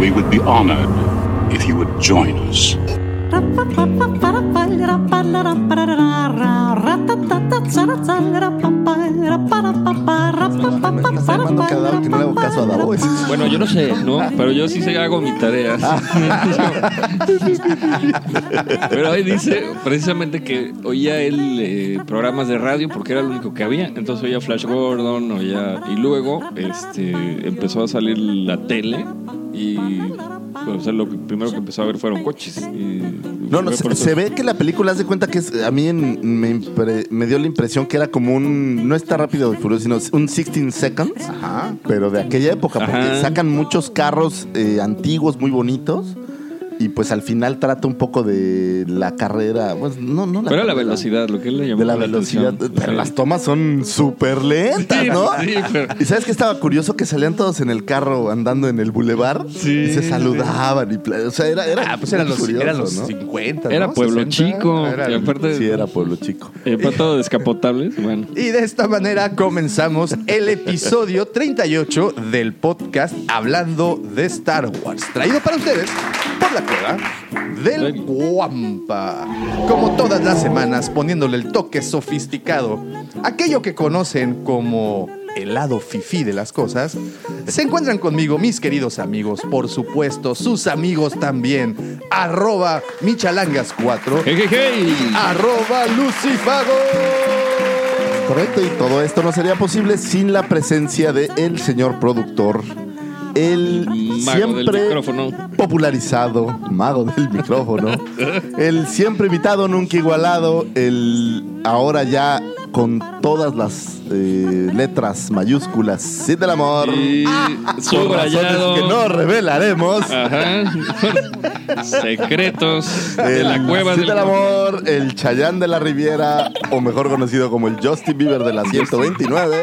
We would be honored if you would join us. Bueno, yo no sé, ¿no? Pero yo sí sé que hago mi tarea. Pero ahí dice precisamente que oía él eh, programas de radio porque era lo único que había. Entonces oía Flash Gordon, oía... Y luego este, empezó a salir la tele y... bueno, o sea, lo que- primero que empezó a ver fueron coches. Y No, no, se, ve que la película, haz de cuenta que es, a mí en- me, impre- me dio la impresión que era como un, no está rápido y furioso, sino un 16 seconds, Ajá. pero de aquella época, porque Ajá. sacan muchos carros eh, antiguos, muy bonitos, y pues al final trata un poco de la carrera, pues no, no la Pero era la carrera, velocidad, lo que él le llamó De la velocidad, atención. pero las tomas son súper lentas, Sí, ¿no? sí, pero- Y sabes que estaba curioso que salían todos en el carro andando en el bulevar Sí, y se sí. saludaban y o sea, era, era Ah, pues eran los, curioso, eran los ¿no? 50. Era ¿no? pueblo 60. chico. Era- y aparte, Sí, era pueblo chico. eh, para todo descapotables, bueno. Y de esta manera comenzamos el episodio 38 del podcast Hablando de Star Wars. Traído para ustedes por la cueva del Guampa. Como todas las semanas, poniéndole el toque sofisticado, aquello que conocen como el lado fifí de las cosas, se encuentran conmigo mis queridos amigos, por supuesto, sus amigos también, arroba michalangas4, ¡Hey, hey, hey! arroba lucifago. Correcto, y todo esto no sería posible sin la presencia de el señor productor, el Mago siempre popularizado mago del micrófono, el siempre invitado, nunca igualado, el ahora ya con todas las eh, letras mayúsculas, Cid del Amor, Y por subrayado. razones que no revelaremos. Ajá. Secretos de la cueva Cid del del Amor, el Chayán de la Riviera, o mejor conocido como el Justin Bieber de la 129,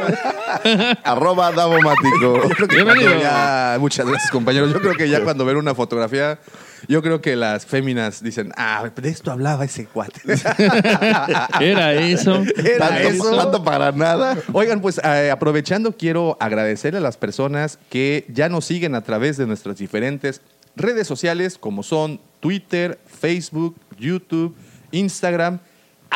arroba Davomático. Bienvenido. Ya- muchas gracias, compañeros. Yo creo que ya cuando ven una fotografía, yo creo que las féminas dicen, ah, de esto hablaba ese cuate. Era eso. Era Tanto, eso. tanto para nada. Oigan, pues eh, aprovechando, quiero agradecerle a las personas que ya nos siguen a través de nuestras diferentes redes sociales, como son Twitter, Facebook, YouTube, Instagram.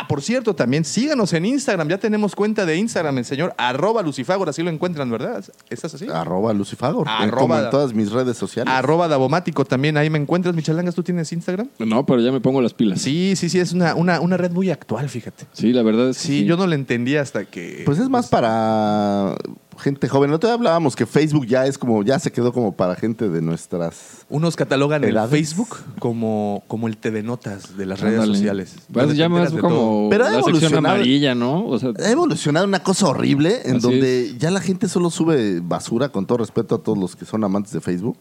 Ah, por cierto, también síganos en Instagram. Ya tenemos cuenta de Instagram, el señor arroba Lucifagor, así lo encuentran, ¿verdad? ¿Estás así? Arroba Lucifagor, en- Arroba- como en todas mis redes sociales. Arroba Davomático también, ahí me encuentras, Michalangas. ¿Tú tienes Instagram? No, pero ya me pongo las pilas. Sí, sí, sí, es una, una, una red muy actual, fíjate. Sí, la verdad es que Sí, yo no la entendía hasta que... Pues es más para gente joven. Otro día hablábamos que Facebook ya es como, ya se quedó como para gente de nuestras. Unos catalogan el. Facebook como, como el TV Notas de las redes Ándale. sociales. Pues donde te ya más enteras de todo. como Pero ha la sección evolucionado. amarilla, ¿no? O sea, Ha evolucionado una cosa horrible en Así donde ya la gente solo sube basura, con todo respeto a todos los que son amantes de Facebook.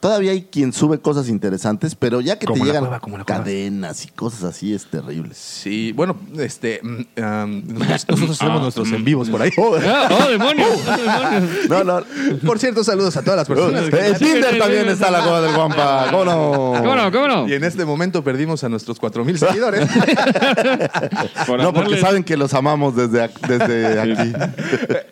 Todavía hay quien sube cosas interesantes, pero ya que Como te llegan cueva, como cadenas y cosas así es terrible. Sí, bueno, este, mm, nosotros, nosotros hacemos nuestros en vivos por ahí. ¡Ah, ¡Oh, demonios! ¡Oh, demonios! No, no. Por cierto, saludos a todas las personas. que- En Tinder también está la cueva del Guampa. ¿Cómo no? ¿Cómo no? ¿Cómo no? Y en este momento perdimos a nuestros 4000 seguidores. Por No, porque saben que los amamos desde, ac- desde aquí.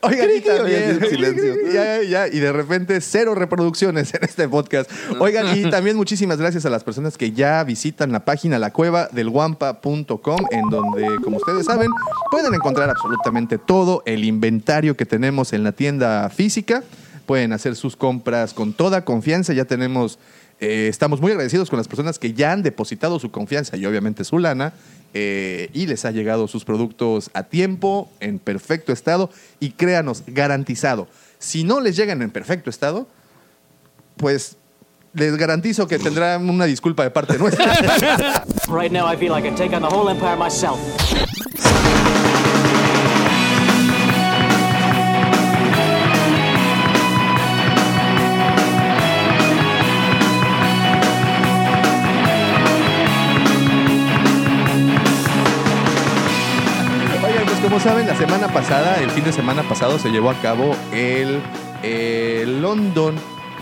Oigan, y Creí que había también. sido silencio. Ya, ya, y de repente cero reproducciones en este podcast. Oigan, y también muchísimas gracias a las personas que ya visitan la página la cueva del guampa.com, en donde, como ustedes saben, pueden encontrar absolutamente todo el inventario que tenemos en la tienda física. Pueden hacer sus compras con toda confianza. Ya tenemos. eh, estamos muy agradecidos con las personas que ya han depositado su confianza y obviamente su lana eh, y les ha llegado sus productos a tiempo, en perfecto estado y créanos, garantizado. Si no les llegan en perfecto estado, pues les garantizo que tendrán una disculpa de parte nuestra. Right now I feel I take on the whole empire myself. Pues como saben, la semana pasada, el fin de semana pasado, se llevó a cabo el, el London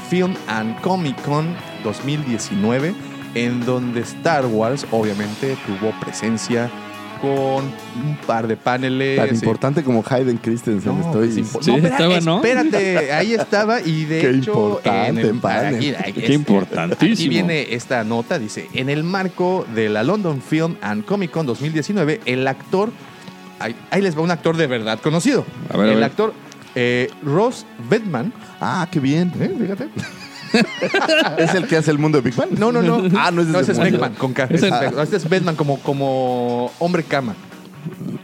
Film and Comic Con 2019, en donde Star Wars obviamente tuvo presencia con un par de paneles. Tan eh, importante como Hayden Christensen. no, estoy... impo- Sí, no, espera- estaba, ¿no? Espérate, ahí estaba y de Qué hecho importante, panel. aquí- aquí- Qué este, importantísimo. Aquí viene esta nota, dice, en el marco de la London Film and Comic Con 2019, el actor, ahí, ahí les va un actor de verdad conocido, A ver, a el ver. actor eh, Ross Bedman, Ah, qué bien. ¿eh? fíjate, ¿Es el que hace el mundo de Big Bang? no, no, no, Ah, no es no, ese ese es mundo. Beckman, con K, es Beckman. este es Bedman como, como hombre cama,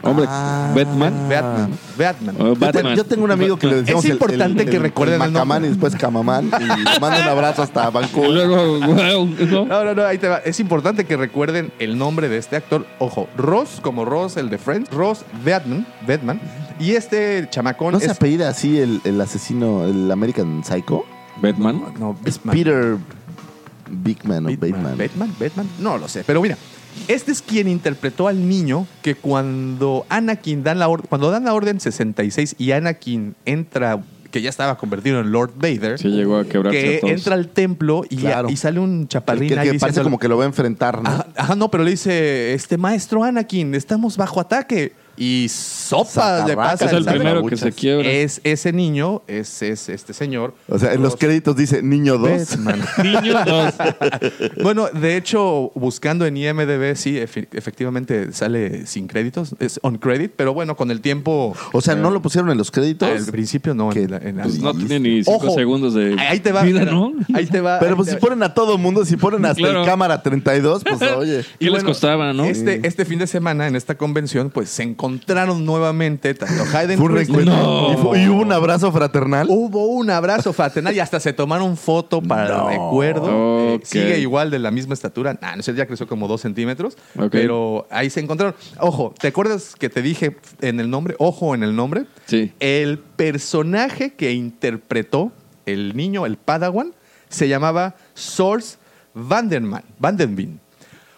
Hombre, Ah. Batman. Batman, Batman. Oh, Yo, te- Batman. yo tengo un amigo que le decíamos Es importante que recuerden el Macamán nombre. y después Camamán y le mando un abrazo hasta Vancouver. ¿no? No, no, no, ahí te va. Es importante que recuerden el nombre de este actor. Ojo, Ross, como Ross, el de Friends. Ross Batman, Batman. Y este chamacón ¿No se es... apellida así el, el asesino, el American Psycho? Batman. No, Es Batman. Peter Bigman o Batman. Batman, Batman. No lo sé. Pero mira, este es quien interpretó al niño que cuando Anakin dan la orden... Cuando dan la orden 66 y Anakin entra... Que ya estaba convertido en Lord Vader. Sí, llegó a quebrarse que a todos. entra al templo y, Claro. y sale un El chaparrín que, ahí que parece como que lo va a enfrentar, ¿no? Ajá, ajá, no, pero le dice, este maestro Anakin, estamos bajo ataque. Y sopa le pasa Es el primero que se quiebra. Es ese niño, es, es este señor. O sea, en los créditos dice niño 2. Batman. Niño dos. bueno, de hecho, buscando en IMDB, sí, efe- efectivamente sale sin créditos, es on credit, pero bueno, con el tiempo. O sea, ¿no lo pusieron en los créditos? Al principio no. Que- En la- en la- Pues no tiene ni cinco Ojo. segundos de Ahí te va. vida, ¿no? Ahí te va. Pero pues si va. ponen a todo mundo, si ponen hasta Claro. el cámara 32, pues oye. ¿Qué les costaba, no? Este, este fin de semana, en esta convención, pues se encontraron nuevamente tanto Hayden Fue un Christensen- reencuentro. Y, hubo un abrazo fraternal. Hubo un abrazo fraternal y hasta se tomaron foto para No. el recuerdo. Eh, Ok. sigue igual de la misma estatura. Nah, no sé, ya creció como dos centímetros. Ok. Pero ahí se encontraron. Ojo, ¿te acuerdas que te dije en el nombre? Ojo en el nombre. Sí. El personaje que interpretó el niño, el Padawan, se llamaba Source Vanderman, Vandenbeen.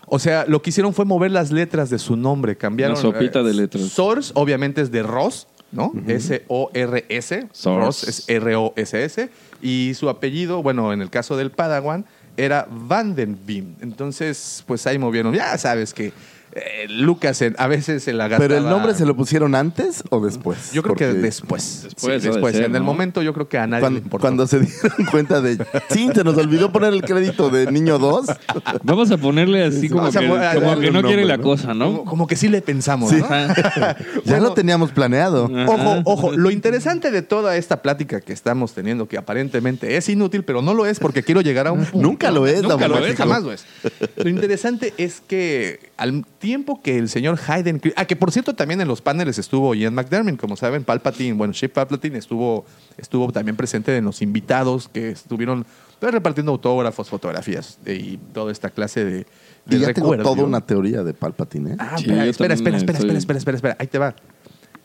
O sea, lo que hicieron fue mover las letras de su nombre, cambiaron. Una sopita eh, de letras. Source, obviamente, es de Ross, ¿no? S-O-R-S. Ross es R-O-S-S. Y su apellido, bueno, en el caso del Padawan, era Vandenbeam. Entonces, pues ahí movieron. Ya sabes que eh, Lucas en- a veces se la ¿Pero el nombre se lo pusieron antes o después? Yo creo que Porque después. Después, Sí, ha de después. ser, en el ¿no? momento yo creo que a nadie le Cuando, importó. cuando se dieron cuenta de, sí, se nos olvidó poner el crédito de niño 2. Vamos a ponerle así como, Vamos a que, poner- como darle que un no quiere nombre, la ¿no? cosa, ¿no? como, como que sí le pensamos, Sí. ¿no? Ajá. Ya lo teníamos planeado. Ojo, ojo, lo interesante de toda esta plática que estamos teniendo, que aparentemente es inútil, pero no lo es porque quiero llegar a un punto. Nunca lo es, Nunca lo es, jamás lo es. Lo interesante es que al tiempo que el señor Hayden... Ah, que por cierto también en los paneles estuvo Ian McDermott, como saben, Palpatine, bueno, Ship Palpatine estuvo, estuvo también presente en los invitados que estuvieron pues, repartiendo autógrafos, fotografías y toda esta clase de, de Y ya tengo toda una teoría de Palpatine. ¿eh? Ah, Sí, espera, espera, espera, espera, estoy- espera, espera, espera, espera. Ahí te va.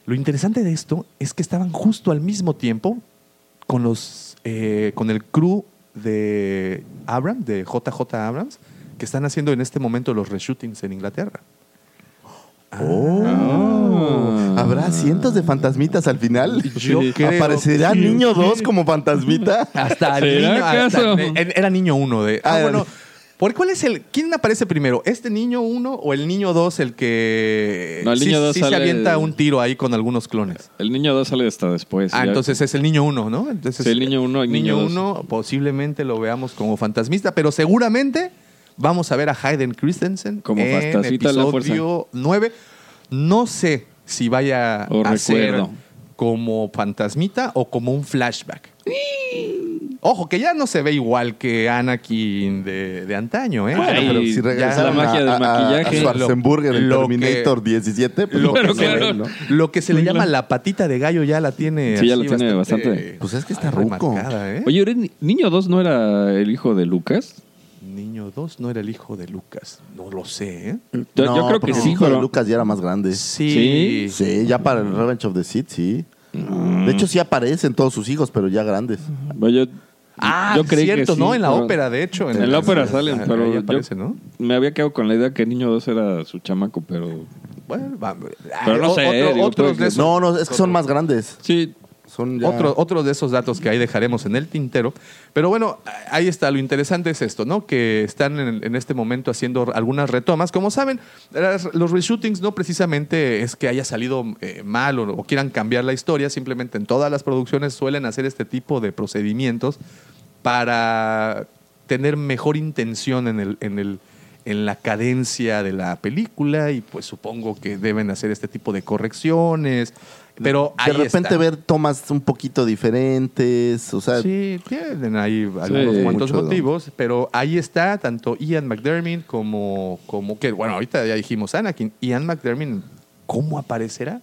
Lo interesante de esto es que estaban justo al mismo tiempo con los eh, con el crew de Abrams, de JJ Abrams, que están haciendo en este momento los reshootings en Inglaterra. Oh. ¿Habrá cientos de fantasmitas al final? Yo Sí. creo ¿Aparecerá que sí. niño 2 como fantasmita? Hasta el ¿Será niño. hasta- era niño uno de. Ah, Ah, bueno. ¿Por cuál es el. ¿Quién aparece primero? ¿Este niño uno o el niño dos el que. No, el sí- niño dos sí se sale- avienta un tiro ahí con algunos clones? El niño 2 sale hasta después. Ah, ya. entonces es el niño uno, ¿no? Entonces, Sí, el niño uno y niño niño dos. uno posiblemente lo veamos como fantasmista, pero seguramente vamos a ver a Hayden Christensen Como en de la episodio 9. No sé si vaya O a ser recuerdo. como fantasmita o como un flashback. Ojo, que ya no se ve igual que Anakin de, de antaño, ¿eh? Bueno, Bueno, pero Ay, si ya, regresaron la magia a, del maquillaje. a Schwarzenegger en Terminator 17, pues lo, que claro. ve, ¿no? lo que se le llama la patita de gallo ya la tiene. Sí, ya lo tiene bastante. Pues es que está ay, ruco. remarcada, ¿eh? Oye, ¿eres ni- ¿niño 2 no era el hijo de Lucas? Niño 2 no era el hijo de Lucas. No lo sé, ¿eh? Yo, No, yo creo que porque el sí, hijo de pero... Lucas ya era más grande. Sí. Sí, ya para el Revenge of the Sith, sí. De hecho, sí aparecen todos sus hijos, pero ya grandes. Bueno, yo, Ah, yo creí cierto, que sí, ¿no? En la pero- ópera, de hecho. En el- la ópera salen, pero aparece, yo ¿no? me había quedado con la idea que Niño 2 era su chamaco, pero Bueno, va- Pero no sé, otro- digo, otros de esos- No, no, es que son más grandes. Sí, Son ya... Otro, de esos datos que ahí dejaremos en el tintero. Pero bueno, ahí está. Lo interesante es esto, ¿no? Que están en, este momento haciendo algunas retomas. Como saben, los reshootings no precisamente es que haya salido eh, mal o, o quieran cambiar la historia. Simplemente en todas las producciones suelen hacer este tipo de procedimientos para tener mejor intención en el, en el en la cadencia de la película y pues supongo que deben hacer este tipo de correcciones pero de ahí repente está. ver tomas un poquito diferentes, o sea, Sí, tienen ahí algunos Sí. cuantos motivos, pero ahí está tanto Ian McDermott como, como que, bueno, ahorita ya dijimos Anakin. Ian McDermott, ¿cómo aparecerá?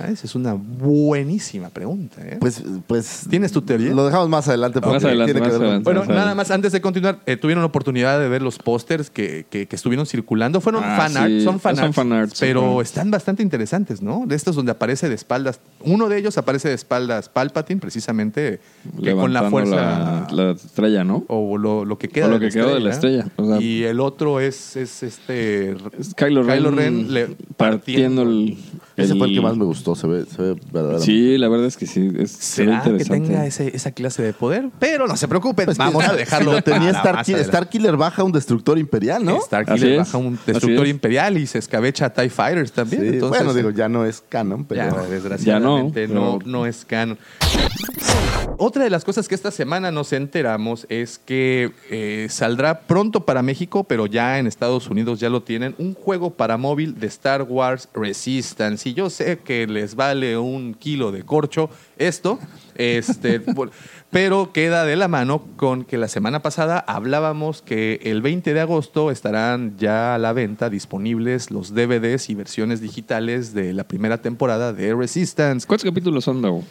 Ah, Esa es una buenísima pregunta. ¿eh? pues, pues ¿Tienes tu teoría? Lo dejamos más adelante porque Más adelante, tiene que ver- adelante. Bueno, nada más antes de continuar, eh, tuvieron la oportunidad de ver los pósters que, que- que estuvieron circulando. Fueron Ah, fan sí. art, son fan Son arts, fan arts, son pero están bastante interesantes, ¿no? De estos donde aparece de espaldas. Uno de ellos aparece de espaldas Palpatine, precisamente, que con la levantando fuerza. La, la estrella, ¿no? o lo, lo que queda O lo que quedó de la estrella, o sea- y el otro es, es este Es Kylo Ren, le- partiendo el, Ese fue el que más me gustó, se ve, se ve verdaderamente. Sí, la verdad es que sí. Es, se ve ¿Será que interesante. tenga ese- esa clase de poder? Pero no se preocupen, Pues que vamos a si dejarlo. lo tenía para Star, más Ki- adelante. Star Killer baja un destructor imperial, ¿no? Starkiller baja un destructor es. imperial y se escabecha a TIE Fighters también. Sí, entonces, bueno, digo, ya no es canon, pero... ya, desgraciadamente Ya no, no, es canon. Otra de las cosas que esta semana nos enteramos es que eh, saldrá pronto para México, pero ya en Estados Unidos ya lo tienen, un juego para móvil de Star Wars Resistance. Y yo sé que les vale un kilo de corcho esto, este, pero queda de la mano con que la semana pasada hablábamos que el 20 de agosto estarán ya a la venta disponibles los DVDs y versiones digitales de la primera temporada de Resistance. ¿Cuántos capítulos son, Davo?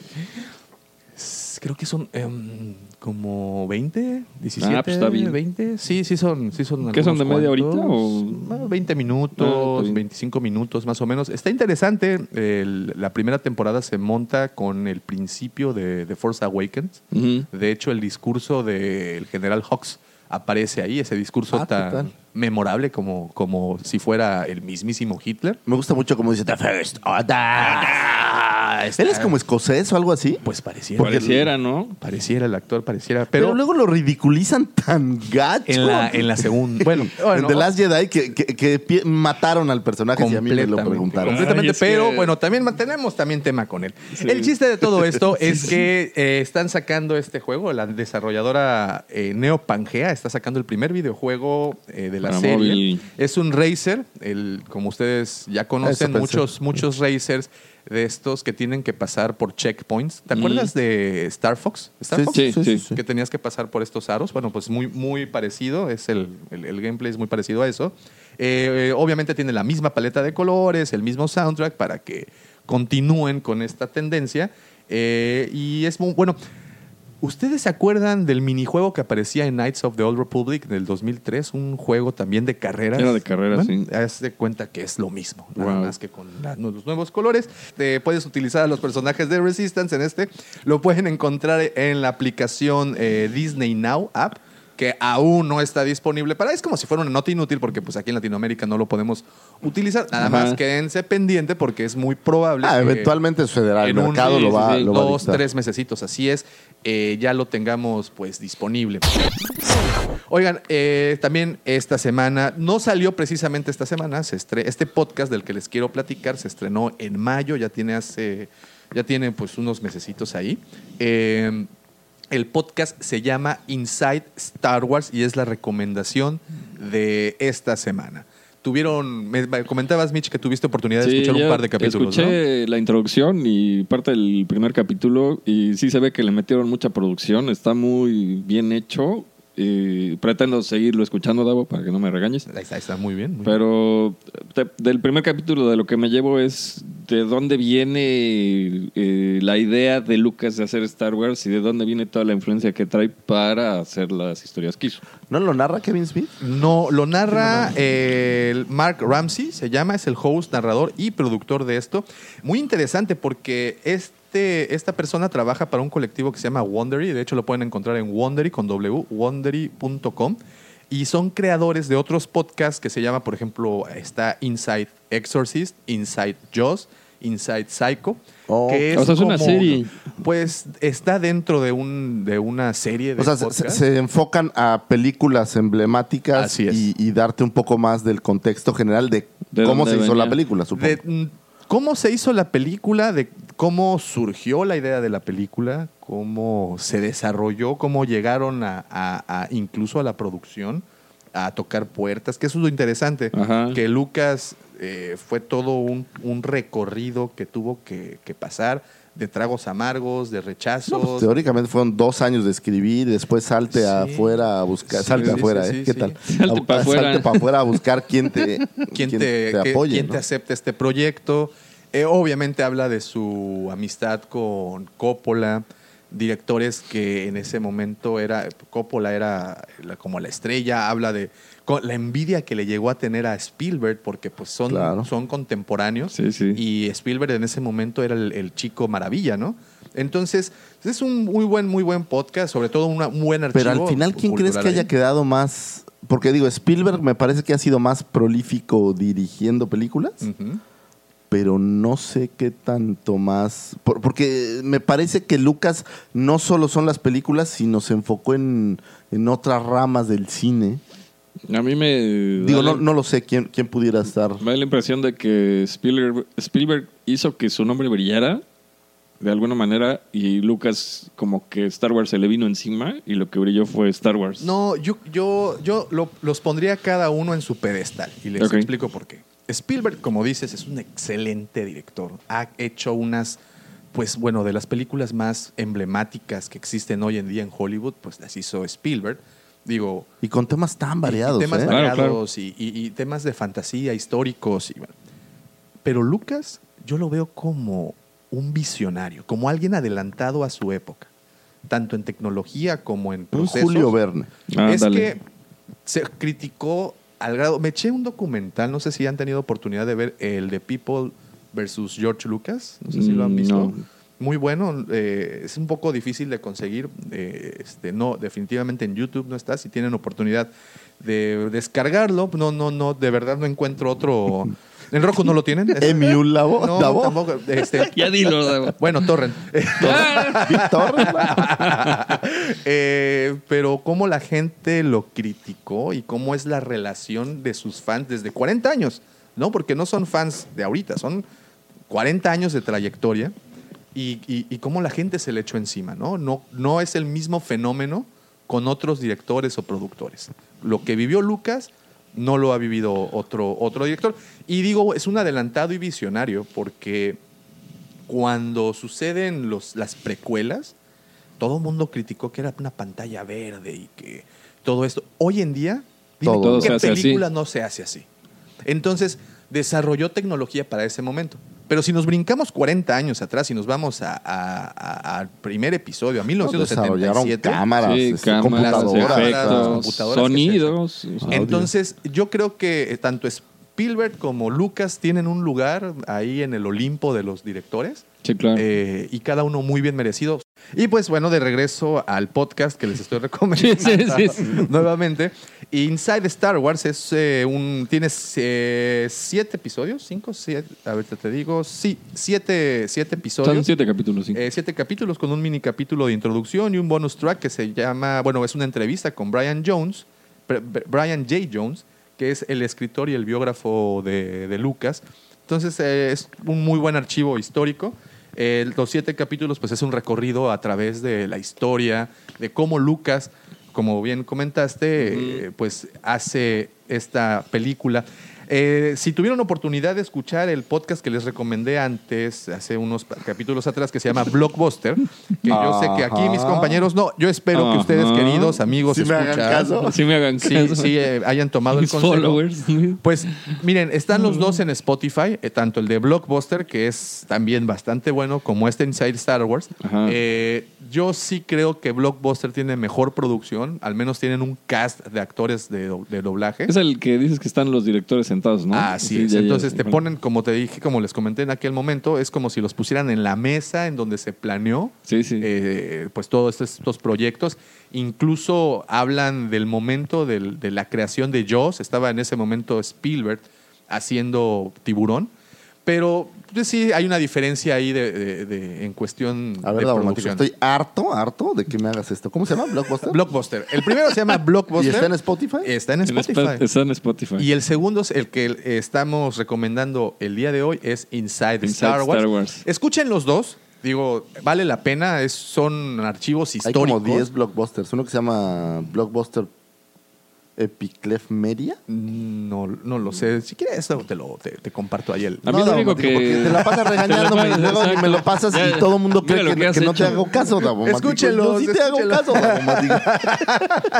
Creo que son em, como 20, 17, Ah, pues está bien. 20. Sí, sí son, sí son ¿Qué son, de media horita cuantos. Ah, 20 Ah, minutos, bien. 25 minutos más o menos. Está interesante. El- la primera temporada se monta con el principio de, de Force Awakens. Ujú. De hecho, el discurso del general Hawks aparece ahí, ese discurso Ah, tan total. Memorable como, como si fuera el mismísimo Hitler. Me gusta mucho como dice The First Order. Él es como escocés o algo así. Pues pareciera. Pareciera, ¿no? Pareciera el actor, pareciera. Pero, Pero, luego lo ridiculizan tan gacho. en la, en la segunda. Bueno, bueno, en The Last Jedi que, que- mataron al personaje si a mí me lo Completamente, preguntaron. Completamente, Ay, pero que- bueno, también mantenemos también tema con él. Sí. El chiste de todo esto es que eh, están sacando este juego, la desarrolladora eh, Neo Pangea está sacando el primer videojuego eh, de la Para serie. móvil. Es un racer, el, como ustedes ya conocen, Eso pensé. muchos, muchos racers de estos que tienen que pasar por checkpoints. ¿Te Mm. acuerdas de Star Fox? ¿Star Sí, Fox? Sí, sí, sí. que tenías que pasar por estos aros. Bueno, pues muy, muy parecido, es el, el- el gameplay es muy parecido a eso. Eh, eh, obviamente tiene la misma paleta de colores, el mismo soundtrack para que continúen con esta tendencia. Eh, y es muy bueno. ¿Ustedes se acuerdan del minijuego que aparecía en Knights of the Old Republic del 2003? Un juego también de carreras. Era de carreras, sí. Haz de cuenta que es lo mismo, nada Wow. más que con la- los nuevos colores. Te puedes utilizar a los personajes de Resistance en este. Lo pueden encontrar en la aplicación eh, Disney Now app que aún no está disponible para es como si fuera una nota inútil porque pues aquí en Latinoamérica no lo podemos utilizar nada Ajá. más quédense pendiente porque es muy probable Ah, que eventualmente es federal. El un- mercado sí, lo va, lo va a dos, tres mesecitos, así es, eh, ya lo tengamos pues disponible. Oigan, eh, también esta semana, no salió precisamente esta semana, se estre- este podcast del que les quiero platicar se estrenó en mayo, ya tiene hace, ya tiene pues unos mesecitos ahí. Eh, el podcast se llama Inside Star Wars y es la recomendación de esta semana. Tuvieron, me me comentabas, Mitch, que tuviste oportunidad de Sí, escuchar un par de capítulos, ¿no? Escuché la introducción y parte del primer capítulo y sí se ve que le metieron mucha producción, está muy bien hecho. Y pretendo seguirlo escuchando, Davo, para que no me regañes. Ahí está, está muy bien. muy. Pero te- del primer capítulo de lo que me llevo es de dónde viene eh, la idea de Lucas de hacer Star Wars y de dónde viene toda la influencia que trae para hacer las historias que hizo. ¿No lo narra Kevin Smith? No, lo narra eh, el Mark Ramsey, se llama, es el host, narrador y productor de esto. Muy interesante porque este, esta persona trabaja para un colectivo que se llama Wondery, de hecho lo pueden encontrar en Wondery con w, wondery.com. y son creadores de otros podcasts que se llama, por ejemplo, está Inside Exorcist, Inside Jaws, Inside Psycho. Oh. que O sea, es una serie. Pues está dentro de, un, de una serie de O sea, se, enfocan a películas emblemáticas Así es. y, y darte un poco más del contexto general de, ¿De cómo se hizo la película, supongo. de mm, cómo se hizo la película, de cómo surgió la idea de la película, cómo se desarrolló, cómo llegaron a, a- a- incluso a la producción, a tocar puertas, que eso es lo interesante, Ajá. que Lucas eh, fue todo un, un recorrido que tuvo que, que pasar de tragos amargos, de rechazos. No, pues, teóricamente fueron dos años de escribir, después salte Sí. afuera a buscar, Sí, salte sí, afuera, sí, ¿eh? sí, ¿Qué sí. tal? Salte afuera. Para afuera a buscar quién te, quién quién te, apoye. quién ¿no? te acepta este proyecto. Eh, obviamente habla de su amistad con Coppola, directores que en ese momento era Coppola era la- como la estrella, habla de la envidia que le llegó a tener a Spielberg porque pues son, Claro. son contemporáneos Sí, sí. y Spielberg en ese momento era el, el chico maravilla, ¿no? Entonces es un muy buen muy buen podcast, sobre todo una- un buen archivo. Pero al final, ¿quién crees que haya quedado más? Porque digo, Spielberg me parece que ha sido más prolífico dirigiendo películas, pero no sé qué tanto más. por- porque me parece que Lucas no solo son las películas, sino se enfocó en, en otras ramas del cine. A mí me. Digo, no, la- no lo sé quién, quién pudiera estar. Me da la impresión de que Spielberg, Spielberg hizo que su nombre brillara de alguna manera y Lucas como que Star Wars se le vino encima y lo que brilló fue Star Wars. No, yo, yo, yo lo- los pondría cada uno en su pedestal y les explico por qué. Spielberg, como dices, es un excelente director. Ha hecho unas, pues bueno, de las películas más emblemáticas que existen hoy en día en Hollywood, pues las hizo Spielberg. Digo, Y con temas tan y- y variados. temas ¿eh? Claro, variados Y, y- y temas de fantasía, históricos. Y, bueno. Pero Lucas, yo lo veo como un visionario, como alguien adelantado a su época, tanto en tecnología como en Un procesos. Julio Verne. Es Ándale. que se criticó al grado. Me eché un documental, no sé si han tenido oportunidad de ver el de People versus George Lucas. No sé si lo han Mm, visto. no. Muy bueno, eh, es un poco difícil de conseguir. eh, este, no, definitivamente en YouTube no está. Si tienen oportunidad de descargarlo, no, no, no, de verdad no encuentro otro. ¿En Roku no lo tienen? ¿Es- Emi un lavo, No, tampoco. Este, Ya dilo, Davo. bueno, Torrent. Víctor. Eh, pero cómo la gente lo criticó y cómo es la relación de sus fans desde 40 años, ¿no? Porque no son fans de ahorita, son 40 años de trayectoria y, y- y cómo la gente se le echó encima, ¿no? No, no es el mismo fenómeno con otros directores o productores. Lo que vivió Lucas no lo ha vivido otro, otro director. Y digo, es un adelantado y visionario porque cuando suceden los, las precuelas, todo el mundo criticó que era una pantalla verde y que todo esto. Hoy en día, dime Todo. Qué así. película no se hace así. Entonces, desarrolló tecnología para ese momento. Pero si nos brincamos 40 años atrás y nos vamos a- a- a- al primer episodio, a Desarrollaron 1977, cámaras, Sí, este, cámaras, computadoras. efectos, computadoras sonidos. entonces, yo creo que eh, tanto Spielberg como Lucas tienen un lugar ahí en el Olimpo de los directores. Sí, claro. eh, y cada uno muy bien merecido. Y pues bueno, de regreso al podcast que les estoy recomendando Sí, sí, sí. nuevamente. Inside Star Wars es eh, un. Tiene eh, siete episodios, cinco, siete. A ver, te, te digo. Sí, siete, siete episodios. Son siete capítulos, sí. Siete capítulos con un mini capítulo de introducción y un bonus track que se llama, bueno, es una entrevista con Brian Jones, Br- Br- Brian J. Jones, que es el escritor y el biógrafo de, de Lucas. Entonces eh, es un muy buen archivo histórico. Eh, los siete capítulos, pues es un recorrido a través de la historia, de cómo Lucas, como bien comentaste, eh, pues hace esta película. Eh, si tuvieron oportunidad de escuchar el podcast que les recomendé antes, hace unos capítulos atrás, que se llama Blockbuster, que yo sé que aquí mis compañeros, no, yo espero que ustedes, queridos amigos, Sí me hagan caso. Sí me hagan sí, caso. sí, eh, hayan tomado el Mis consejo. followers. Pues miren, están los dos en Spotify, eh, tanto el de Blockbuster, que es también bastante bueno, como este Inside Star Wars. Eh, yo sí creo que Blockbuster tiene mejor producción, al menos tienen un cast de actores de, de doblaje. Es el que dices que están los directores sentados, ¿no? Así Sí, es. ya, ya, Entonces te ponen, como te dije, como les comenté en aquel momento, es como si los pusieran en la mesa en donde se planeó Sí, sí. eh, pues todos estos, estos proyectos. Incluso hablan del momento del- de la creación de Jaws. Estaba en ese momento Spielberg haciendo Tiburón. Pero pues, sí, hay una diferencia ahí de, de- de- en cuestión A ver, de producción. estoy harto, harto de que me hagas esto. ¿Cómo se llama? ¿Blockbuster? Blockbuster. El primero se llama Blockbuster. ¿Y está en Spotify? Está en Spotify. Sp- Está en Spotify. Y el segundo, es el que estamos recomendando el día de hoy, es Inside, Inside Star, Wars. Star Wars. Escuchen los dos. Digo, vale la pena. Es, son archivos Hay históricos. como 10 blockbusters. Uno que se llama Blockbuster Epiclef Media. No, no lo sé. Si quieres, eso te lo te, te comparto ahí el. A mí lo único Daumático, que- porque te la pasas regañándome y luego pasas, ni me lo pasas Ya, y todo el mundo cree lo que, que has que no te hago caso, Daumático. Escúchenlos, Yo sí te hago caso.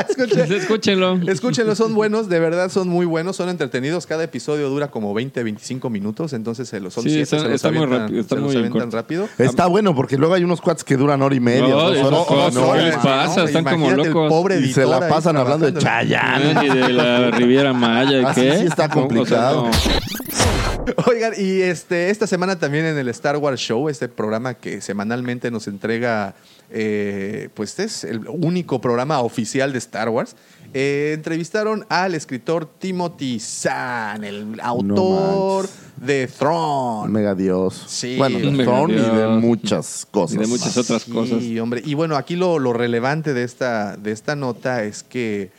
Escuchen- Escúchenlo. Escúchenlo, son buenos, de verdad son muy buenos, son entretenidos. Cada episodio dura como 20, 25 minutos, entonces se los son Sí, siete, está- se los está muy avientan- rápido, está se los muy avientan rápido. Está bueno porque luego hay unos cuates que duran hora y media, No, dos horas. No, ¿qué les man. pasa? Están como Imagínate el locos. pobre Y se la pasan hablando de trabajando. De la Riviera Maya, ¿y Así qué? sí está complicado. O sea, no. Oigan, y este, esta semana también en el Star Wars Show, este programa que semanalmente nos entrega, eh, pues es el único programa oficial de Star Wars, eh, entrevistaron al escritor Timothy Zahn, el autor de Throne. Mega Dios. Sí. Bueno, de Thorn y de muchas cosas. Y de muchas otras cosas. Sí, hombre. Y bueno, aquí lo, lo relevante de esta, de esta nota es que,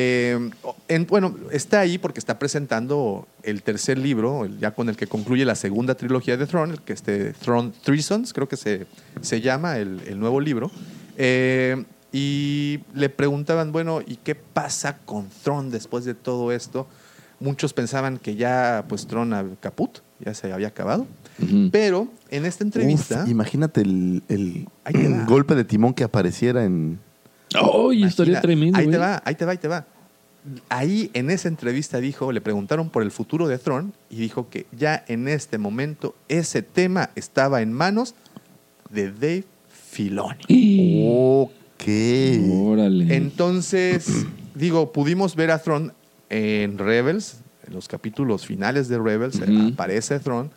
eh, en- bueno, está ahí porque está presentando el tercer libro, ya con el que concluye la segunda trilogía de Throne, el que este Throne Threesons, creo que se, se llama el, el nuevo libro. Eh, y le preguntaban, bueno, ¿y qué pasa con Throne después de todo esto? Muchos pensaban que ya, pues, Throne caput, ya se había acabado. Pero en esta entrevista... Uf, imagínate el, el golpe de timón que apareciera en. ¡Ay, estaría Imagina, tremendo! Ahí te va, ahí te va, ahí te va. Ahí en esa entrevista dijo, le preguntaron por el futuro de Throne y dijo que ya en este momento ese tema estaba en manos de Dave Filoni. Ok. Órale. Entonces, digo, pudimos ver a Throne en Rebels, en los capítulos finales de Rebels, aparece Throne.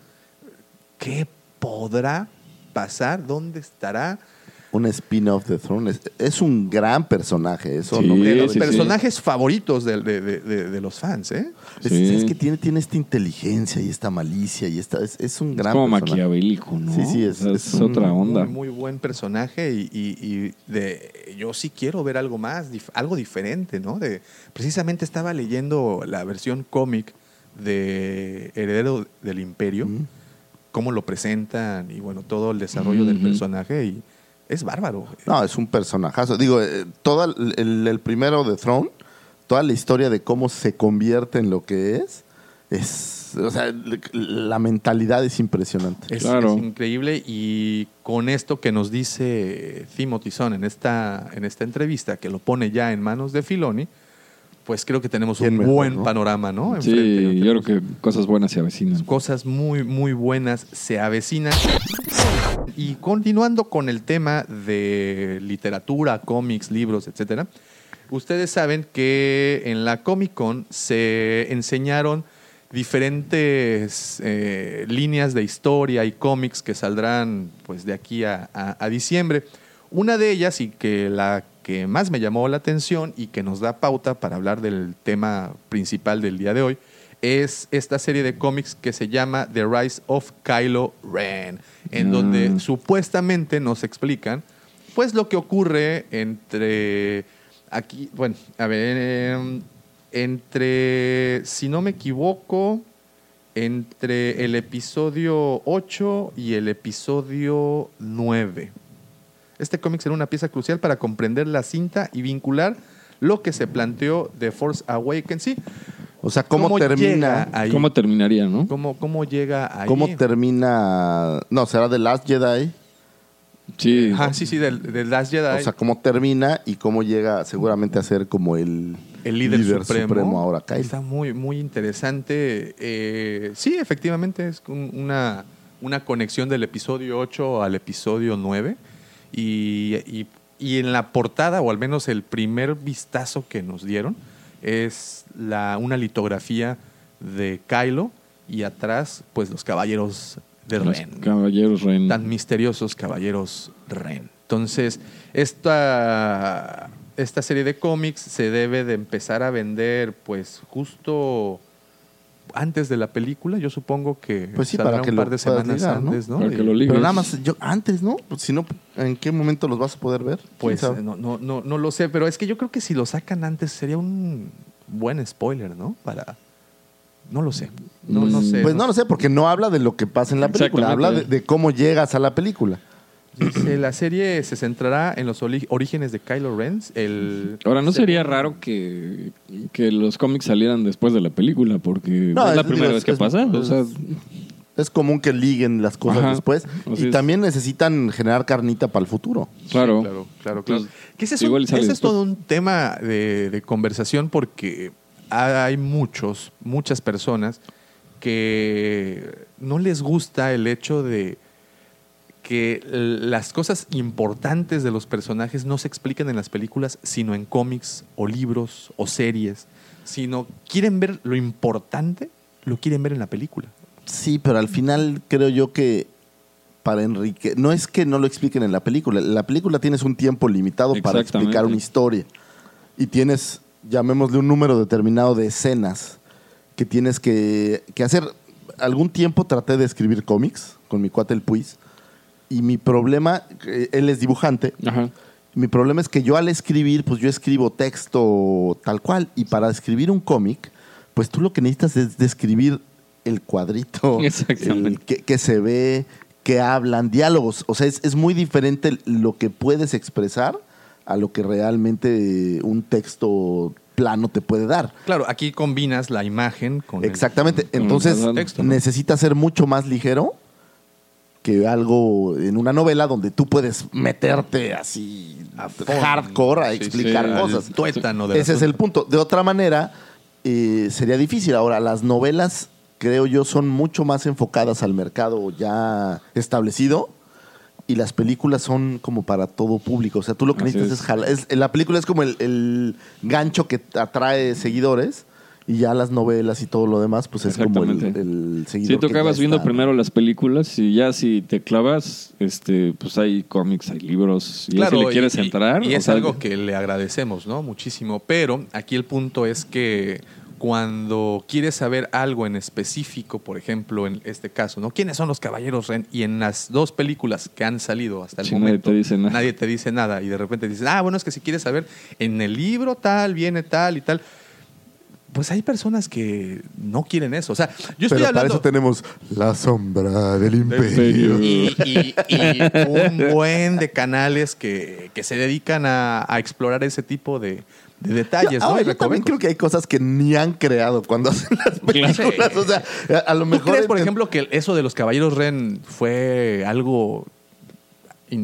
¿Qué podrá pasar? ¿Dónde estará? Un spin-off de Throne. Es, es un gran personaje. Eso Sí, no de los sí, sí. personajes favoritos de, de- de- de- de los fans, ¿eh? Es, Sí. es que tiene, tiene esta inteligencia y esta malicia y esta, es, es un Es gran como personaje. maquiavélico, ¿no? Sí, sí, es- O sea, es es otra un- onda. Muy, muy buen personaje y, y- y de, yo sí quiero ver algo más, dif- algo diferente, ¿no? De, precisamente estaba leyendo la versión cómic de Heredero del Imperio, Mm. cómo lo presentan y bueno, todo el desarrollo del personaje y es bárbaro. No, es un personajazo. Digo, eh, todo el, el- el primero de Throne, toda la historia de cómo se convierte en lo que es, es. O sea, la mentalidad es impresionante. Es, Claro. es increíble y con esto que nos dice Timothy Zahn en esta, en esta entrevista, que lo pone ya en manos de Filoni, pues creo que tenemos un ¿Quién mejor, buen no? panorama, ¿no? Sí, yo creo que cosas buenas se avecinan. cosas muy, muy buenas se avecinan. Y continuando con el tema de literatura, cómics, libros, etcétera, ustedes saben que en la Comic Con se enseñaron diferentes eh, líneas de historia y cómics que saldrán pues de aquí a, a- a diciembre. Una de ellas y que la que más me llamó la atención y que nos da pauta para hablar del tema principal del día de hoy es esta serie de cómics que se llama The Rise of Kylo Ren, en Ah. donde supuestamente nos explican pues lo que ocurre entre aquí, bueno, a ver, em, entre, si no me equivoco, entre el episodio 8 y el episodio 9. Este cómic será una pieza crucial para comprender la cinta y vincular lo que se planteó de Force Awakens. Sí, O sea, cómo, termina. ahí? ¿Cómo terminaría, no? ¿Cómo, cómo llega ahí? ¿Cómo termina? No, será The Last Jedi. Sí. Ajá, sí, sí, del, del Last Jedi. O sea, cómo termina y cómo llega seguramente a ser como el, el líder, supremo. ahora, Kylo. Está muy, muy interesante. Eh, sí, efectivamente, es un- una, una conexión del episodio 8 al episodio 9. Y, y- y en la portada, o al menos el primer vistazo que nos dieron, es la, una litografía de Kylo y atrás, pues los caballeros de Los Ren. Caballeros Ren. Tan misteriosos caballeros Ren. Entonces, esta, esta serie de cómics se debe de empezar a vender, pues justo antes de la película. Yo supongo que Pues sí, saldrá para que un lo par de semanas antes, ¿no? Para que lo ligues. Pero nada más, yo antes, ¿no? Pues, si no, ¿en qué momento los vas a poder ver? Pues no, no, no, no lo sé, pero es que yo creo que si lo sacan antes sería un buen spoiler, ¿no? Para. No lo sé. No, no sé. Pues no lo sé, porque no habla de lo que pasa en la película, habla de, de cómo llegas a la película. Dice, la serie se centrará en los orígenes de Kylo Ren. El Ahora, ¿no sería raro que, que los cómics salieran después de la película? Porque No, es la es- primera digo, vez que es- pasa. o es- sea, Es común que liguen las cosas Ajá, después. así Y es. también necesitan generar carnita para el futuro. claro. Claro, claro, claro. Que ese es, un- ese es todo un tema de, de conversación porque hay muchos, muchas personas que no les gusta el hecho de que las cosas importantes de los personajes no se explican en las películas, sino en cómics o libros o series, sino quieren ver lo importante, lo quieren ver en la película. Sí, pero al final creo yo que para Enrique, no es que no lo expliquen en la película, en la película tienes un tiempo limitado para explicar una historia y tienes, llamémosle un número determinado de escenas que tienes que, que hacer. Algún tiempo traté de escribir cómics con mi cuate el Puis y mi problema, eh, él es dibujante, Ajá. mi problema es que yo al escribir, pues yo escribo texto tal cual. Y para escribir un cómic, pues tú lo que necesitas es describir el cuadrito, Exactamente. el que, que se ve, que hablan, diálogos. O sea, es, es muy diferente lo que puedes expresar a lo que realmente un texto plano te puede dar. Claro, aquí combinas la imagen con el- Exactamente. con Entonces, el texto, ¿no? necesita ser mucho más ligero que algo en una novela donde tú puedes meterte así A hardcore a explicar sí, cosas. tuétano Ese es el punto. De otra manera, eh, sería difícil. Ahora, las novelas, creo yo, son mucho más enfocadas al mercado ya establecido. Y las películas son como para todo público. O sea, tú lo que Así necesitas es. es jalar. es- la película es como el, el gancho que atrae seguidores. Y ya las novelas y todo lo demás, pues es como el, Exactamente. el seguidor. Sí, acabas viendo está. primero las películas y ya si te clavas, este, pues hay cómics, hay libros. Y ya si le quieres y- entrar. Y, es sea, algo que le agradecemos, ¿no? Muchísimo. Pero aquí el punto es que cuando quieres saber algo en específico, por ejemplo, en este caso, ¿no? ¿Quiénes son los caballeros Ren? Y en las dos películas que han salido hasta el Sí, nadie momento, te dice nada. nadie te dice nada. Y de repente dices, ah, bueno, es que si quieres saber, en el libro tal, viene tal y tal. Pues hay personas que no quieren eso. O sea, yo estoy Pero para hablando. eso tenemos la sombra del imperio. y, y- y un buen de canales que, que se dedican a, a explorar ese tipo de, de detalles, Yo, ¿no? ahora, yo también creo que hay cosas que ni han creado cuando hacen las películas. O sea, a, lo ¿Tú mejor. crees, por ejemplo, que eso de los caballeros Ren fue algo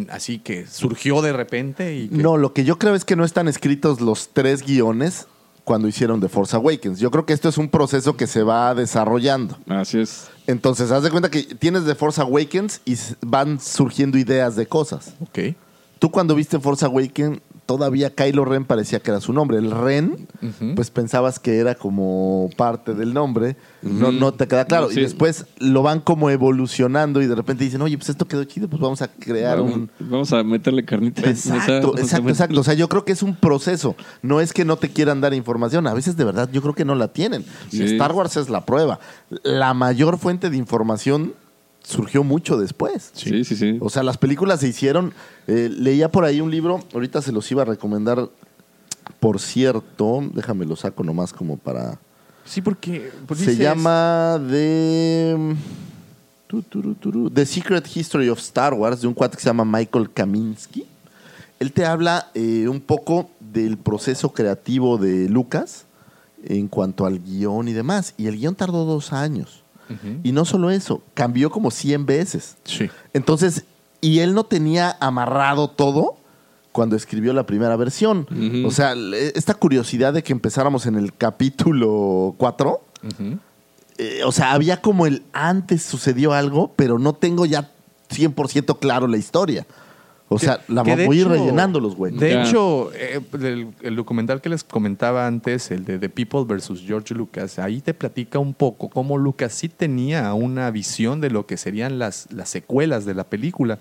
así que surgió de repente? Y que- No, lo que yo creo es que no están escritos los tres guiones cuando hicieron The Force Awakens. Yo creo que esto es un proceso que se va desarrollando. Así es. Entonces, haz de cuenta que tienes The Force Awakens y van surgiendo ideas de cosas. Ok. Tú cuando viste Force Awakens, todavía Kylo Ren parecía que era su nombre. El Ren, pues pensabas que era como parte del nombre. No, no te queda claro. No, sí. Y después lo van como evolucionando y de repente dicen, oye, pues esto quedó chido, pues vamos a crear Vamos, un... vamos a meterle carnita. Exacto, exacto, exacto. O sea, yo creo que es un proceso. No es que no te quieran dar información. A veces de verdad yo creo que no la tienen. Y. Star Wars es la prueba. La mayor fuente de información surgió mucho después. Sí, sí, sí. O sea, las películas se hicieron. eh, leía por ahí un libro, ahorita se los iba a recomendar. Por cierto, déjame lo saco nomás como para. Sí, porque. pues se dices- llama de. turu, The Secret History of Star Wars, de un cuate que se llama Michael Kaminsky. Él te habla eh, un poco del proceso creativo de Lucas en cuanto al guion y demás. Y el guion tardó dos años. Y no solo eso, cambió como 100 veces. Sí. Entonces, y él no tenía amarrado todo cuando escribió la primera versión. O sea, esta curiosidad de que empezáramos en el capítulo 4, Ujú. eh, o sea, había como el antes sucedió algo, pero no tengo ya 100% claro la historia. O sea, la que voy a ir rellenando los güeyes. De hecho, eh, el, el documental que les comentaba antes, el de The People versus George Lucas, ahí te platica un poco cómo Lucas sí tenía una visión de lo que serían las, las secuelas de la película.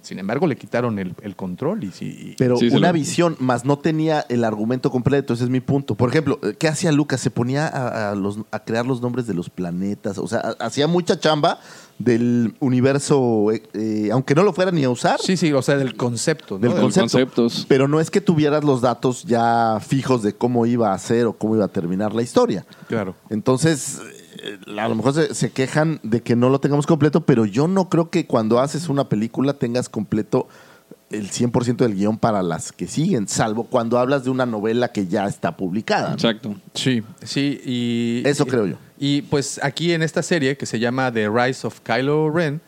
Sin embargo, le quitaron el, el control y sí. y- Pero Sí, una lo- visión, más no tenía el argumento completo, ese es mi punto. Por ejemplo, eh, ¿qué hacía Lucas? Se ponía a, a los- a crear los nombres de los planetas, o sea, ha- hacía mucha chamba del universo, eh, eh, aunque no lo fuera ni a usar, sí, sí, o sea, del concepto. ¿no? del concepto. conceptos. Pero no es que tuvieras los datos ya fijos de cómo iba a ser o cómo iba a terminar la historia. Claro. Entonces, eh, a lo mejor se, se quejan de que no lo tengamos completo, pero yo no creo que cuando haces una película tengas completo el 100% del guion para las que siguen, salvo cuando hablas de una novela que ya está publicada. ¿no? Exacto. Sí, sí, y... Eso creo yo. Y pues aquí en esta serie que se llama The Rise of Kylo Ren,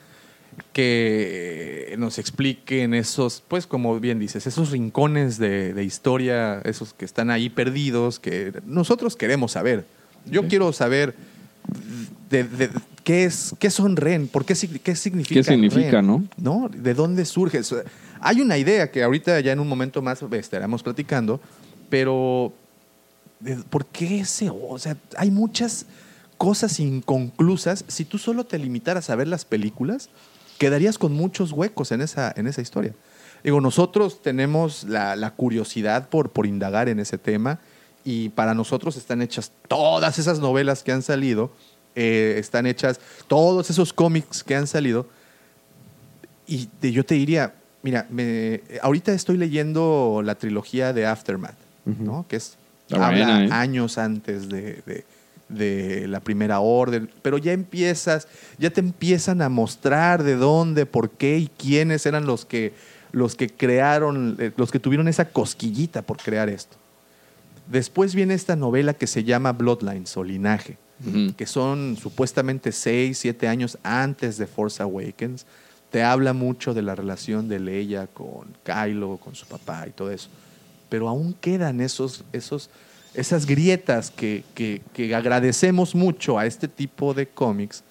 que nos expliquen esos, pues como bien dices, esos rincones de, de historia, esos que están ahí perdidos, que nosotros queremos saber. Yo quiero saber de, de- qué es, qué son Ren, por qué, qué significa. ¿Qué significa, Ren, no? ¿no? ¿De dónde surge? Hay una idea que ahorita ya en un momento más estaremos platicando, pero ¿por qué ese? O sea, hay muchas cosas inconclusas. Si tú solo te limitaras a ver las películas, quedarías con muchos huecos en esa, en esa historia. Digo, nosotros tenemos la, la curiosidad por, por indagar en ese tema y para nosotros están hechas todas esas novelas que han salido, eh, están hechas todos esos cómics que han salido y te- yo te diría, mira, me- ahorita estoy leyendo la trilogía de Aftermath, ¿no? Que es Está habla buena, ¿eh? años antes de, de- de la primera orden, pero ya empiezas, ya te empiezan a mostrar de dónde, por qué y quiénes eran los que los que crearon, eh, los que tuvieron esa cosquillita por crear esto. Después viene esta novela que se llama Bloodlines o Linaje, que son supuestamente 6, 7 años antes de Force Awakens. Te habla mucho de la relación de Leia con Kylo, con su papá y todo eso. Pero aún quedan esos, esos, esas grietas que, que- que agradecemos mucho a este tipo de cómics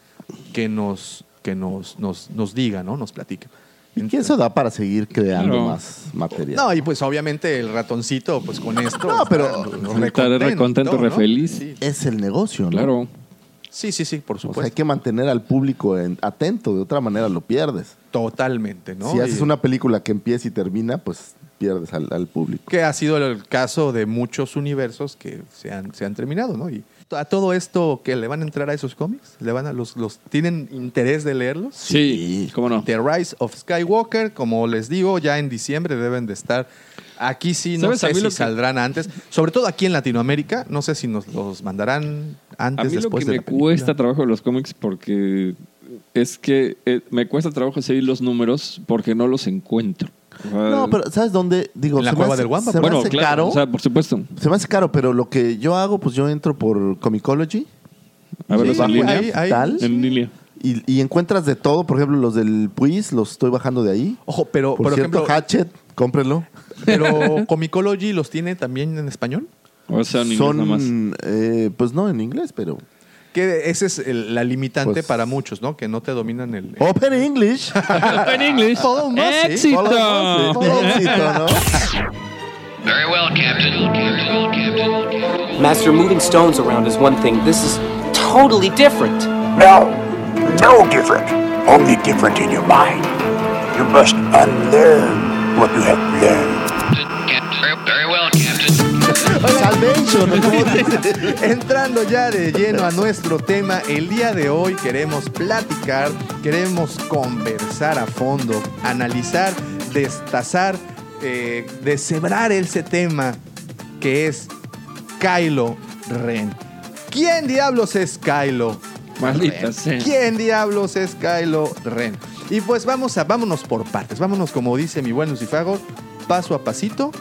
que nos, que nos, nos, nos digan, ¿no? Nos platican. Y que eso da para seguir creando más material. No, y pues obviamente el ratoncito, pues con esto. No, pero- Está re contento, re feliz. Sí. es el negocio, ¿no? Claro. sí, sí, sí, por O sea, hay supuesto. que mantener al público en- atento, de otra manera lo pierdes. Totalmente, ¿no? si haces una película que empieza y termina, pues pierdes al, al público. Que ha sido el caso de muchos universos que se han, se han terminado, ¿no? Y a todo esto, que le van a entrar a esos cómics? ¿Le van a los, los ¿Tienen interés de leerlos? Sí. ¿Cómo no? The Rise of Skywalker, como les digo, ya en diciembre deben de estar. Aquí sí, no ¿Sabes? A sé mí si lo que- saldrán antes. Sobre todo aquí en Latinoamérica, no sé si nos los mandarán A antes, mí lo después que de me cuesta trabajo de los cómics porque es que eh, me cuesta trabajo seguir los números porque no los encuentro. No, pero ¿sabes dónde? Digo, En la se me cueva hace- del Wampa, Se me bueno, hace claro, caro. o sea, por supuesto. se me hace caro, pero lo que yo hago, pues yo entro por Comicology A ver, Sí, los en línea. ahí- ahí- tal. En línea. y, y encuentras de todo. Por ejemplo, los del Puis los estoy bajando de ahí. Ojo, pero Por, por, cierto, ejemplo, Hatchet, cómprenlo. pero Comicology los tiene también en español. O sea, en inglés nada más. Son, eh, pues no en inglés, pero... Que ese es el- la limitante Pues- para muchos, ¿no? Que no te dominan el. Open English. en inglés. Todo un más, sí. ¡Éxito! Éxito, ¿no? Very well, Captain. Captain, Captain. Master, moving stones around is one thing. This is totally different. No, no different. Only different in your mind. You must unlearn what you have learned. Captain. Very well, Captain. Salvation. ¿no? ¿Cómo dice? Entrando ya de lleno a nuestro tema, el día de hoy queremos platicar, queremos conversar a fondo, analizar, destazar, eh, deshebrar ese tema que es Kylo Ren. ¿Quién diablos es Kylo? Maldita sea. ¿Quién diablos es Kylo Ren? Y pues vamos a, vámonos por partes, vámonos como dice mi buen Lucifago, paso a pasito.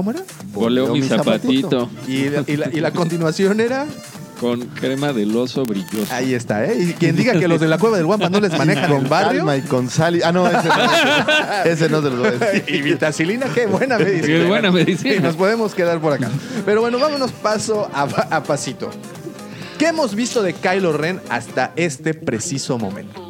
¿Cómo era? Voleo mi mi zapatito Y la, y la- y la continuación era. con crema del oso brilloso. Ahí está, ¿eh? Y quien diga que los de la cueva del Guampa no les manejan con barrio. y con sal. y- Ah, no, ese no. ese no se los voy a decir. Y vitacilina, qué buena medicina. Qué buena medicina. Y nos podemos quedar por acá. Pero bueno, vámonos paso a, a pasito. ¿Qué hemos visto de Kylo Ren hasta este preciso momento?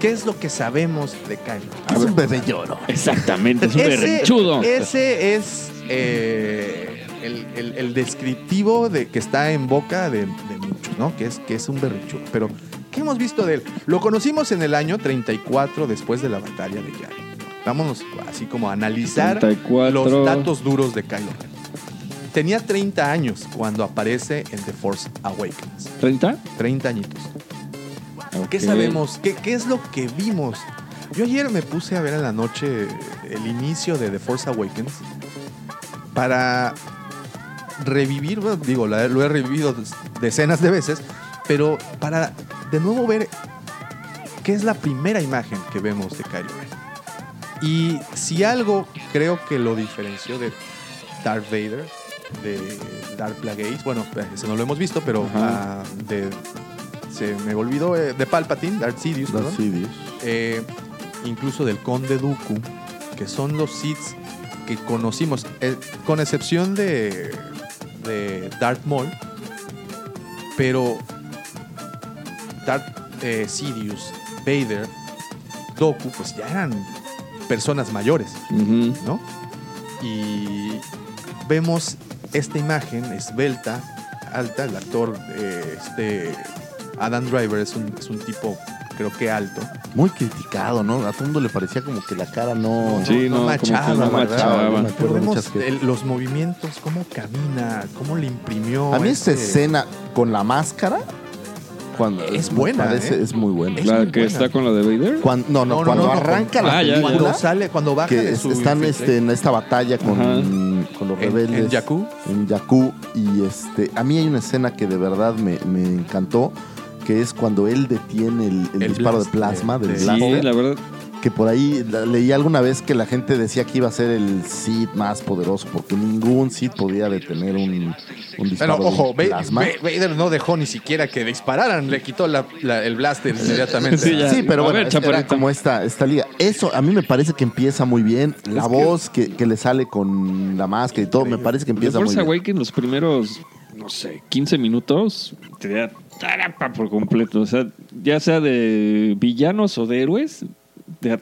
¿Qué es lo que sabemos de Kylo? Es un bebé lloro. Exactamente, es un berrinchudo. ese es eh, el, el- el descriptivo de que está en boca de, de muchos, ¿no? Que es, que es un berrinchudo. Pero, ¿qué hemos visto de él? Lo conocimos en el año 34 después de la batalla de Yavin. Vámonos así como a analizar 34. los datos duros de Kylo Ren. Tenía 30 años cuando aparece en The Force Awakens. ¿30? 30 añitos. ¿Qué Ok. sabemos? ¿Qué, ¿Qué es lo que vimos? Yo ayer me puse a ver en la noche el inicio de The Force Awakens para revivir, bueno, digo, lo he revivido decenas de veces, pero para de nuevo ver qué es la primera imagen que vemos de Kylo Ren. Y si algo creo que lo diferenció de Darth Vader, de Darth Plagueis, bueno, eso no lo hemos visto, pero ah, de, se me olvidó eh, de Palpatine, Darth Sidious, Darth perdón. Sidious. Eh, incluso del Conde Dooku, que son los Sith que conocimos, eh, con excepción de, de Darth Maul, pero Darth Sidious, Vader, Dooku, pues ya eran personas mayores. ¿no? Y vemos esta imagen esbelta, alta, el actor, eh, este Adam Driver es un, es un tipo, creo que alto. Muy criticado, ¿no? A todo mundo le parecía como que la cara no. Sí, no, machaba, no ¿verdad? machaba. Que- el- los movimientos, cómo camina, cómo le imprimió. A mí esta este- escena con la máscara. Cuando, Es buena, parece- ¿eh? Es muy buena. Es ¿La muy que buena. está con la de Vader? Cuando, no, no, No, no, cuando no, arranca cuando- la Ah, ya, ya. película. Cuando sale, cuando baja que de su están este, en esta batalla con, con los En- en rebeldes. Jakku. En Jakku. Y este, a mí hay una escena que de verdad me, me encantó, que es cuando él detiene el, el El disparo de plasma del de- Sí, blaster. la verdad. Que por ahí leí alguna vez que la gente decía que iba a ser el Sith más poderoso, porque ningún Sith podía detener un, un Pero disparo ojo, de plasma. Va- Vader no dejó ni siquiera que dispararan, le quitó la- la- el blaster inmediatamente. Sí, ya. Sí, pero A bueno, ver, era como esta, esta liga. Eso a mí me parece que empieza muy bien. La Es voz que, que le sale con la máscara y todo, me parece que The empieza muy Force bien. Awakens los primeros, no sé, 15 minutos te da tarapa por completo. O sea, ya sea de villanos o de héroes, de-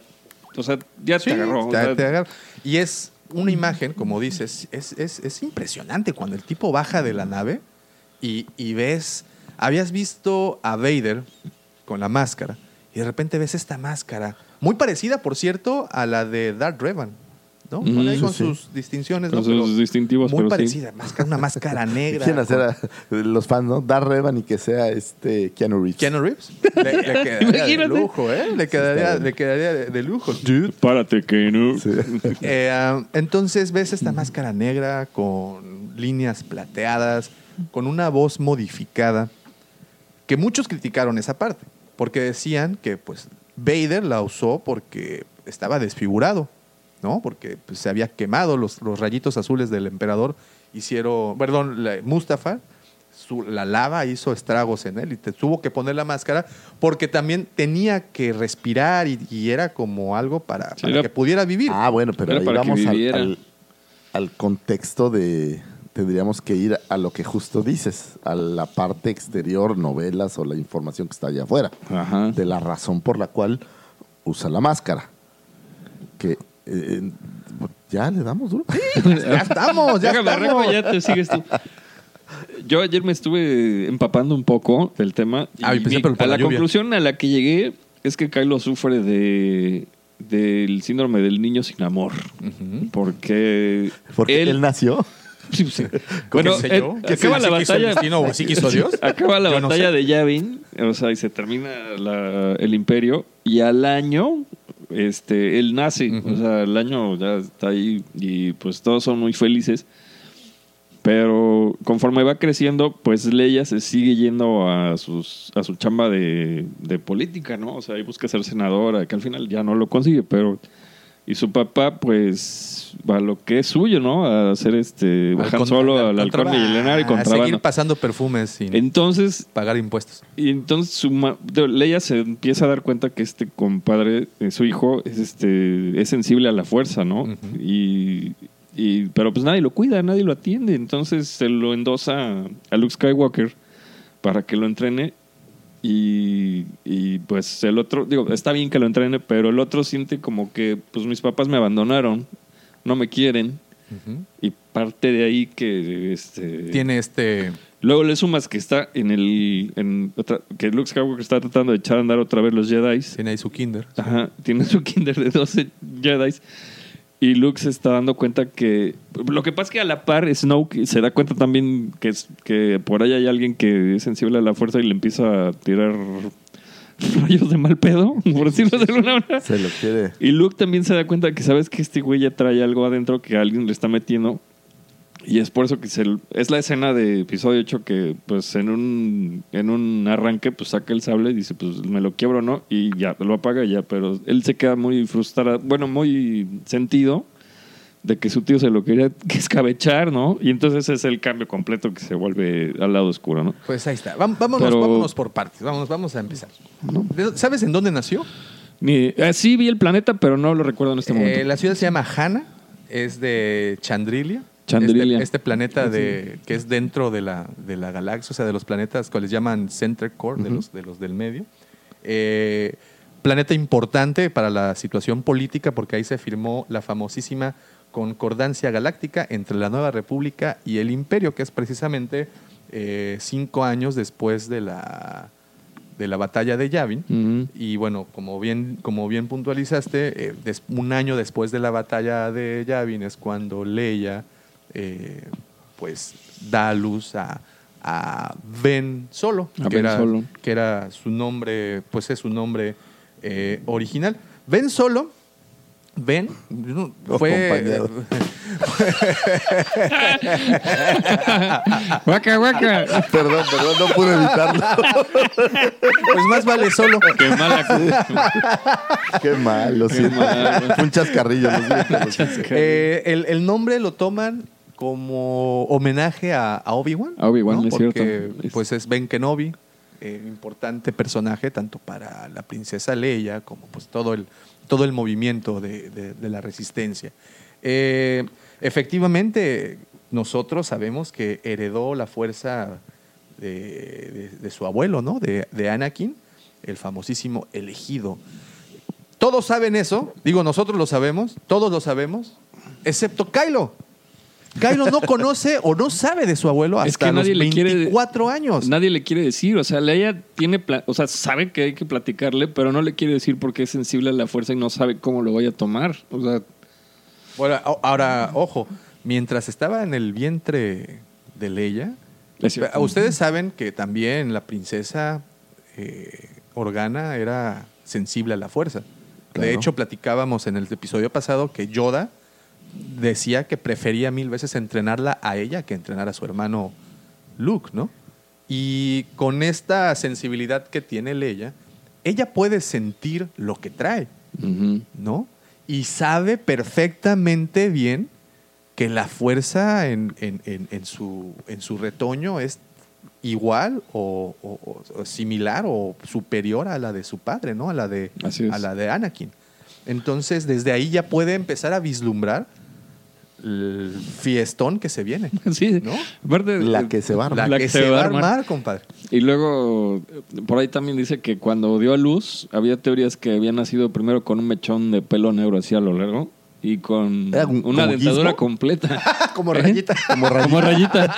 o sea, ya Sí, te agarró. te- te. Y es una imagen, como dices, es, es- es impresionante cuando el tipo baja de la nave y, y ves, habías visto a Vader con la máscara y de repente ves esta máscara, muy parecida, por cierto, a la de Darth Revan, ¿no? Ujú. Con, ahí Sí, con sí. sus distinciones, Con ¿no? Pero sus distintivos, Muy pero sí. parecida, máscara, una máscara negra. Quieren hacer a los fans, ¿no? Dar Revan y que sea este Keanu Reeves. Keanu Reeves. Le, le quedaría de lujo, ¿eh? Le quedaría, le quedaría de, de lujo. Párate que no. Sí. Eh, ah, entonces ves esta máscara negra con líneas plateadas, con una voz modificada, que muchos criticaron esa parte, porque decían que pues Vader la usó porque estaba desfigurado, ¿no? Porque pues, se había quemado los, los rayitos azules del emperador, hicieron, perdón, la- Mustafa, su- la lava hizo estragos en él y te tuvo que poner la máscara porque también tenía que respirar y, y era como algo para, Sí, para era- que pudiera vivir. Ah, bueno, pero ahí vamos al- al contexto de. Tendríamos que ir a lo que justo dices, a la parte exterior, novelas o la información que está allá afuera. Ajá. De la razón por la cual usa la máscara. Que eh, ya le damos duro. ya estamos, ya Déjame, estamos. ya te sigues tú. Yo ayer me estuve empapando un poco del tema. Ah, y mi- por a la conclusión a la que llegué es que Kylo sufre de del síndrome del niño sin amor. Porque, Porque él, nació. Sí, sí. Bueno, ¿Qué sé eh, yo? ¿Qué acaba la ¿Sí quiso el batalla. destino o así quiso Dios? Acaba la Yo no batalla sé. de Yavin, o sea, y se termina la- el imperio, y al año, este, él nace, o sea, el año ya está ahí, y pues todos son muy felices. Pero conforme va creciendo, pues Leia se sigue yendo a, sus, a su chamba de, de política, ¿no? O sea, ahí busca ser senadora, que al final ya no lo consigue, pero... Y su papá, pues, a lo que es suyo, ¿no? A hacer este... Bajar solo al contrabando. milenario y A seguir contrabando. pasando perfumes sin Entonces, pagar impuestos. y entonces su ma- Leia se empieza a dar cuenta que este compadre, eh, su hijo, es este es sensible a la fuerza, ¿no? y, y- pero pues nadie lo cuida, nadie lo atiende. Entonces se lo endosa a Luke Skywalker para que lo entrene. Y, y, pues el otro, digo, está bien que lo entrene, pero el otro siente como que pues mis papás me abandonaron, no me quieren. Y parte de ahí que este Tiene este. Luego le sumas que está en el en otra, que Luke Skywalker está tratando de echar a andar otra vez los Jedi. Tiene ahí su kinder. Ajá, tiene su kinder de 12 Jedi. Y Luke se está dando cuenta que. Lo que pasa es que a la par, Snoke se da cuenta también que, es, que por ahí hay alguien que es sensible a la fuerza y le empieza a tirar rayos de mal pedo, por decirlo de alguna manera. Se lo quiere. Y Luke también se da cuenta que sabes que este güey ya trae algo adentro que alguien le está metiendo. Y es por eso que se, es la escena de episodio 8 que pues en un, en un arranque pues saca el sable y dice pues me lo quiebro no y ya lo apaga ya, pero él se queda muy frustrado, bueno, muy sentido de que su tío se lo quería escabechar, ¿no? Y entonces es el cambio completo que se vuelve al lado oscuro, ¿no? Pues ahí está. Vámonos, Pero- vámonos por partes. Vamos, vamos a empezar. ¿De- ¿Sabes en dónde nació? Ni, eh, sí vi el planeta, pero no lo recuerdo en este momento. Eh, la ciudad se llama Hana, es de Chandrilia. Este, este planeta de, que es dentro de la, de la galaxia, o sea, de los planetas cuales llaman Center Core, de, los, de los del medio. Eh, planeta importante para la situación política porque ahí se firmó la famosísima concordancia galáctica entre la Nueva República y el Imperio, que es precisamente eh, cinco años después de la, de la batalla de Yavin. Y bueno, como bien, como bien puntualizaste, eh, des- un año después de la batalla de Yavin es cuando Leia eh, pues da a luz a, a Ben Solo, A que, Ben era, Solo. que era su nombre, pues es su nombre eh, original. Ben Solo, Ben, fue... Guaca, guaca. Perdón, perdón, no pude evitarlo. pues más vale solo. Qué mala. Qué malo, sí. Qué mal. Un chascarrillo. lo siento. Eh, el, el nombre lo toman como homenaje a, a Obi-Wan. A Obi-Wan, es Porque, cierto. Pues es Ben Kenobi, eh, importante personaje tanto para la princesa Leia como pues todo el, todo el movimiento de, de- de la resistencia. Eh, efectivamente, nosotros sabemos que heredó la fuerza de, de- su abuelo, ¿no? De Anakin, el famosísimo elegido. Todos saben eso, digo, nosotros lo sabemos, todos lo sabemos, excepto Kylo. Kylo no conoce o no sabe de su abuelo hasta Es que nadie los le quiere- 24 años. Nadie le quiere decir, o sea, Leia tiene, o sea, sabe que hay que platicarle, pero no le quiere decir porque es sensible a la fuerza y no sabe cómo lo vaya a tomar. O sea, Bueno, ahora, ojo, mientras estaba en el vientre de Leia, ustedes saben que también la princesa eh, Organa era sensible a la fuerza. De hecho, platicábamos en el episodio pasado que Yoda decía que prefería mil veces entrenarla a ella que entrenar a su hermano Luke, ¿no? Y con esta sensibilidad que tiene Leia, ella puede sentir lo que trae. ¿no? Y sabe perfectamente bien que la fuerza en, en- en- en su, en su retoño es igual o, o- similar o superior a la de su padre, ¿no? A la de, a la de Anakin. Entonces, desde ahí ya puede empezar a vislumbrar el fiestón que se viene. sí, ¿No? Aparte, La que se va a armar. La, que, se, va a armar, compadre. Y luego, por ahí también dice que cuando dio a luz, había teorías que había nacido primero con un mechón de pelo negro así a lo largo y con ¿Era un- una dentadura Gizmo? completa. Como ¿Eh? rayita. Como rayita. Como rayita.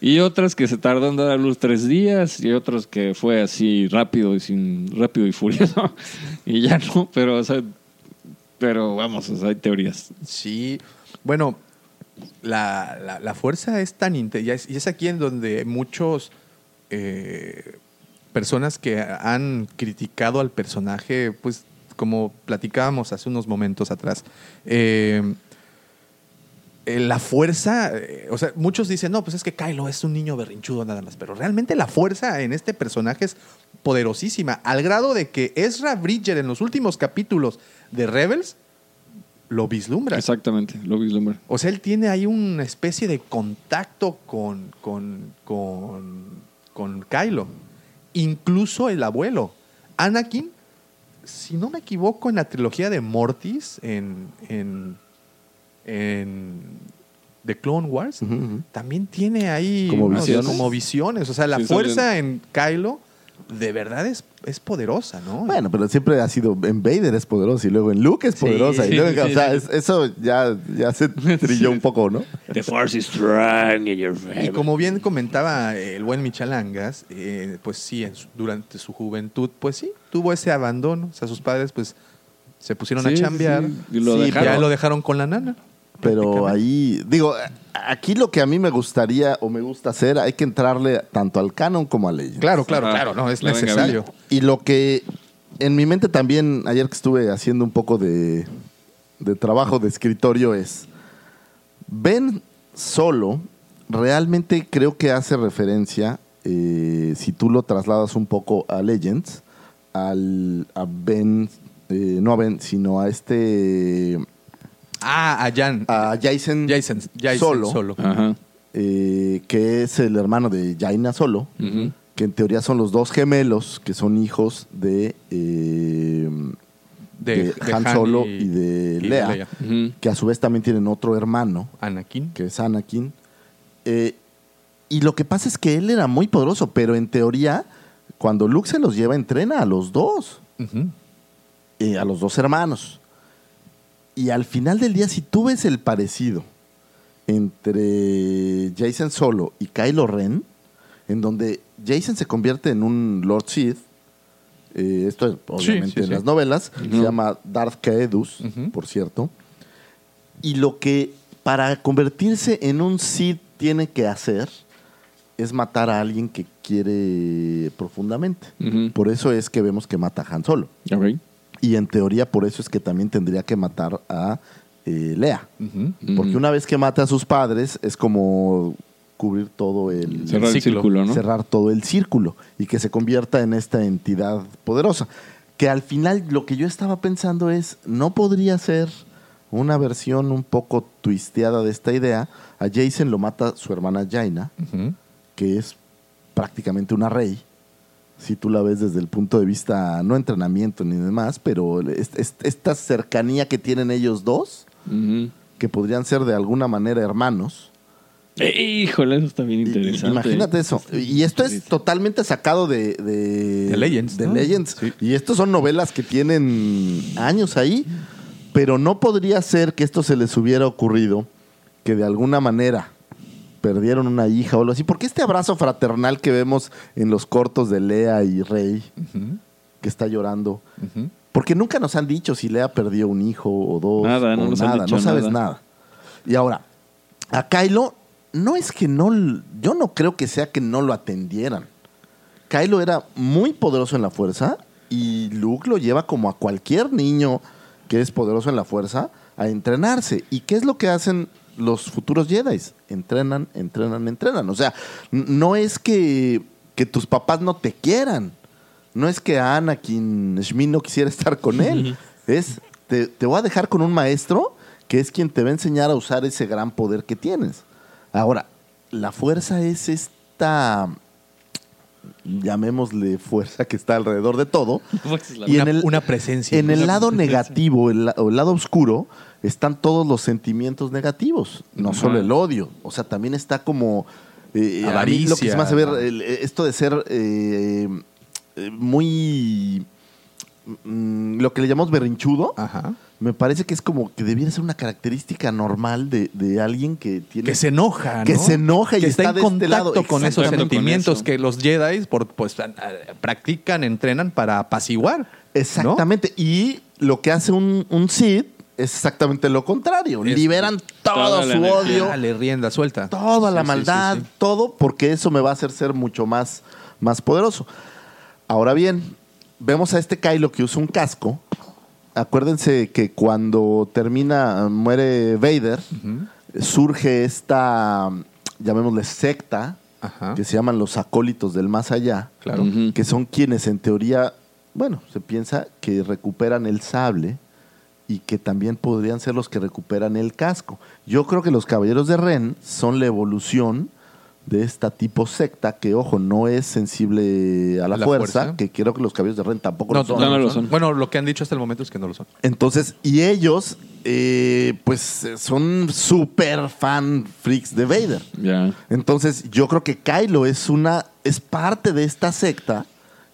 y otras que se tardó en dar a luz tres días y otros que fue así rápido y sin rápido y furioso y ya no, pero o sea, pero vamos, hay teorías. Sí, bueno, la, la- fuerza es tan inte- y es, aquí en donde muchos eh, personas que han criticado al personaje, pues como platicábamos hace unos momentos atrás, eh, eh, la fuerza, o sea, muchos dicen, no, pues es que Kylo es un niño berrinchudo nada más, pero realmente la fuerza en este personaje es poderosísima, al grado de que Ezra Bridger en los últimos capítulos de Rebels lo vislumbra. Exactamente, lo vislumbra. O sea, él tiene ahí una especie de contacto con, con, con, con Kylo. Incluso el abuelo. Anakin, si no me equivoco, en la trilogía de Mortis, en, en, en The Clone Wars, también tiene ahí Como unos- visiones. como visiones. O sea, la Sí, fuerza en Kylo de verdad es, es poderosa, ¿no? Bueno, pero siempre ha sido en Vader es poderosa y luego en Luke es poderosa. y luego, sí, o sea, sí. es- eso ya, ya se trilló un poco, ¿no? The force is strong in your Y favor. como bien comentaba el buen Michalangas, eh, pues sí, en su- durante su juventud, pues sí, tuvo ese abandono. O sea, sus padres pues se pusieron Sí, a chambear sí. Y lo y dejaron. ya lo dejaron con la nana. Pero ahí, digo, aquí lo que a mí me gustaría o me gusta hacer, hay que entrarle tanto al canon como a Legends. Claro, claro, Ajá. claro, no, es necesario. Y lo que en mi mente también, ayer que estuve haciendo un poco de, de trabajo de escritorio, es Ben Solo realmente creo que hace referencia, eh, si tú lo trasladas un poco a Legends, al, a Ben, eh, no a Ben, sino a este, Ah, a Jan. a Jason, Jason, Jason Solo, Solo. Ajá. eh, que es el hermano de Jaina Solo. Que en teoría son los dos gemelos que son hijos de, eh, de Han Solo y de Lea. Que a su vez también tienen otro hermano, Anakin. que es Anakin. Eh, y lo que pasa es que él era muy poderoso, pero en teoría, cuando Luke se los lleva, entrena a los dos, eh, a los dos hermanos. Y al final del día, si tú ves el parecido entre Jason Solo y Kylo Ren, en donde Jason se convierte en un Lord Sith, eh, esto es obviamente sí, en sí. las novelas, se llama Darth Caedus, por cierto, y lo que para convertirse en un Sith tiene que hacer es matar a alguien que quiere profundamente. Por eso es que vemos que mata a Han Solo. Y en teoría por eso es que también tendría que matar a eh, Lea. Porque una vez que mata a sus padres es como cubrir todo el... Cerrar el ciclo. círculo, ¿no? cerrar todo el círculo y que se convierta en esta entidad poderosa. Que al final lo que yo estaba pensando es, ¿no podría ser una versión un poco twisteada de esta idea? A Jason lo mata su hermana Jaina, que es prácticamente una rey. Si tú la ves desde el punto de vista, no entrenamiento ni demás, pero es- es- esta cercanía que tienen ellos dos, que podrían ser de alguna manera hermanos. Eh, híjole, eso está bien interesante. Imagínate eso. Y esto es totalmente sacado de, de, De Legends, de ¿no? Legends. Sí. Y estos son novelas que tienen años ahí, pero no podría ser que esto se les hubiera ocurrido que de alguna manera perdieron una hija o algo así. Porque este abrazo fraternal que vemos en los cortos de Lea y Rey, que está llorando, Ujú. porque nunca nos han dicho si Lea perdió un hijo o dos. Nada, no o nos han nada, dicho no sabes nada. nada. Y ahora, a Kylo, no es que no, yo no creo que sea que no lo atendieran. Kylo era muy poderoso en la fuerza y Luke lo lleva como a cualquier niño que es poderoso en la fuerza a entrenarse. ¿Y qué es lo que hacen los futuros Jedi? Entrenan, entrenan, entrenan. O sea, no es que, que tus papás no te quieran. No es que Anakin Shmi no quisiera estar con él. es, te, te voy a dejar con un maestro que es quien te va a enseñar a usar ese gran poder que tienes. Ahora, la fuerza es esta, llamémosle fuerza que está alrededor de todo. Y una, en el- una presencia. En el lado negativo el la- o el lado oscuro están todos los sentimientos negativos, no solo el odio. O sea, también está como eh, a mí Avaricia. lo que se me hace ver el- eh, esto de ser eh, eh, muy mm, lo que le llamamos berrinchudo. Ajá. Me parece que es como que debiera ser una característica normal de, de alguien que tiene Que se enoja, Que ¿no? se enoja y que está está, de en este contacto lado. con esos con sentimientos que los Jedi por, pues, practican, entrenan para apaciguar. Exactamente. Y lo que hace un, un Sith es exactamente lo contrario. Es- Liberan todo su energía. odio, Dale rienda suelta. toda la Sí, maldad, sí, sí. todo, porque eso me va a hacer ser mucho más, más poderoso. Ahora bien, vemos a este Kylo que usa un casco. Acuérdense que cuando termina, muere Vader, surge esta, llamémosle secta, Ajá. que se llaman los acólitos del más allá Claro. Que son quienes en teoría, bueno, se piensa que recuperan el sable y que también podrían ser los que recuperan el casco. Yo creo que los caballeros de Ren son la evolución de esta tipo secta que, ojo, no es sensible a la, fuerza, fuerza. que creo que los caballeros de Ren tampoco No, lo son. no, no lo son. Bueno, lo que han dicho hasta el momento es que no lo son. Entonces, y ellos, eh, pues, son súper fan freaks de Vader. Ya. Entonces, yo creo que Kylo es una es parte de esta secta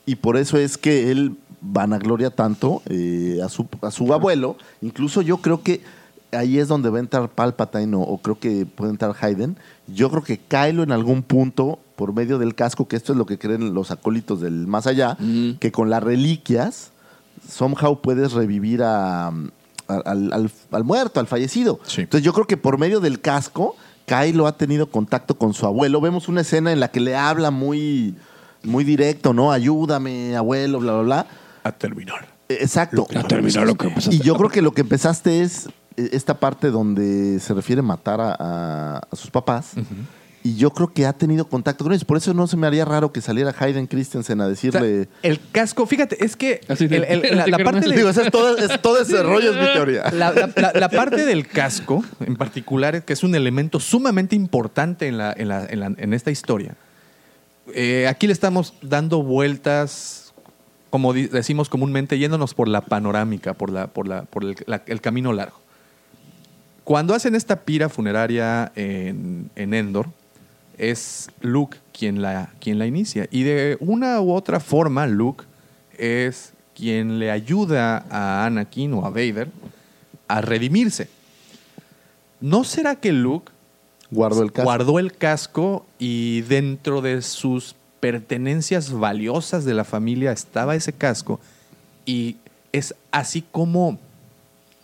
y por eso es que él vanagloria tanto eh, a, su, a su abuelo. Incluso yo creo que ahí es donde va a entrar Palpatine o, o creo que puede entrar Hayden. Yo creo que Kylo en algún punto, por medio del casco, que esto es lo que creen los acólitos del más allá, que con las reliquias somehow puedes revivir a, a- al, al- al muerto, al fallecido. Sí. Entonces yo creo que por medio del casco, Kylo ha tenido contacto con su abuelo. Vemos una escena en la que le habla muy, muy directo, ¿no? Ayúdame, abuelo, bla, bla, bla. A terminar. Exacto. A terminar lo que empezaste. Y yo creo que lo que empezaste es eh, esta parte donde se refiere matar a, a- a sus papás. Y yo creo que ha tenido contacto con ellos. Por eso no se me haría raro que saliera Hayden Christensen a O sea, decirle... el casco, fíjate, es que el- el- la, la parte Digo, de, es todo, es- todo ese rollo es mi teoría. la, la- la- la parte del casco, en particular, que es un elemento sumamente importante en, la- en la- en la- en esta historia. Eh, aquí le estamos dando vueltas, como decimos comúnmente, yéndonos por la panorámica, por, la, por, la, por el, la- el camino largo. Cuando hacen esta pira funeraria en, en Endor, es Luke quien la, quien la inicia. Y de una u otra forma, Luke es quien le ayuda a Anakin o a Vader a redimirse. ¿No será que Luke Guardo el casco. guardó el casco y dentro de sus pertenencias valiosas de la familia estaba ese casco? Y es así como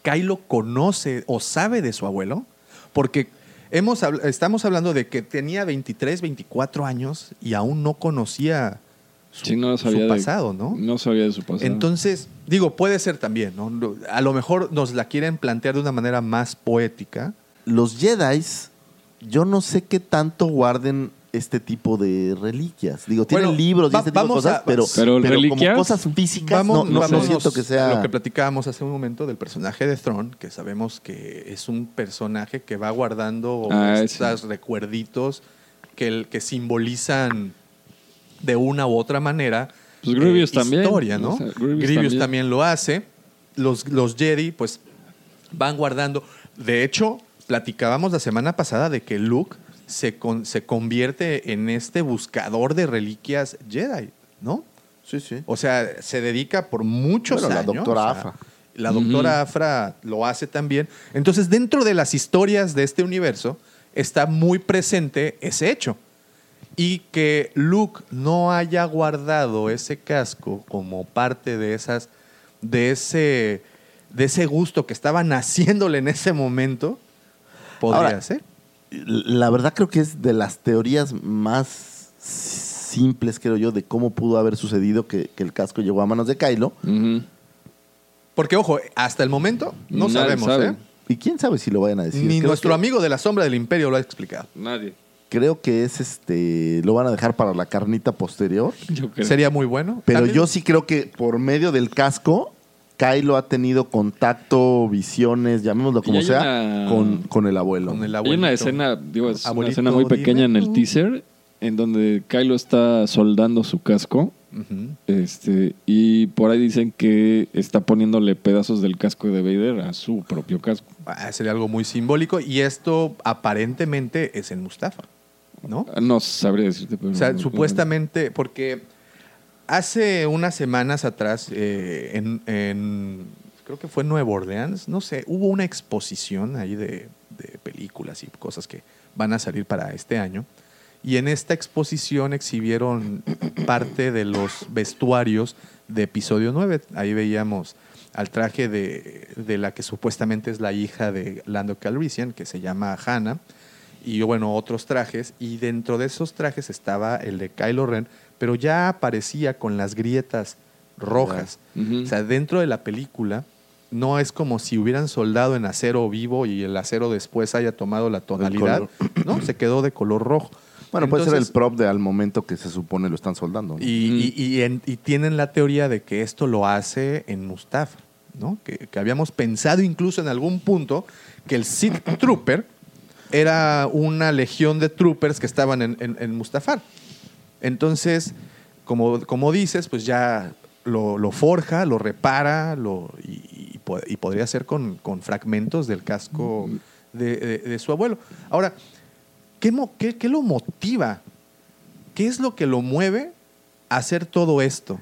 Kylo conoce o sabe de su abuelo, porque hemos, estamos hablando de que tenía 23, 24 años y aún no conocía su, Sí, no su sabía de- pasado, ¿no? No sabía de su pasado. Entonces, digo, puede ser también, ¿no? No, A lo mejor nos la quieren plantear de una manera más poética. Los Jedi, yo no sé qué tanto guarden este tipo de reliquias. Digo, tienen Bueno, libros y va- este tipo de cosas, a- pero, Pero pero reliquias, como cosas físicas Vamos, no, no, siento que a sea... lo que platicábamos hace un momento del personaje de Thrawn, que sabemos que es un personaje que va guardando Ah, estos recuerditos que, que simbolizan de una u otra manera Pues Grievous eh, también. historia, ¿no? O sea, Grievous Grievous también. también. lo hace. Los, los Jedi, pues, van guardando. De hecho, platicábamos la semana pasada de que Luke se, con- se convierte en este buscador de reliquias Jedi, ¿no? Sí, sí. O sea, se dedica por muchos Bueno, la años. doctora o sea, Afra. La doctora Afra lo hace también. Entonces, dentro de las historias de este universo, está muy presente ese hecho. Y que Luke no haya guardado ese casco como parte de esas, de ese, de ese gusto que estaba naciéndole en ese momento, podría Ahora, ser. La verdad creo que es de las teorías más simples, creo yo, de cómo pudo haber sucedido que, que el casco llegó a manos de Kylo. Porque, ojo, hasta el momento no Nadie sabemos, sabe. ¿eh? Y quién sabe si lo vayan a decir. Ni Creo nuestro que- amigo de la sombra del imperio lo ha explicado. Nadie. Creo que es este. Lo van a dejar para la carnita posterior. Yo creo. Sería muy bueno. Pero También- yo sí creo que por medio del casco, Kylo ha tenido contacto, visiones, llamémoslo como sea, una- con, con el abuelo. Con el Hay una escena, digo, es una escena muy pequeña en el teaser, en donde Kylo está soldando su casco. Este, y por ahí dicen que está poniéndole pedazos del casco de Vader a su propio casco. Ah, sería algo muy simbólico. Y esto aparentemente es en Mustafa, ¿no? No sabría decirte, pero. O sea, supuestamente, porque hace unas semanas atrás, eh, en, creo que fue en Nueva Orleans, no sé, hubo una exposición ahí de, de películas y cosas que van a salir para este año. Y en esta exposición exhibieron parte de los vestuarios de episodio 9. Ahí veíamos al traje de, de la que supuestamente es la hija de Lando Calrissian, que se llama Hannah, y bueno, otros trajes. Y dentro de esos trajes estaba el de Kylo Ren, pero ya aparecía con las grietas rojas. O sea, dentro de la película no es como si hubieran soldado en acero vivo y el acero después haya tomado la tonalidad. No, se quedó de color rojo. Bueno, puede ser el prop de al momento que se supone lo están soldando. ¿no? y, y- y en- y tienen la teoría de que esto lo hace en Mustafa, ¿no? Que, que habíamos pensado incluso en algún punto que el Sith Trooper era una legión de troopers que estaban en, en- en Mustafar. Entonces, como, como dices, pues ya lo, forja, lo repara y, y po- y podría ser con, con fragmentos del casco de, su abuelo. Ahora, ¿qué, lo motiva? ¿Qué es lo que lo mueve a hacer todo esto?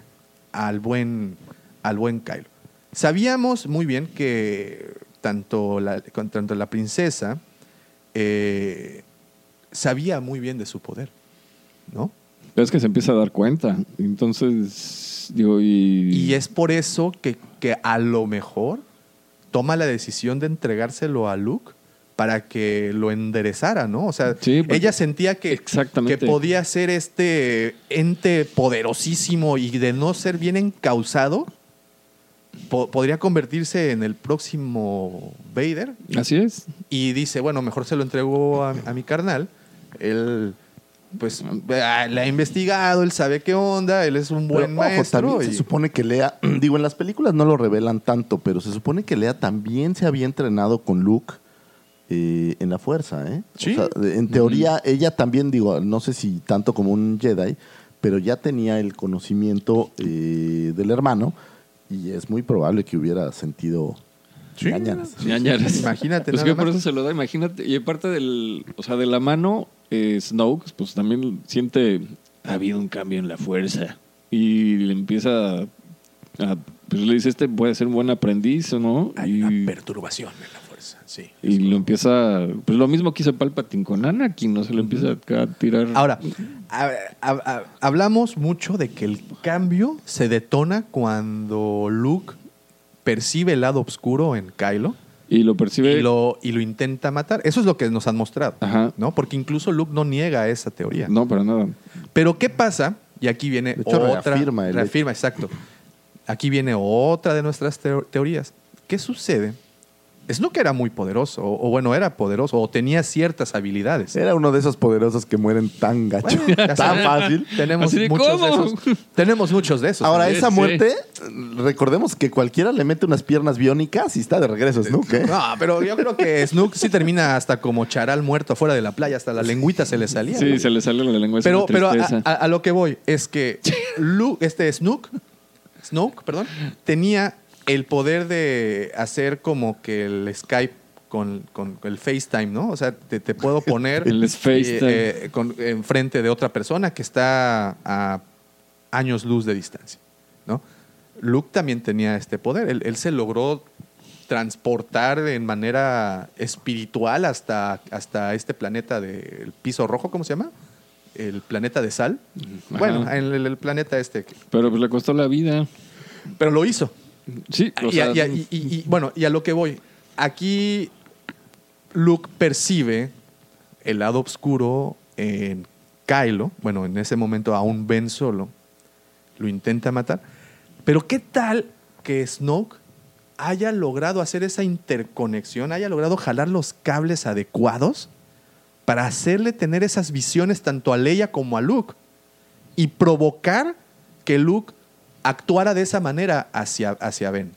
al buen, al buen Kylo. Sabíamos muy bien que tanto la, tanto la princesa eh, sabía muy bien de su poder, ¿no? Pero es que se empieza a dar cuenta. Entonces, digo, y. Y es por eso que, que a lo mejor toma la decisión de entregárselo a Luke para que lo enderezara, ¿no? O sea, Sí, ella sentía que, que podía ser este ente poderosísimo y de no ser bien encausado, po- podría convertirse en el próximo Vader. Así es. Y dice, bueno, mejor se lo entrego a, a mi carnal. Él, pues, ah, la ha investigado, él sabe qué onda, él es un Pero, buen ojo, maestro. también y- se supone que Lea, digo, en las películas no lo revelan tanto, pero se supone que Lea también se había entrenado con Luke eh, en la fuerza, ¿eh? Sí. O sea, de- en teoría, ella también, digo, no sé si tanto como un Jedi, pero ya tenía el conocimiento eh, del hermano y es muy probable que hubiera sentido Sí. ñañaras. Ñañaras. Imagínate Pues nada que por más. eso se lo da, imagínate. Y aparte del, o sea, de la mano, eh, Snoke, pues también siente, ha habido un cambio en la fuerza. Y le empieza a, a- pues le dice, este puede ser un buen aprendiz, ¿o no? Hay y, una perturbación en la fuerza, sí. y lo empieza, pues lo mismo que hizo Palpatine con Anakin, ¿no? Se lo empieza a tirar. Ahora, a- a- a- hablamos mucho de que el cambio se detona cuando Luke percibe el lado oscuro en Kylo y lo percibe. y lo, y lo intenta matar. Eso es lo que nos han mostrado, Ajá. ¿no? Porque incluso Luke no niega esa teoría. No, para nada. Pero ¿qué pasa? Y aquí viene De hecho, otra. reafirma el reafirma, exacto. Aquí viene otra de nuestras teo- teorías. ¿Qué sucede? Snoke era muy poderoso, o, o bueno, era poderoso, o tenía ciertas habilidades. Era uno de esos poderosos que mueren tan gacho, Bueno, tan fácil. Tenemos de, muchos de esos. Tenemos muchos de esos. Ahora, esa sí. muerte, recordemos que cualquiera le mete unas piernas biónicas y está de regreso Snook, ¿eh? No, pero yo creo que Snook sí termina hasta como charal muerto afuera de la playa, hasta la lengüita se le salía. Sí, se le sale la lengua. pero, pero a, tristeza. a- a lo que voy es que Luke, este Snook, Snoke, perdón, tenía el poder de hacer como que el Skype con, con el FaceTime, ¿no? O sea, te, te puedo poner El FaceTime. eh, con- enfrente de otra persona que está a años luz de distancia, ¿no? Luke también tenía este poder. Él, él se logró transportar en manera espiritual hasta, hasta este planeta del piso rojo, ¿cómo se llama? El planeta de sal. Ajá. Bueno, el, el- el planeta este. Pero pues le costó la vida. Pero lo hizo. Sí, o Y, sea, y, bueno, y a lo que voy. Aquí Luke percibe el lado oscuro en Kylo. Bueno, en ese momento aún Ben solo. Lo intenta matar. Pero ¿qué tal que Snoke haya logrado hacer esa interconexión, haya logrado jalar los cables adecuados para hacerle tener esas visiones tanto a Leia como a Luke y provocar que Luke actuara de esa manera hacia, hacia Ben.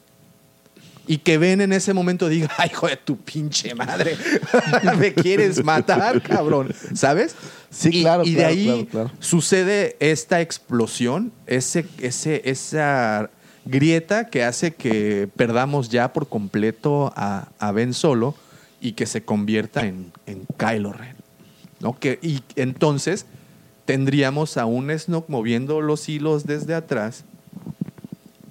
Y que Ben en ese momento diga, ay, hijo de tu pinche madre, me quieres matar, cabrón, ¿sabes? Sí, Y- claro, Y, de claro, ahí claro, claro. sucede esta explosión, ese, ese, esa grieta que hace que perdamos ya por completo a, a Ben Solo y que se convierta en, en Kylo Ren. ¿no? Que, y entonces tendríamos a un Snoke moviendo los hilos desde atrás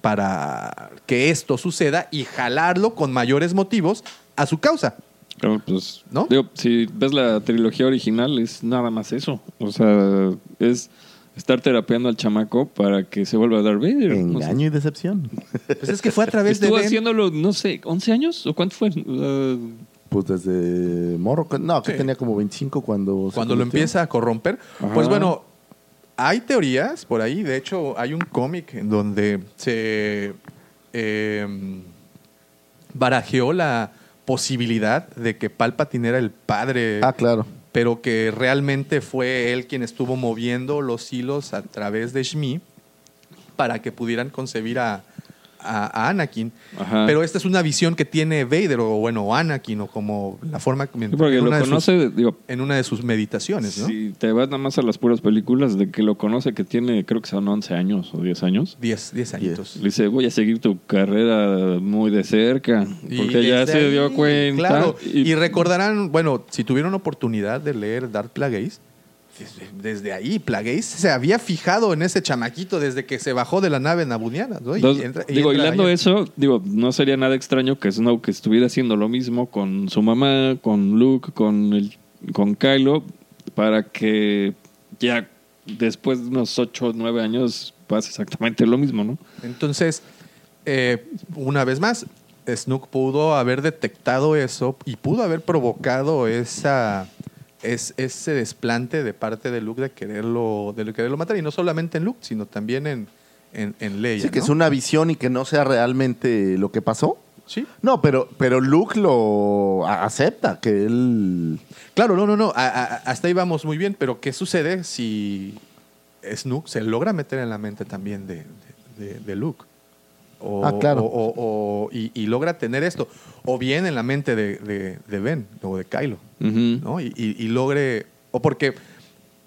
para que esto suceda y jalarlo con mayores motivos a su causa. Pero, pues, ¿No? digo, si ves la trilogía original, es nada más eso. O sea, es estar terapeando al chamaco para que se vuelva a dar Vader. O sea, Engaño y decepción. Pues es que fue a través de Estuvo Ben. haciéndolo, no sé, ¿11 años? ¿O cuánto fue? Pues desde morro, no, que Sí. tenía como 25 cuando... cuando lo empieza a corromper. Ajá. Pues bueno, hay teorías por ahí. De hecho, hay un cómic en donde se eh, barajeó la posibilidad de que Palpatine era el padre, Ah, claro. pero que realmente fue él quien estuvo moviendo los hilos a través de Shmi para que pudieran concebir a, a- a Anakin. Ajá. Pero esta es una visión que tiene Vader, o bueno, Anakin, o como la forma sí, porque en lo una de sus- conoce, digo, en una de sus meditaciones, ¿no? si te vas nada más a las puras películas, de que lo conoce que tiene, creo que son 11 años o 10 años. 10, 10 añitos. Le dice, voy a seguir tu carrera muy de cerca, Y porque ya se ahí, dio cuenta. Claro, y, y- recordarán, bueno, si tuvieron oportunidad de leer Dark Plagueis, desde, ahí, Plagueis se había fijado en ese chamaquito desde que se bajó de la nave nabuniana. ¿no? Y entra- y digo, hilando eso, digo, no sería nada extraño que Snoke estuviera haciendo lo mismo con su mamá, con Luke, con el, con Kylo, para que ya después de unos 8 o 9 años pase exactamente lo mismo, ¿no? Entonces, eh, una vez más, Snook pudo haber detectado eso y pudo haber provocado esa, es, ese desplante de parte de Luke de quererlo, de quererlo matar. Y no solamente en Luke, sino también en, en, en Leia. Sí, que ¿no? es una visión y que no sea realmente lo que pasó. Sí. No, pero, pero Luke lo acepta, que él... Claro, no, no, no. a- a- hasta ahí vamos muy bien, pero ¿qué sucede si Snook se logra meter en la mente también de, de- de Luke? O, Ah, claro. o- o- o- y, y logra tener esto. O bien en la mente de, de- de Ben o de Kylo. ¿no? Y, y- y logre. O porque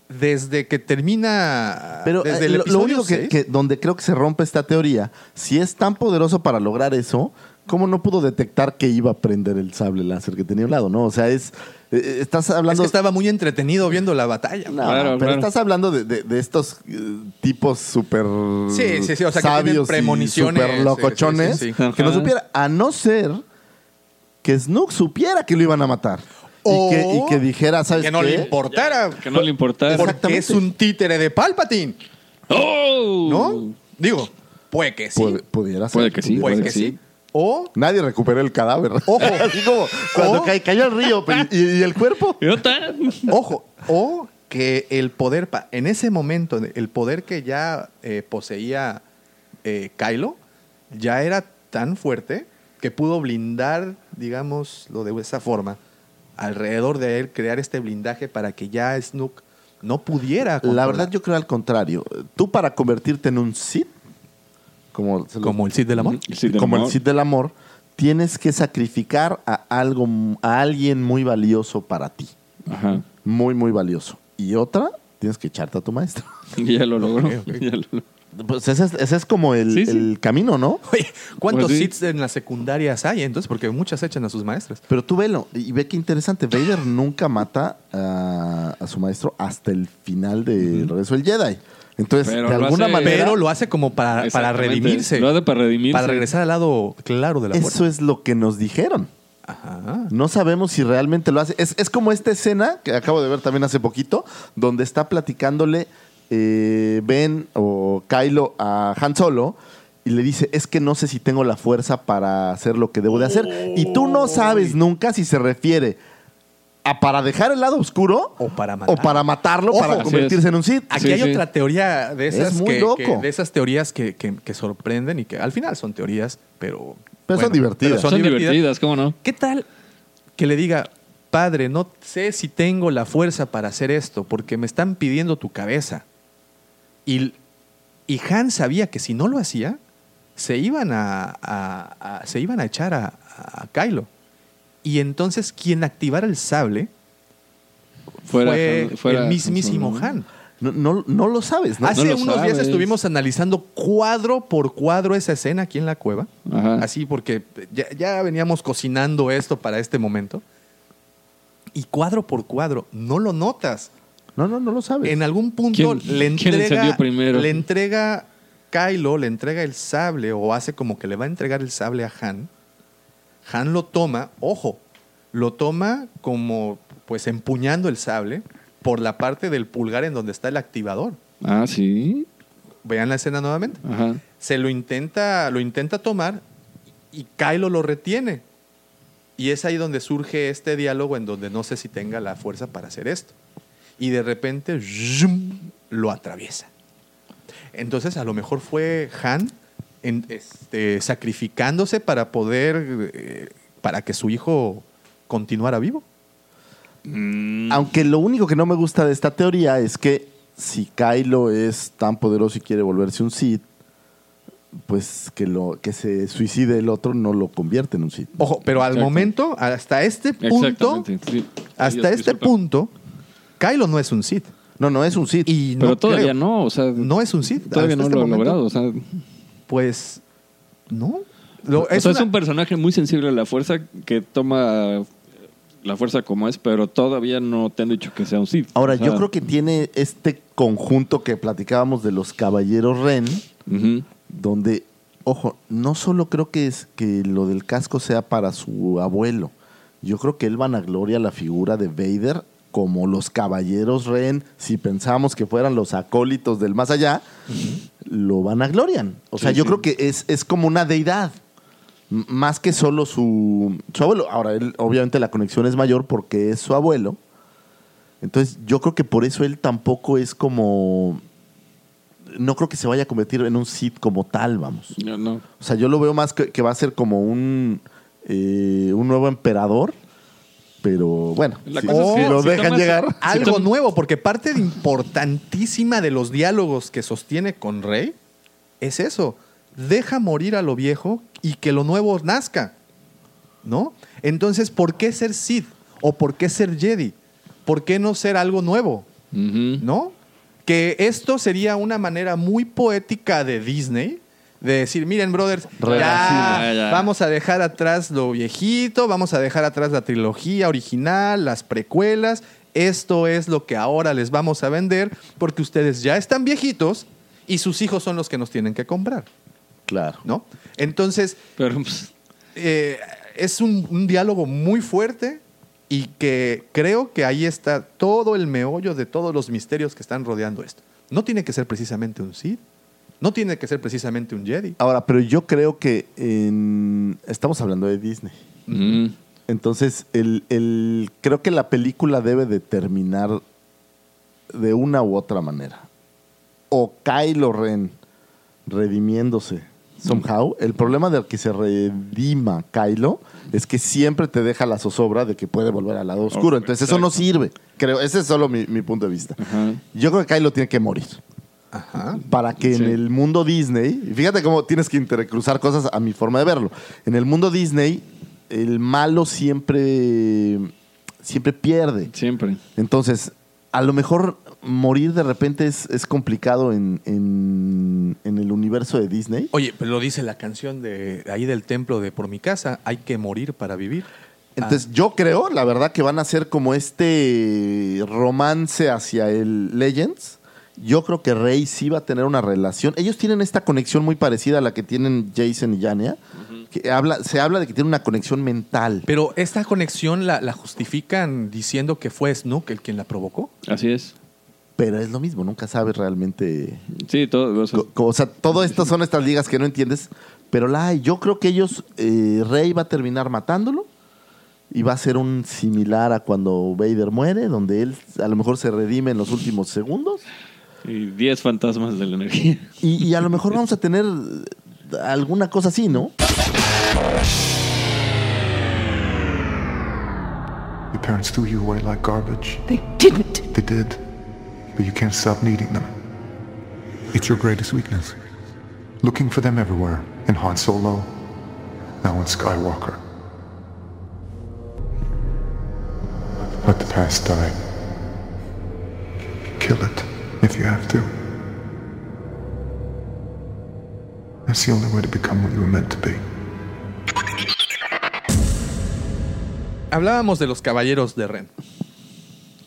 desde que termina. Pero desde eh, el lo, único que, donde creo que se rompe esta teoría, si es tan poderoso para lograr eso, ¿cómo no pudo detectar que iba a prender el sable láser que tenía a un lado? No, o sea, es... eh, estás es hablando... que estaba muy entretenido viendo la batalla. No, Claro, pero claro. estás hablando de, de- de estos eh, tipos súper Sí, sí, sí, o sea, que tienen premoniciones, súper locochones sí, sí, sí. que no supiera, a no ser que Snook supiera que lo iban a matar O y, que, y que dijera, ¿sabes que no qué? le importara. Que no le importara. Porque es un títere de Palpatine. ¡Oh! ¿No? Digo, puede que sí. Puede- pudiera ser. Puede que sí, puede puede que que sí. O Nadie recuperó el cadáver. Ojo. Así como cuando O- ca- cayó al río pero- y, y el cuerpo. Ojo, o que el poder, pa- en ese momento, el poder que ya eh, poseía eh, Kylo, ya era tan fuerte que pudo blindar, digámoslo de esa forma, alrededor de él, crear este blindaje para que ya Snook no pudiera. La verdad, yo creo al contrario. Tú para convertirte en un Sith, como, se lo- Como el Cid del Amor. El Cid del como el. Sith del amor, tienes que sacrificar a algo, a alguien muy valioso para ti. Ajá. Muy, muy valioso. Y otra, tienes que echarte a tu maestro. Y ya lo logró. Ok, ok. Ya lo logró. Pues ese es, ese es como el, Sí, sí. el camino, ¿no? Oye, ¿cuántos Pues sí. En las secundarias hay entonces? Porque muchas echan a sus maestras. Pero tú velo y ve qué interesante. Vader nunca mata a, a su maestro hasta el final del regreso del Jedi. Entonces, Pero de alguna hace- manera, Pero lo hace como para, para redimirse. Lo hace para redimirse. Para regresar al lado claro de la eso es lo que nos dijeron. Ajá. No sabemos si realmente lo hace. Es, es como esta escena que acabo de ver también hace poquito, donde está platicándole eh, Ben o Kylo a Han Solo y le dice, es que no sé si tengo la fuerza para hacer lo que debo de hacer. Y tú no sabes nunca si se refiere a para dejar el lado oscuro O para matar. o para matarlo, Ojo. para convertirse en un Sith. Aquí Sí, hay sí. otra teoría de esas, Es muy que, loco. que- de esas teorías que, que- que sorprenden y que al final son teorías, pero... Pero son divertidas. Son, divertidas. ¿cómo no? ¿Qué tal que le diga, padre, no sé si tengo la fuerza para hacer esto porque me están pidiendo tu cabeza? Y, y Han sabía que si no lo hacía, se iban a, a- a- se iban a echar a, a Kylo. Y entonces quien activara el sable Fuera fue Han- fuera el mismísimo. Han. No, no, no lo sabes, ¿no? Hace lo unos días estuvimos analizando cuadro por cuadro esa escena aquí en la cueva. Ajá. Así porque ya, ya veníamos cocinando esto para este momento. Y cuadro por cuadro, no lo notas. No, no, no lo sabes. En algún punto ¿Quién- le quién entrega, primero? le entrega Kylo, le entrega el sable o hace como que le va a entregar el sable a Han. Han lo toma, ojo, lo toma como pues empuñando el sable por la parte del pulgar en donde está el activador. Ah, sí. Vean la escena nuevamente. Ajá. Se lo intenta, lo intenta tomar y Kylo lo retiene. Y es ahí donde surge este diálogo en donde no sé si tenga la fuerza para hacer esto. Y de repente lo atraviesa. Entonces a lo mejor fue Han en- este, sacrificándose para poder, eh, para que su hijo continuara vivo. Aunque lo único que no me gusta de esta teoría es que si Kylo es tan poderoso y quiere volverse un Sith, pues que lo que se suicide el otro no lo convierte en un Sith. Ojo, pero al momento, hasta este punto, sí. hasta este disculpa. punto, Kylo no es un Sith. No, no es un Sith. Y Pero no todavía creo- no, o sea, No es un Sith. todavía no este lo ha logrado. O sea, Pues, no. Lo- o sea, es un personaje muy sensible a la fuerza que toma la fuerza como es, pero todavía no te han dicho que sea un Sith. Ahora, O sea, yo creo que tiene este conjunto que platicábamos de los caballeros Ren, donde, ojo, no solo creo que es que lo del casco sea para su abuelo. Yo creo que él vanagloria la figura de Vader como los caballeros Ren, si pensamos que fueran los acólitos del más allá, lo vanaglorian. O sea, Sí, yo sí. creo que es, es como una deidad. Más que solo su, su abuelo. Ahora, él, obviamente la conexión es mayor porque es su abuelo. Entonces, yo creo que por eso él tampoco es como. No creo que se vaya a convertir en un Sith como tal, vamos. No, no. O sea, yo lo veo más que, que va a ser como un, eh, un nuevo emperador. Pero bueno, La si, cosa es si que lo si dejan tomas- llegar. Algo nuevo, porque parte de importantísima de los diálogos que sostiene con Rey es eso. Deja morir a lo viejo y que lo nuevo nazca. ¿No? Entonces, ¿por qué ser Sith? ¿O por qué ser Jedi? ¿Por qué no ser algo nuevo? Ujú. ¿no? Que esto sería una manera muy poética de Disney de decir, miren, brothers, ya, ya. vamos a dejar atrás lo viejito, vamos a dejar atrás la trilogía original, las precuelas. Esto es lo que ahora les vamos a vender porque ustedes ya están viejitos y sus hijos son los que nos tienen que comprar, Claro. ¿no? Entonces, Pero pues, eh, es un, un diálogo muy fuerte y que creo que ahí está todo el meollo de todos los misterios que están rodeando esto. No tiene que ser precisamente un Sith, no tiene que ser precisamente un Jedi. Ahora, pero yo creo que en- estamos hablando de Disney. mm, Entonces, el, el- creo que la película debe de terminar de una u otra manera. O Kylo Ren redimiéndose somehow. El problema del que se redima Kylo es que siempre te deja la zozobra de que puede volver al lado oscuro. Entonces, eso no sirve. Creo, ese es solo mi, mi punto de vista. Yo creo que Kylo tiene que morir. Ajá. Para que Sí. en el mundo Disney, y fíjate cómo tienes que intercruzar cosas a mi forma de verlo. En el mundo Disney, el malo siempre, siempre pierde. Siempre. Entonces, a lo mejor morir de repente es, es complicado en, en- en el universo de Disney. Oye, pero lo dice la canción de ahí del templo de Por mi casa, hay que morir para vivir. Entonces, yo creo, la verdad, que van a ser como este romance hacia el Legends. Yo creo que Rey sí va a tener una relación. Ellos tienen esta conexión muy parecida a la que tienen Jason y Yania. que habla, se habla de que tienen una conexión mental. Pero esta conexión la, la justifican diciendo que fue Snook el quien la provocó. Así es. Pero es lo mismo, nunca sabes realmente. Sí, todo. o sea, O sea, todo esto son estas ligas que no entiendes. Pero la hay. Yo creo que ellos, eh, Rey va a terminar matándolo. Y va a ser un similar a cuando Vader muere, donde él a lo mejor se redime en los últimos segundos. Y 10 fantasmas de la energía. Y, y a lo mejor vamos a tener alguna cosa así, ¿no? Your parents threw you away like garbage. They didn't. They did. But you can't stop needing them. It's your greatest weakness. Looking for them everywhere. In Han Solo. Now in Skywalker. Let the past die. Kill it if you have to. That's the only way to become what you were meant to be. Hablábamos de los caballeros de Ren.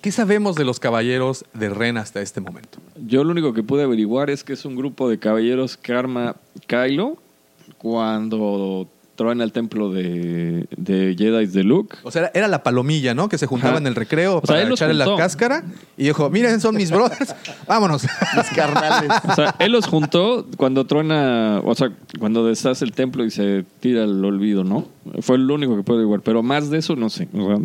¿Qué sabemos de los caballeros de Ren hasta este momento? Yo lo único que pude averiguar es que es un grupo de caballeros que arma Kylo cuando truena el templo de, de Jedi de Luke. O sea, era, la palomilla, ¿no? Que se juntaba Ajá. en el recreo O sea, para los echarle la cáscara y dijo, miren, son mis brothers, vámonos. Mis carnales. O sea, él los juntó cuando truena, o sea, cuando deshace el templo y se tira al olvido, ¿no? Fue lo único que puedo averiguar, pero más de eso no sé. O sea,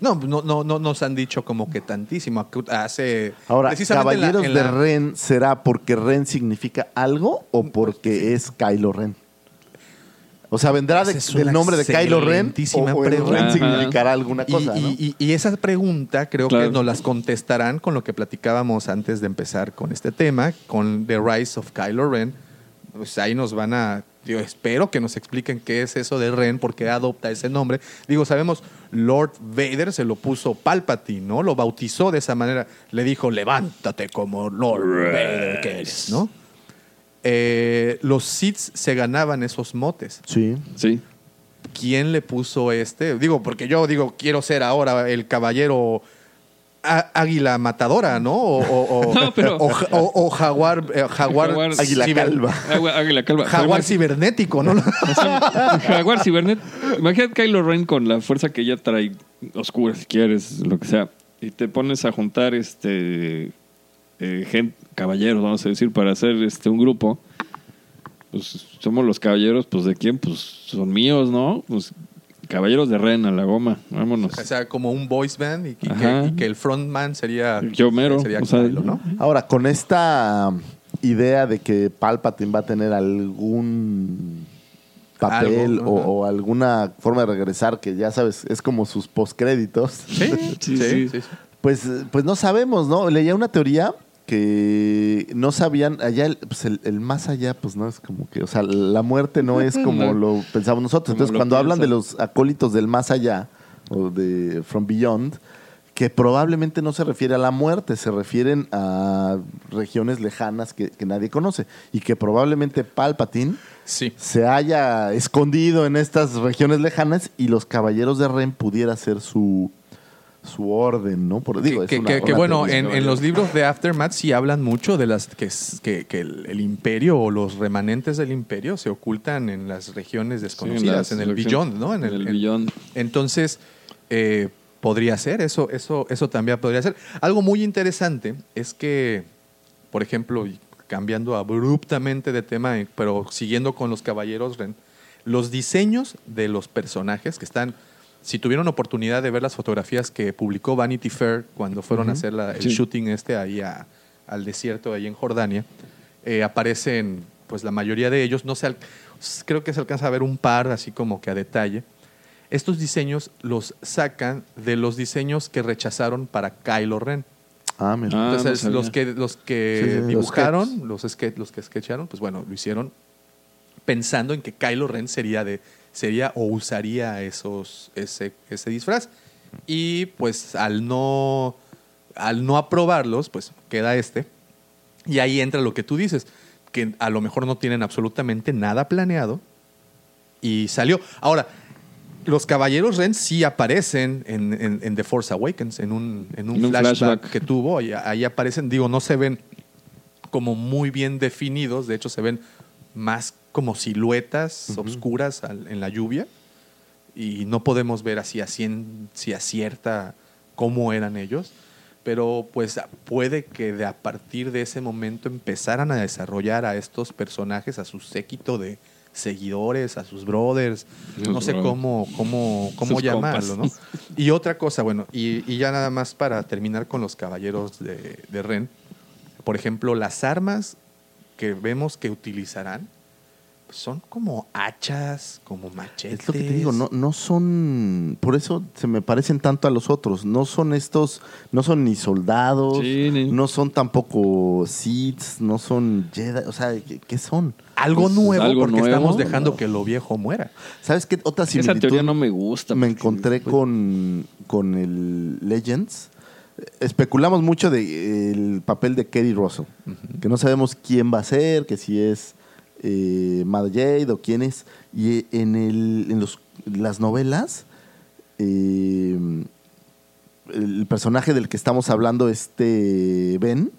No, no, no, no nos han dicho como que tantísimo. Hace Ahora, precisamente en la- Caballeros en de la- Ren, ¿será porque Ren significa algo o porque es Kylo Ren? O sea, ¿vendrá de- del nombre de Kylo Ren? O, o el pregunta. Ren significará alguna Y, cosa, y- ¿no? y- y esa pregunta creo Claro. que nos las contestarán con lo que platicábamos antes de empezar con este tema, con The Rise of Kylo Ren. Pues ahí nos van a, yo espero que nos expliquen qué es eso de Ren, por qué adopta ese nombre. Digo, sabemos, Lord Vader se lo puso Palpatine, ¿no? Lo bautizó de esa manera. Le dijo, levántate como Lord Vader que eres, ¿no? Eh, los Sith se ganaban esos motes. Sí. sí. quién le puso este. Digo, porque yo digo, quiero ser ahora el caballero águila matadora, ¿no? O, o- o- No, pero- o ja- o- o jaguar, eh, jaguar, Jaguar- Águila ciber- calva. Águila calva. jaguar cibernético, ¿no? Jaguar Cibernet. Imagínate Kylo Ren con la fuerza que ella trae, oscura si quieres, lo que sea, y te pones a juntar este eh, gen- caballeros, vamos a decir, para hacer este un grupo. Pues somos los caballeros, pues de quién? Pues son míos, ¿no? Pues caballeros de Ren a la goma, vámonos. o sea, como un voice band y, y que, Ajá. y que el frontman sería. Yo mero, Sería o sea, Kylo, ¿no? Ahora, con esta idea de que Palpatine va a tener algún papel Algo, o, alguna forma de regresar, que ya sabes, es como sus postcréditos, Sí, sí, Sí, sí. sí. sí. pues, pues no sabemos, ¿no? Leía una teoría que no sabían, allá, el, pues el, el más allá, pues no es como que, o sea, la muerte no es como lo pensamos nosotros. Como Entonces, cuando hablan de los acólitos del más allá, o de From Beyond, que probablemente no se refiere a la muerte, se refieren a regiones lejanas que, que nadie conoce. Y que probablemente Palpatine Sí. se haya escondido en estas regiones lejanas y los caballeros de Ren pudiera ser su, su orden, ¿no? Por, digo, que, es que- una- que- que una bueno, en, en los libros de Aftermath sí hablan mucho de las que, es- que, que el, el imperio o los remanentes del imperio se ocultan en las regiones desconocidas, en el Beyond, ¿no? En en el en- Beyond. Entonces, eh, podría ser, eso, eso, eso también podría ser. Algo muy interesante es que, por ejemplo, y cambiando abruptamente de tema, eh, pero siguiendo con los caballeros Ren, los diseños de los personajes que están, si tuvieron oportunidad de ver las fotografías que publicó Vanity Fair cuando fueron a hacer la- el Sí. shooting este ahí a- al desierto ahí en Jordania, eh, aparecen pues la mayoría de ellos, no se al- creo que se alcanza a ver un par así como que a detalle. Estos diseños los sacan de los diseños que rechazaron para Kylo Ren. Ah, mira. Ah, no Entonces, sabía. los que, los que Sí, sí, los dibujaron, los, sketch, los que sketcharon, pues bueno, lo hicieron pensando en que Kylo Ren sería de sería o usaría esos ese, ese disfraz y pues al no al no aprobarlos, pues queda este y ahí entra lo que tú dices, que a lo mejor no tienen absolutamente nada planeado y salió. Ahora, los caballeros Ren sí aparecen en, en- en The Force Awakens, en un, en un En un flashback, flashback. que tuvo. Ahí, ahí aparecen, digo, no se ven como muy bien definidos, de hecho se ven más como siluetas oscuras al- en la lluvia y no podemos ver así a ciencia cierta cómo eran ellos, pero pues puede que de a partir de ese momento empezaran a desarrollar a estos personajes, a su séquito de seguidores, a sus brothers, no sé brothers. cómo, cómo, cómo Sus llamarlo, ¿no? compas. Y otra cosa, bueno, y, y ya nada más para terminar con los caballeros de, de Ren, por ejemplo, las armas que vemos que utilizarán son como hachas, como machetes. Es lo que te digo, no, no son, por eso se me parecen tanto a los otros, no son estos, no son ni soldados, Sí, ni- no son tampoco Sith, no son Jedi, o sea, ¿qué, qué son? Algo Pues, nuevo algo porque nuevo, estamos dejando ¿no? que lo viejo muera. ¿Sabes qué otra Esa similitud teoría no me gusta. me encontré con, con el Legends? Especulamos mucho del papel de Kerry Russell, que no sabemos quién va a ser, que si es eh, Mad Jade o quién es. Y en, el, en los, las novelas, eh, el personaje del que estamos hablando, este Ben,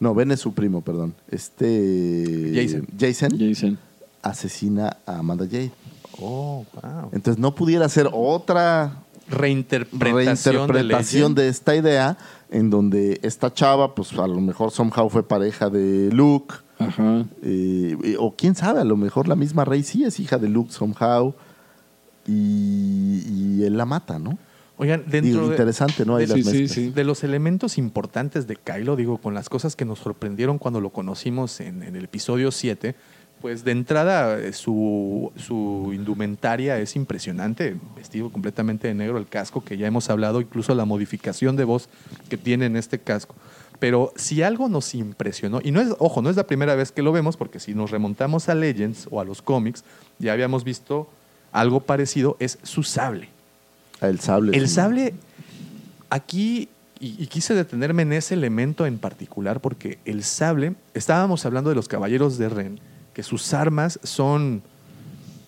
no, Ben es su primo, perdón, este Jason. Jason Jason. asesina a Amanda Jade. Oh, wow. Entonces no pudiera ser otra Reinterpretación, reinterpretación de, de esta idea en donde esta chava, pues a lo mejor somehow fue pareja de Luke, Ajá. eh, eh, o quién sabe, a lo mejor la misma Rey sí es hija de Luke somehow y, y él la mata, ¿no? Oigan, dentro Digo, de, interesante, ¿no? Ahí de- las sí, sí, mezclas. sí. de los elementos importantes de Kylo, digo, con las cosas que nos sorprendieron cuando lo conocimos en, en el episodio 7, pues de entrada eh, su, su indumentaria es impresionante, vestido completamente de negro, el casco que ya hemos hablado, incluso la modificación de voz que tiene en este casco. Pero si algo nos impresionó, y no es, ojo, no es la primera vez que lo vemos, porque si nos remontamos a Legends o a los cómics, ya habíamos visto algo parecido, es su sable. El sable. El sí. sable, aquí, y, y quise detenerme en ese elemento en particular, porque el sable, estábamos hablando de los caballeros de Ren, que sus armas son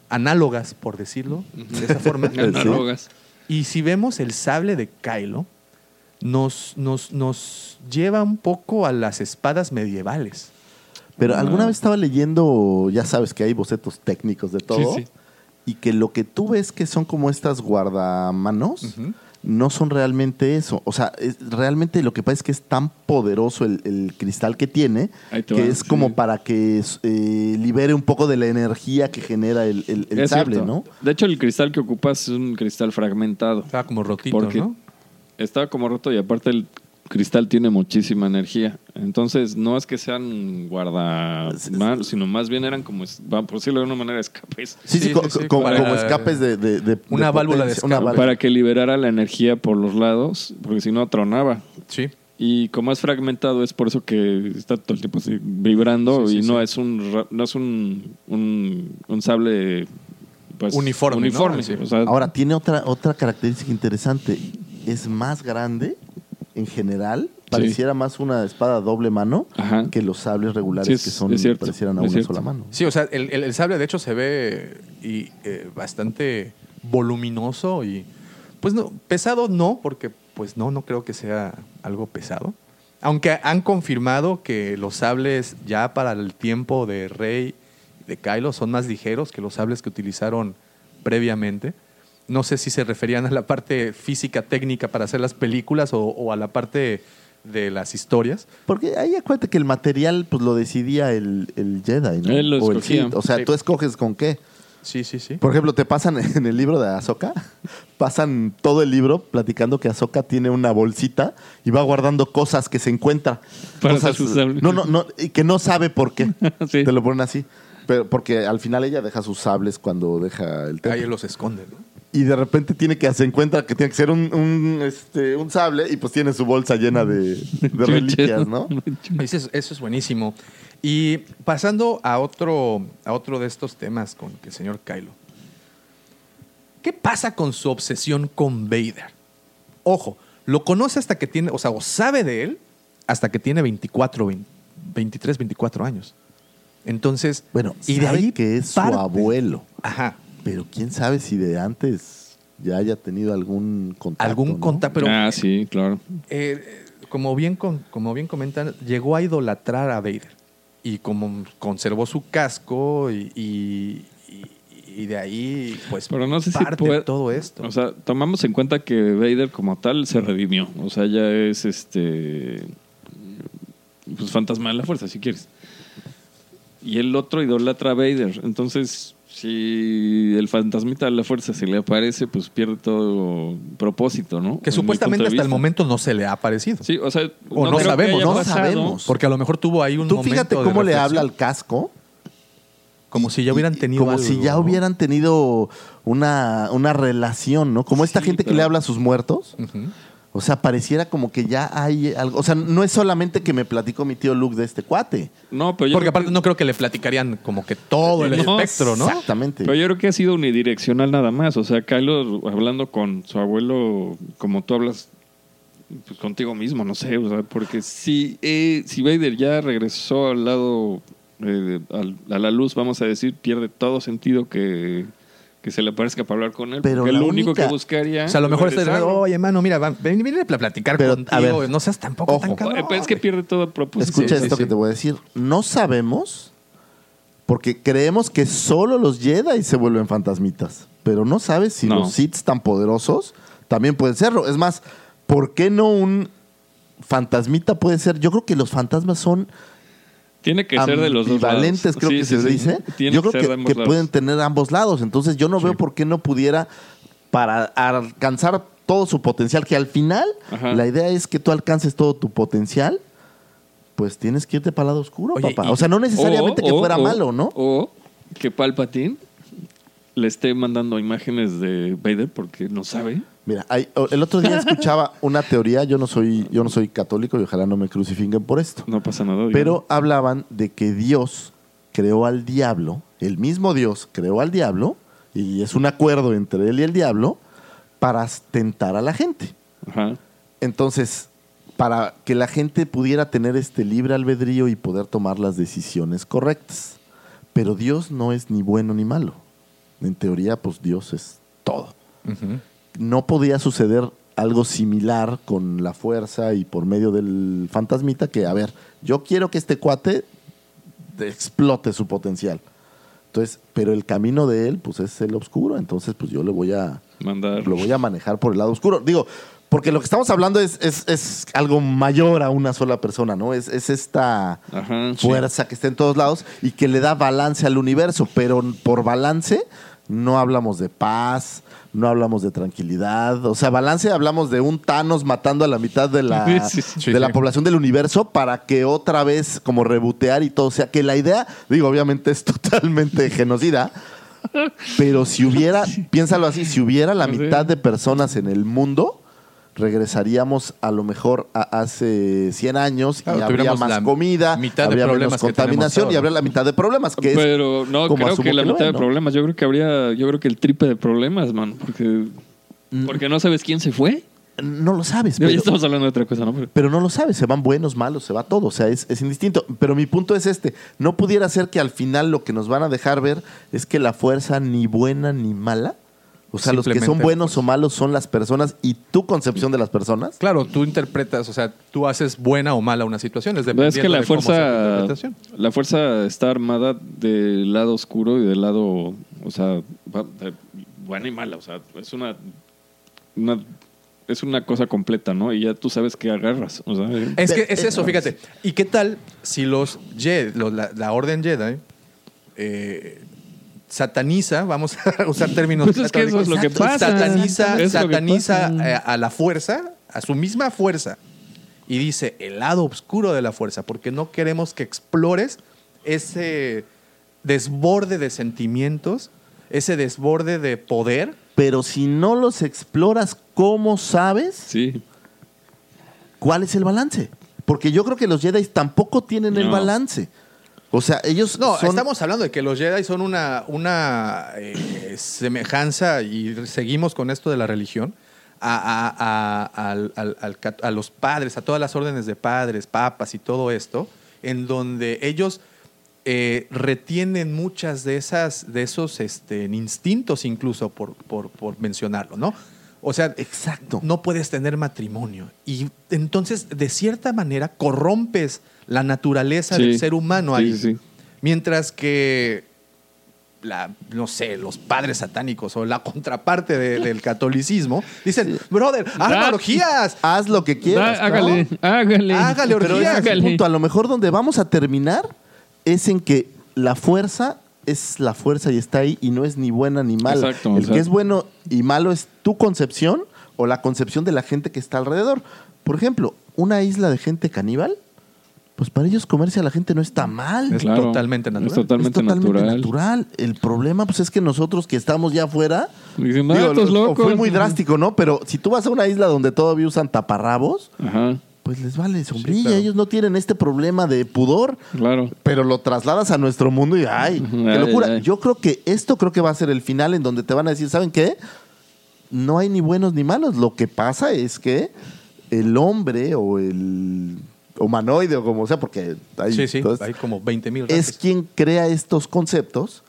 análogas, por decirlo de esa forma. Análogas. Y si vemos el sable de Kylo, nos, nos, nos lleva un poco a las espadas medievales. Pero alguna vez estaba leyendo, ya sabes que hay bocetos técnicos de todo, Sí, sí. y que lo que tú ves que son como estas guardamanos, no son realmente eso. O sea, es- realmente lo que pasa es que es tan poderoso el, el cristal que tiene, que va, es sí. como para que eh, libere un poco de la energía que genera el, el- sable, cierto. ¿no? De hecho, el cristal que ocupas es un cristal fragmentado. Estaba como rotito, Porque ¿no? Estaba como roto y aparte el cristal tiene muchísima energía. Entonces, no es que sean guardamanos, sino más bien eran como, por decirlo de una manera, escapes. Sí, sí, co- como escapes de... de- de- Una de válvula de escape. válvula. Para que liberara la energía por los lados, porque si no tronaba. Sí. Y como es fragmentado, es por eso que está todo el tiempo así vibrando Sí, sí, y no sí. es un ra- no es un, un, un sable pues, Uniforme, ¿no? uniforme. Sí. O sea, Ahora, tiene otra, otra característica interesante. Es más grande en general. Pareciera más una espada doble mano Ajá. que los sables regulares Sí, es- que son cierto, parecieran a una cierto. sola mano. Sí, o sea, el, el- el sable de hecho se ve y, eh, bastante voluminoso y pues no, pesado no, porque pues no, no creo que sea algo pesado. Aunque han confirmado que los sables ya para el tiempo de Rey y de Kylo son más ligeros que los sables que utilizaron previamente. No sé si se referían a la parte física técnica para hacer las películas o, o a la parte de las historias. Porque ahí acuérdate que el material pues lo decidía el, el Jedi, ¿no? Él lo o el. Sith. O sea, Sí. tú escoges con qué. Sí, sí, sí. Por ejemplo, te pasan en el libro de Ahsoka, pasan todo el libro platicando que Ahsoka tiene una bolsita y va guardando cosas que se encuentra. Para Cosas- no, no, no, y que no sabe por qué. Sí. Te lo ponen así. Pero porque al final ella deja sus sables cuando deja el templo. Ahí los esconden, ¿no? Y de repente tiene que se encuentra que tiene que ser un, un, este, un sable y pues tiene su bolsa llena de, de reliquias, ¿no? Eso es, eso es buenísimo. Y pasando a otro, a otro de estos temas con el señor Kylo. ¿Qué pasa con su obsesión con Vader? Ojo, lo conoce hasta que tiene, o sea, o sabe de él hasta que tiene 24, 20 23, 24 años. Entonces, Bueno, y de sabe ahí que es parte. su abuelo. Ajá. Pero quién sabe si de antes ya haya tenido algún contacto. Algún ¿no? contacto, pero ah, sí, claro. Eh, como, bien con- como bien comentan, llegó a idolatrar a Vader. Y como conservó su casco y, y- de ahí, pues, Pero no sé si parte puede- todo esto. O sea, tomamos en cuenta que Vader como tal se redimió. O sea, ya es este. Pues fantasma de la fuerza, si quieres. Y el otro idolatra a Vader. Entonces, si el fantasmita de la fuerza se le aparece, pues pierde todo propósito, ¿no? que En supuestamente hasta el momento no se le ha aparecido. Sí, o sea, O no sabemos, no pasado. sabemos. Porque a lo mejor tuvo ahí un Tú momento fíjate de cómo le habla al casco. Como si ya hubieran y- tenido Como algo, si ya hubieran tenido una, una relación, ¿no? Como esta Sí, gente que le habla a sus muertos. Ujú. O sea, pareciera como que ya hay algo. O sea, no es solamente que me platicó mi tío Luke de este cuate. No, pero yo Porque creo aparte no creo que le platicarían como que todo el No, espectro, ¿no? Exactamente. Pero yo creo que ha sido unidireccional nada más. O sea, Kylo hablando con su abuelo, como tú hablas pues, contigo mismo, no sé. O sea, porque si, eh, si Vader ya regresó al lado, eh, al- a la luz, vamos a decir, pierde todo sentido que, que se le aparezca para hablar con él. Pero porque la lo único única- que buscaría. O sea, a lo mejor está regresarlo. diciendo, oye, hermano, mira, va- ven, ven a platicar Pero, contigo. a ver, no seas tampoco tan cabrón. Eh, pero es que pierde todo propósito. Escucha Sí, sí, esto sí. que te voy a decir. No sabemos porque creemos que solo los Jedi se vuelven fantasmitas. Pero no sabes si No. los Sith tan poderosos también pueden serlo. Es más, ¿por qué no un fantasmita puede ser? Yo creo que los fantasmas son Tiene que ser de los dos lados. creo Sí, que sí, se sí. dice. Tiene Yo creo ser que, de que lados. pueden tener ambos lados. Entonces yo no veo por qué no pudiera para alcanzar todo su potencial, que al final Ajá. la idea es que tú alcances todo tu potencial, pues tienes que irte para el lado oscuro, Oye, papá. O sea, no necesariamente O- que fuera o- malo, ¿no? O que Palpatine le esté mandando imágenes de Vader porque no sabe. Mira, hay- el otro día escuchaba una teoría, yo no soy, yo no soy católico y ojalá no me crucifiquen por esto. No pasa nada. Pero hablaban de que Dios creó al diablo, el mismo Dios creó al diablo, y es un acuerdo entre él y el diablo, para tentar a la gente. Ajá. Entonces, para que la gente pudiera tener este libre albedrío y poder tomar las decisiones correctas. Pero Dios no es ni bueno ni malo. En teoría, pues Dios es todo. No podía suceder algo similar con la fuerza y por medio del fantasmita que, a ver, yo quiero que este cuate explote su potencial. Entonces, pero el camino de él, pues es el oscuro, entonces pues yo le voy a Mandar. lo voy a manejar por el lado oscuro. Digo, porque lo que estamos hablando es, es, es algo mayor a una sola persona, ¿no? Es, es esta Ajá, sí. fuerza que está en todos lados y que le da balance al universo, pero por balance no hablamos de paz, no hablamos de tranquilidad, o sea, balance hablamos de un Thanos matando a la mitad de la, Sí, sí, sí. de la población del universo para que otra vez como rebotear y todo, o sea, que la idea, digo, obviamente es totalmente genocida, pero si hubiera, piénsalo así, si hubiera la mitad de personas en el mundo, regresaríamos a lo mejor a hace 100 años Claro, y habría más la comida, mitad de habría menos que contaminación y habría la mitad de problemas, que es Pero no como creo que la que mitad de problemas. Yo creo que habría, yo creo que el triple de problemas, man. Porque, Mm. porque no sabes quién se fue. no lo sabes. Pero, ya estamos hablando de otra cosa, ¿no? Pero- pero no lo sabes, se van buenos, malos, se va todo, o sea, es, es indistinto. Pero mi punto es este, no pudiera ser que al final lo que nos van a dejar ver es que la fuerza ni buena ni mala, o sea, los que son buenos fuerza. o malos son las personas y tu concepción de las personas. Claro, tú interpretas, o sea, tú haces buena o mala una situación. Es, es que dependiendo la de fuerza, interpretación. la fuerza está armada del lado oscuro y del lado, o sea, buena y mala. O sea, es una, una- es una cosa completa, ¿no? Y ya tú sabes qué agarras. O sea, Es que es eso, fíjate. ¿Y qué tal si los Jedi, los- la, la Orden Jedi, eh, sataniza, vamos a usar términos Pues es que eso es lo que pasa. sataniza, Es sataniza pasa. eh, a la fuerza, a su misma fuerza, y dice el lado oscuro de la fuerza, porque no queremos que explores ese desborde de sentimientos, ese desborde de poder. Pero si no los exploras, ¿cómo sabes sí. cuál es el balance? Porque yo creo que los Jedi tampoco tienen el balance. O sea, ellos No, son... estamos hablando de que los Jedi son una, una eh, semejanza, y seguimos con esto de la religión, a, a- a- a los padres, a todas las órdenes de padres, papas y todo esto, en donde ellos eh, retienen muchas de esas, de esos este, instintos incluso, por, por, por mencionarlo, ¿no? O sea, Exacto. no puedes tener matrimonio. Y entonces, de cierta manera, corrompes la naturaleza Sí. del ser humano ahí. sí, sí. Mientras que, la, no sé, los padres satánicos o la contraparte de- del catolicismo dicen, brother, haz orgías. Haz lo que quieras. Da- hágale, ¿no? hágale. Hágale, Pero ese orgías. es el Hágale. punto. A lo mejor donde vamos a terminar es en que la fuerza es la fuerza y está ahí y no es ni buena ni mala. Exacto, el o sea- que es bueno y malo es tu concepción o la concepción de la gente que está alrededor. Por ejemplo, una isla de gente caníbal, pues para ellos comerse a la gente no está mal. Es Claro, totalmente natural. Es totalmente, es totalmente natural. natural. El problema pues es que nosotros que estamos ya afuera, Dicen, digo, "Ah, estos lo- locos". fue muy drástico, ¿no? Pero si tú vas a una isla donde todavía usan taparrabos, Ajá, pues les vale sombrilla. claro. Ellos no tienen este problema de pudor, claro. pero lo trasladas a nuestro mundo y ¡ay! ¡Qué ay, locura! ay. Yo creo que esto creo que va a ser el final en donde te van a decir, ¿saben qué? No hay ni buenos ni malos. Lo que pasa es que el hombre o el humanoide o como sea, porque hay, Sí, sí, entonces, hay como 20 mil es quien crea estos conceptos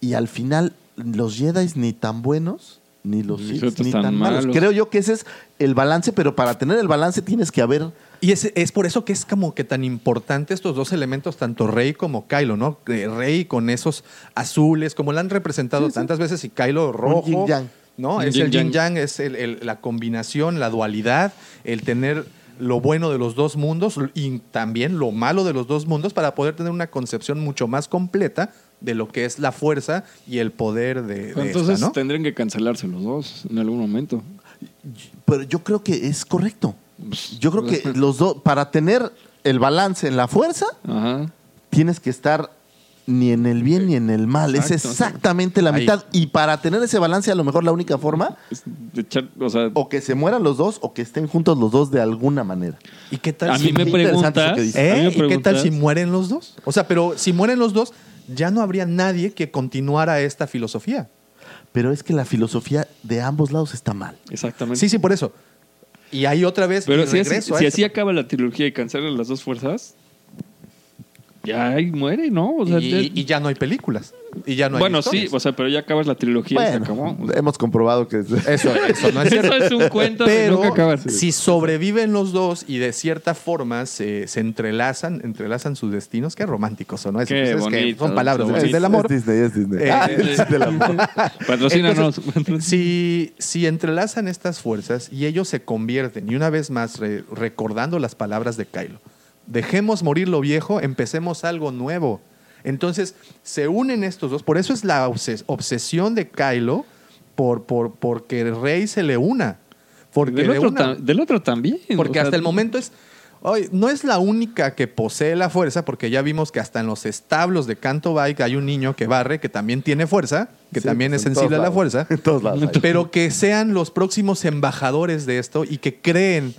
y al final los Jedi ni tan buenos ni los Ni ni tan tan malos. malos. Creo yo que ese es el balance, pero para tener el balance tienes que haber Y es, es por eso que es como que tan importante estos dos elementos, tanto Rey como Kylo, ¿no? Rey con esos azules, como lo han representado tantas veces, y Kylo rojo. yin yang. ¿no? Es el yin yin yang, es el- el- la combinación, la dualidad, el tener lo bueno de los dos mundos y también lo malo de los dos mundos para poder tener una concepción mucho más completa de lo que es la fuerza y el poder de, de Entonces esta, ¿no? tendrían que cancelarse los dos en algún momento. Pero yo creo que es correcto. Yo creo que los dos, para tener el balance en la fuerza, Ajá. tienes que estar ni en el bien ni en el mal. es exactamente la Ahí. mitad. Y para tener ese balance, a lo mejor la única forma, Es de echar- o sea, o que se mueran los dos, o que estén juntos los dos de alguna manera. ¿Y qué tal a si mí me preguntas. ¿Eh? a mí me ¿Y qué tal si mueren los dos? O sea, pero si mueren los dos, ya no habría nadie que continuara esta filosofía. Pero es que la filosofía de ambos lados está mal. Exactamente. Sí, sí, por eso. Y ahí otra vez Pero si, así, regreso a si esto. así acaba la trilogía y cancelan las dos fuerzas, ya ahí muere, ¿no? O sea, y, ya- y ya no hay películas. Y ya no hay bueno, historias. sí, o sea, pero ya acabas la trilogía y se acabó. Bueno, hemos comprobado que Eso, eso no es Eso cierto. es un cuento de Pero nunca acabar. si sobreviven los dos y de cierta forma se, se entrelazan, entrelazan sus destinos, qué románticos son, ¿no? Es- Qué es que bonito, son palabras del, bonito. del amor. Es Disney, es Disney. Eh, Ah, es del amor. Patrocínanos. Entonces, si, si entrelazan estas fuerzas y ellos se convierten, y una vez más re- recordando las palabras de Kylo, dejemos morir lo viejo, empecemos algo nuevo. Entonces se unen estos dos, por eso es la obses- obsesión de Kylo por, por, porque el rey se le una. Porque del, le otro una- ta- del otro también. porque o sea, hasta el momento es. oye, no es la única que posee la fuerza, porque ya vimos que hasta en los establos de Canto Bike hay un niño que barre, que también tiene fuerza, que Sí, también pues, es en sensible a la lados. fuerza. En todos lados hay. Pero que sean los próximos embajadores de esto y que creen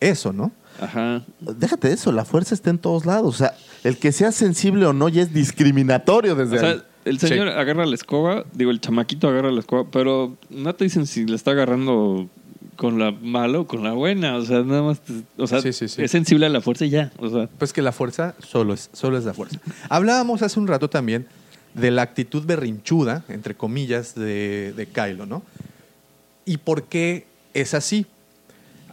eso, ¿no? Ajá. Déjate de eso, la fuerza está en todos lados. O sea, el que sea sensible o no ya es discriminatorio desde O sea, ahí. el señor agarra la escoba, digo, el chamaquito agarra la escoba, pero no te dicen si le está agarrando con la mala o con la buena. O sea, nada más, te- o sea, Sí, sí, sí. es sensible a la fuerza y ya. O sea, Pues que la fuerza solo es, solo es la fuerza. Hablábamos hace un rato también de la actitud berrinchuda, entre comillas, de, de Kylo, ¿no? ¿Y por qué es así?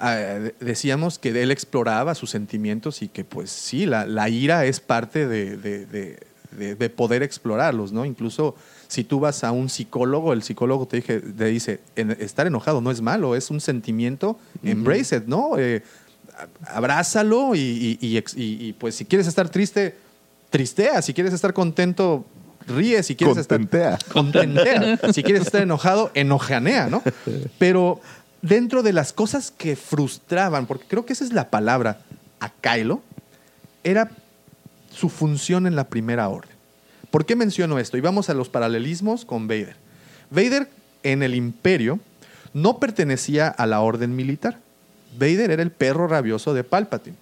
De- decíamos que él exploraba sus sentimientos y que pues sí, la, la ira es parte de, de- de- de- de poder explorarlos, ¿no? Incluso si tú vas a un psicólogo, el psicólogo te, dije- te dice, "En- estar enojado no es malo, es un sentimiento, embrace it, ¿no? Eh, abrázalo y, y- y ex- y- y, pues si quieres estar triste, tristea, si quieres estar contento, ríe, si quieres Contentea. estar contentea, si quieres estar enojado, enojanea, ¿no? Pero dentro de las cosas que frustraban, porque creo que esa es la palabra a Kylo, era su función en la primera orden. ¿Por qué menciono esto? Y vamos a los paralelismos con Vader. Vader en el imperio no pertenecía a la orden militar. Vader era el perro rabioso de Palpatine.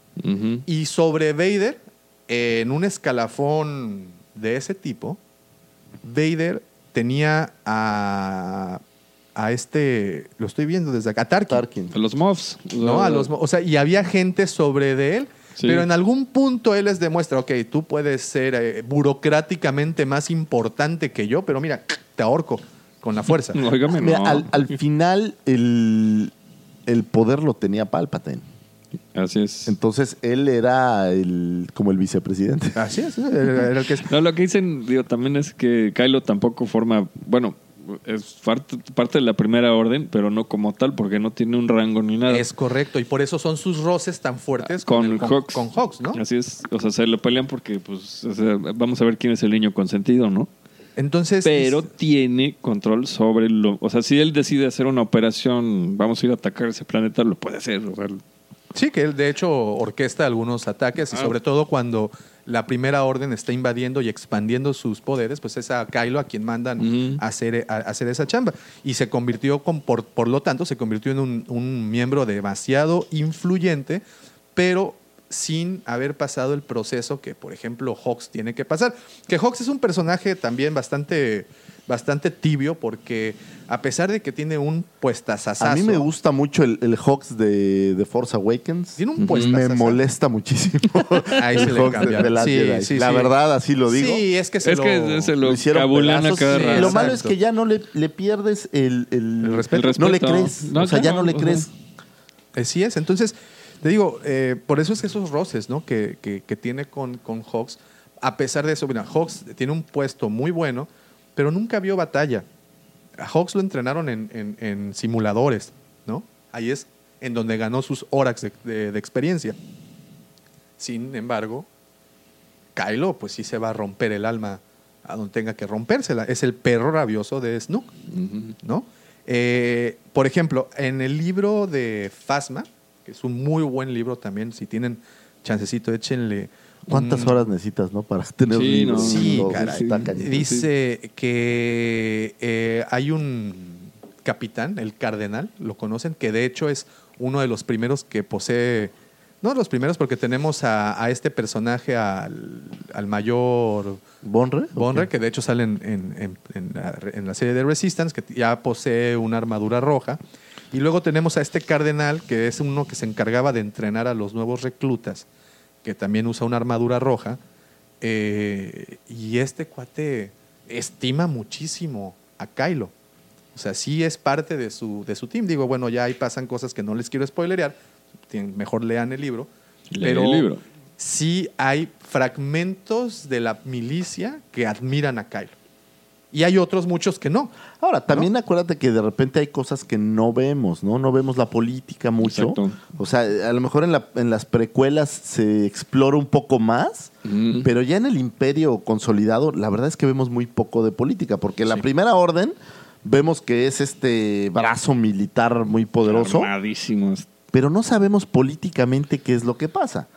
Y sobre Vader, en un escalafón de ese tipo, Vader tenía a, a este, lo estoy viendo desde acá, a Tarkin. Tarkin. a los mobs. ¿no? A los, o sea, y había gente sobre de él, Sí. pero en algún punto él les demuestra, ok, tú puedes ser eh, burocráticamente más importante que yo, pero mira, te ahorco con la fuerza. Mira, no. al, al final el, el poder lo tenía Palpatine. Así es. Entonces él era el, como el vicepresidente. Así es, era, era el que es. No, lo que dicen, digo, también es que Kylo tampoco forma, bueno, es parte, parte de la primera orden, pero no como tal, porque no tiene un rango ni nada. Es correcto, y por eso son sus roces tan fuertes con, con, el- Hawks. con Hawks, ¿no? Así es. O sea, se lo pelean porque, pues, o sea, vamos a ver quién es el niño consentido, ¿no? Entonces, Pero tiene control sobre lo. O sea, si él decide hacer una operación, vamos a ir a atacar ese planeta, lo puede hacer. O sea, Sí, que él de hecho orquesta algunos ataques y Ah. sobre todo cuando la primera orden está invadiendo y expandiendo sus poderes, pues es a Kylo a quien mandan a, hacer, a, hacer esa chamba. Y se convirtió, con, por, por lo tanto, se convirtió en un, un miembro demasiado influyente, pero sin haber pasado el proceso que, por ejemplo, Hawks tiene que pasar. Que Hawks es un personaje también bastante, bastante tibio porque a pesar de que tiene un puestazazazo... A mí me gusta mucho el, el Hawks de, de Force Awakens. Tiene un Me puestazazazo. molesta muchísimo. Ahí el se le Hawks de- de Sí, Jedi. sí, La sí. verdad, así lo digo. Sí, es que se es lo... que se lo, Lo hicieron a cada sí, rato. Lo malo es que ya no le, le pierdes el, el- El respeto. No le El respeto. crees. No, o sea, ya claro, no le crees. Así es. Entonces, te digo, eh, por eso es que esos roces ¿no? que, que- que tiene con, con Hawks, a pesar de eso, mira, Hawks tiene un puesto muy bueno, pero nunca vio batalla. A Hawks lo entrenaron en, en- en simuladores, ¿no? Ahí es en donde ganó sus horas de, de- de experiencia. Sin embargo, Kylo, pues sí se va a romper el alma a donde tenga que rompérsela. Es el perro rabioso de Snook. ¿no? Eh, por ejemplo, en el libro de Fasma, que es un muy buen libro también, si tienen chancecito, échenle. ¿Cuántas un- horas necesitas, no? Para tener Sí, un libro. no, Sí, No, caray. Dice que eh, hay un capitán, el cardenal, lo conocen, que de hecho es uno de los primeros que posee, no los primeros porque tenemos a, a este personaje, al, al mayor ¿Bonre? Bonre, que de hecho sale en, en- en- en la, en la serie de Resistance, que ya posee una armadura roja. Y luego tenemos a este cardenal, que es uno que se encargaba de entrenar a los nuevos reclutas, que también usa una armadura roja. Eh, y este cuate estima muchísimo a Kylo. O sea, sí es parte de su, de su team. Digo, bueno, ya ahí pasan cosas que no les quiero spoilerear. Mejor lean el libro. Pero el libro. sí hay fragmentos de la milicia que admiran a Kylo. Y hay otros muchos que no. Ahora, también acuérdate que de repente hay cosas que no vemos, ¿no? No vemos la política mucho. Exacto. O sea, a lo mejor en, la- en las precuelas se explora un poco más, Mm. pero ya en el imperio consolidado, la verdad es que vemos muy poco de política, porque la primera orden vemos que es este brazo militar muy poderoso, Armadísimos. pero no sabemos políticamente qué es lo que pasa.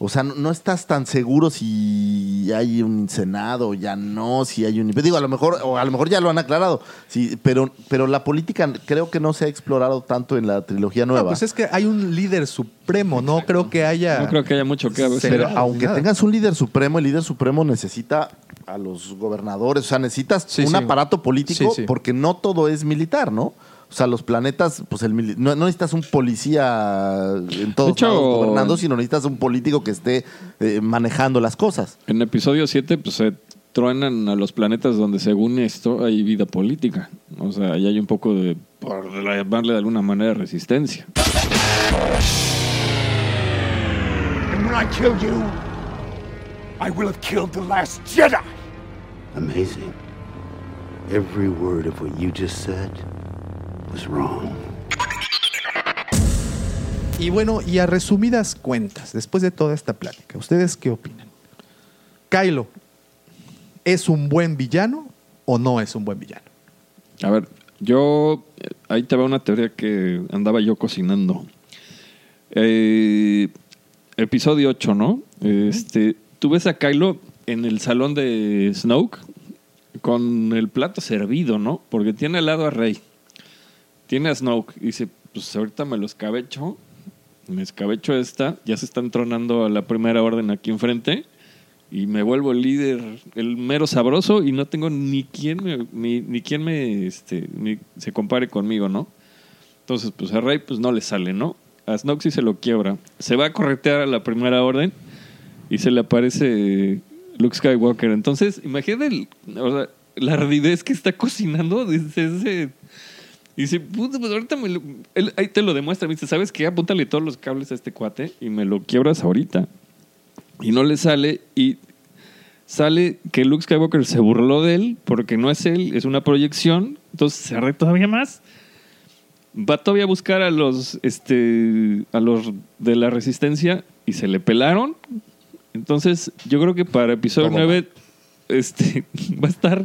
O sea, no, no estás tan seguro si hay un senado, ya no, si hay un... Digo, a lo mejor, o a lo mejor ya lo han aclarado, sí, pero, pero la política creo que no se ha explorado tanto en la trilogía No, nueva. pues es que hay un líder supremo. No creo que haya. No creo que haya mucho que hablar. pero aunque nada. tengas un líder supremo, el líder supremo necesita a los gobernadores, o sea, necesitas Sí, un sí. aparato político Sí, sí. porque no todo es militar, ¿no? O sea, los planetas, pues el mili- no, no necesitas un policía en todos hecho- lados gobernando, sino necesitas un político que esté eh, manejando las cosas. En episodio 7, pues se truenan a los planetas donde según esto hay vida política. O sea, ahí hay un poco de, por llamarle de alguna manera, resistencia. And when I kill you, I will have killed the last Jedi. Amazing. Every word of what you just said was wrong. Y bueno, y a resumidas cuentas, después de toda esta plática, ¿ustedes qué opinan? Kylo, ¿es un buen villano o no es un buen villano? A ver, yo. Ahí te va una teoría que andaba yo cocinando. Eh, episodio 8, ¿no? Este, tú ves a Kylo en el salón de Snoke con el plato servido, ¿no? Porque tiene al lado a Rey. Tiene a Snoke. Y dice, pues ahorita me lo escabecho. Me escabecho esta. Ya se están tronando a la primera orden aquí enfrente. Y me vuelvo el líder, el mero sabroso. Y no tengo ni quien me, ni, ni quien me este, se compare conmigo, ¿no? Entonces, pues a Rey pues no le sale, ¿no? A Snoke sí se lo quiebra. Se va a corretear a la primera orden y se le aparece Luke Skywalker. Entonces, imagínate la ardidez que está cocinando desde ese... Y dice, puta, pues ahorita me lo- él ahí te lo demuestra. Me dice, ¿sabes qué? Apúntale todos los cables a este cuate y me lo quiebras ahorita. Y no le sale y sale que Luke Skywalker se burló de él porque no es él, es una proyección. Entonces se arre todavía más. Va todavía a buscar a los, este, a los de la resistencia y se le pelaron. Entonces yo creo que para episodio Todo 9 este, va a estar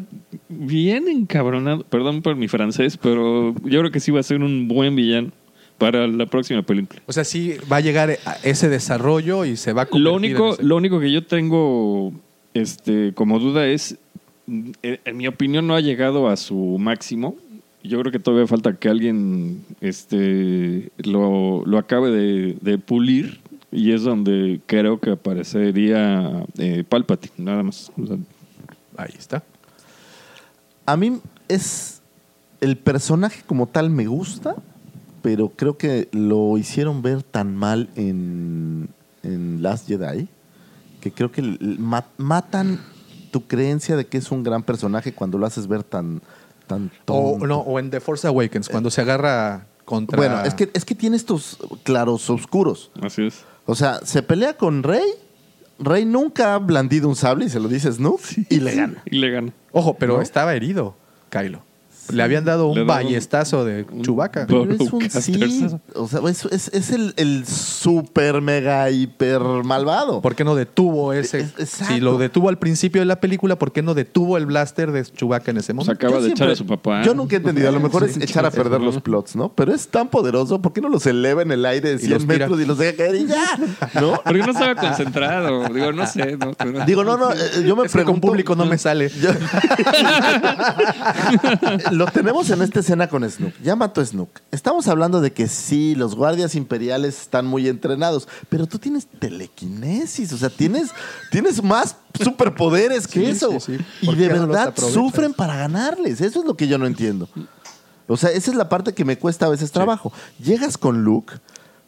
bien encabronado. Perdón por mi francés, pero yo creo que sí va a ser un buen villano para la próxima película. O sea, sí va a llegar a ese desarrollo y se va a convertir Lo único, en ese- lo único que yo tengo este, como duda es, en, en mi opinión, no ha llegado a su máximo. Yo creo que todavía falta que alguien este, lo, lo acabe de, de pulir y es donde creo que aparecería eh, Palpatine, nada más. O sea, Ahí está. A mí es. El personaje como tal me gusta, pero creo que lo hicieron ver tan mal en, en Last Jedi que creo que matan tu creencia de que es un gran personaje cuando lo haces ver tan. tan O, tonto. no, o en The Force Awakens, cuando se agarra contra... Bueno, es que, es que tiene estos claros oscuros. así es. O sea, se pelea con Rey. Rey nunca ha blandido un sable y se lo dice Snoop y le gana. Y le gana. Ojo, pero ¿No? estaba herido, Kylo. Le habían dado un ballestazo de Chewbacca. Pero es un sí. O sea, es, es- es el, el super mega hiper malvado. ¿Por qué no detuvo ese? Es- exacto. Si lo detuvo al principio de la película, ¿por qué no detuvo el blaster de Chewbacca en ese momento? acaba Yo de echar a su papá. Yo nunca he entendido. A lo mejor es echar a perder los plots, ¿no? Pero es tan poderoso. ¿Por qué no los eleva en el aire de 100 los tira. metros y los deja caer y ya? ¿No? Porque no estaba concentrado. Digo, no sé. No, pero- Digo, no, no. eh, Yo me Es que con pregunto. público no me sale. Lo tenemos en esta escena con Snook. Ya mató a Snook. Estamos hablando de que sí, los guardias imperiales están muy entrenados, pero tú tienes telequinesis, o sea, tienes, tienes más superpoderes que Sí, eso. sí, sí. Y ¿Por de no verdad sufren para ganarles. Eso es lo que yo no entiendo. O sea, esa es la parte que me cuesta a veces trabajo. Llegas con Luke,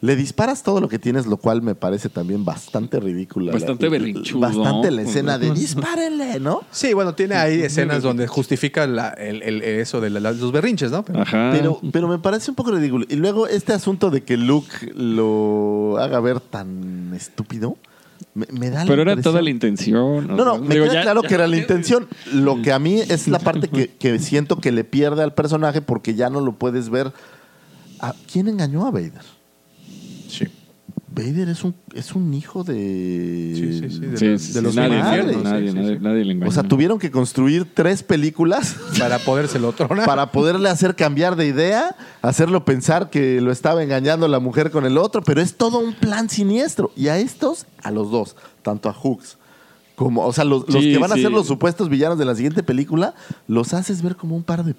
Le disparas todo lo que tienes, lo cual me parece también bastante ridículo. Bastante berrinchudo. Bastante la escena de dispárenle, ¿no? Sí, bueno, tiene ahí escenas donde justifica la- el- el- eso de la- los berrinches, ¿no? Pero- Pero, pero me parece un poco ridículo. Y luego este asunto de que Luke lo haga ver tan estúpido, me, me da la Pero era toda la intención. No, no, me Digo, queda ya- claro ya- que era la intención. Lo que a mí es la parte que, que siento que le pierde al personaje porque ya no lo puedes ver. ¿A ¿Quién engañó a Vader? Sí. Vader es un, es un hijo de, Sí, sí, sí, de, Sí, la- sí, de sí, los nadie, nadie, sí, nadie, sí, nadie, sí. nadie le engañó. O sea, tuvieron que construir tres películas Para podérselo tronar. para poderle hacer cambiar de idea, hacerlo pensar que lo estaba engañando la mujer con el otro, pero es todo un plan siniestro. Y a estos, a los dos, tanto a Hooks como, o sea, los, que van a ser los supuestos villanos de la siguiente película, los haces ver como un par de,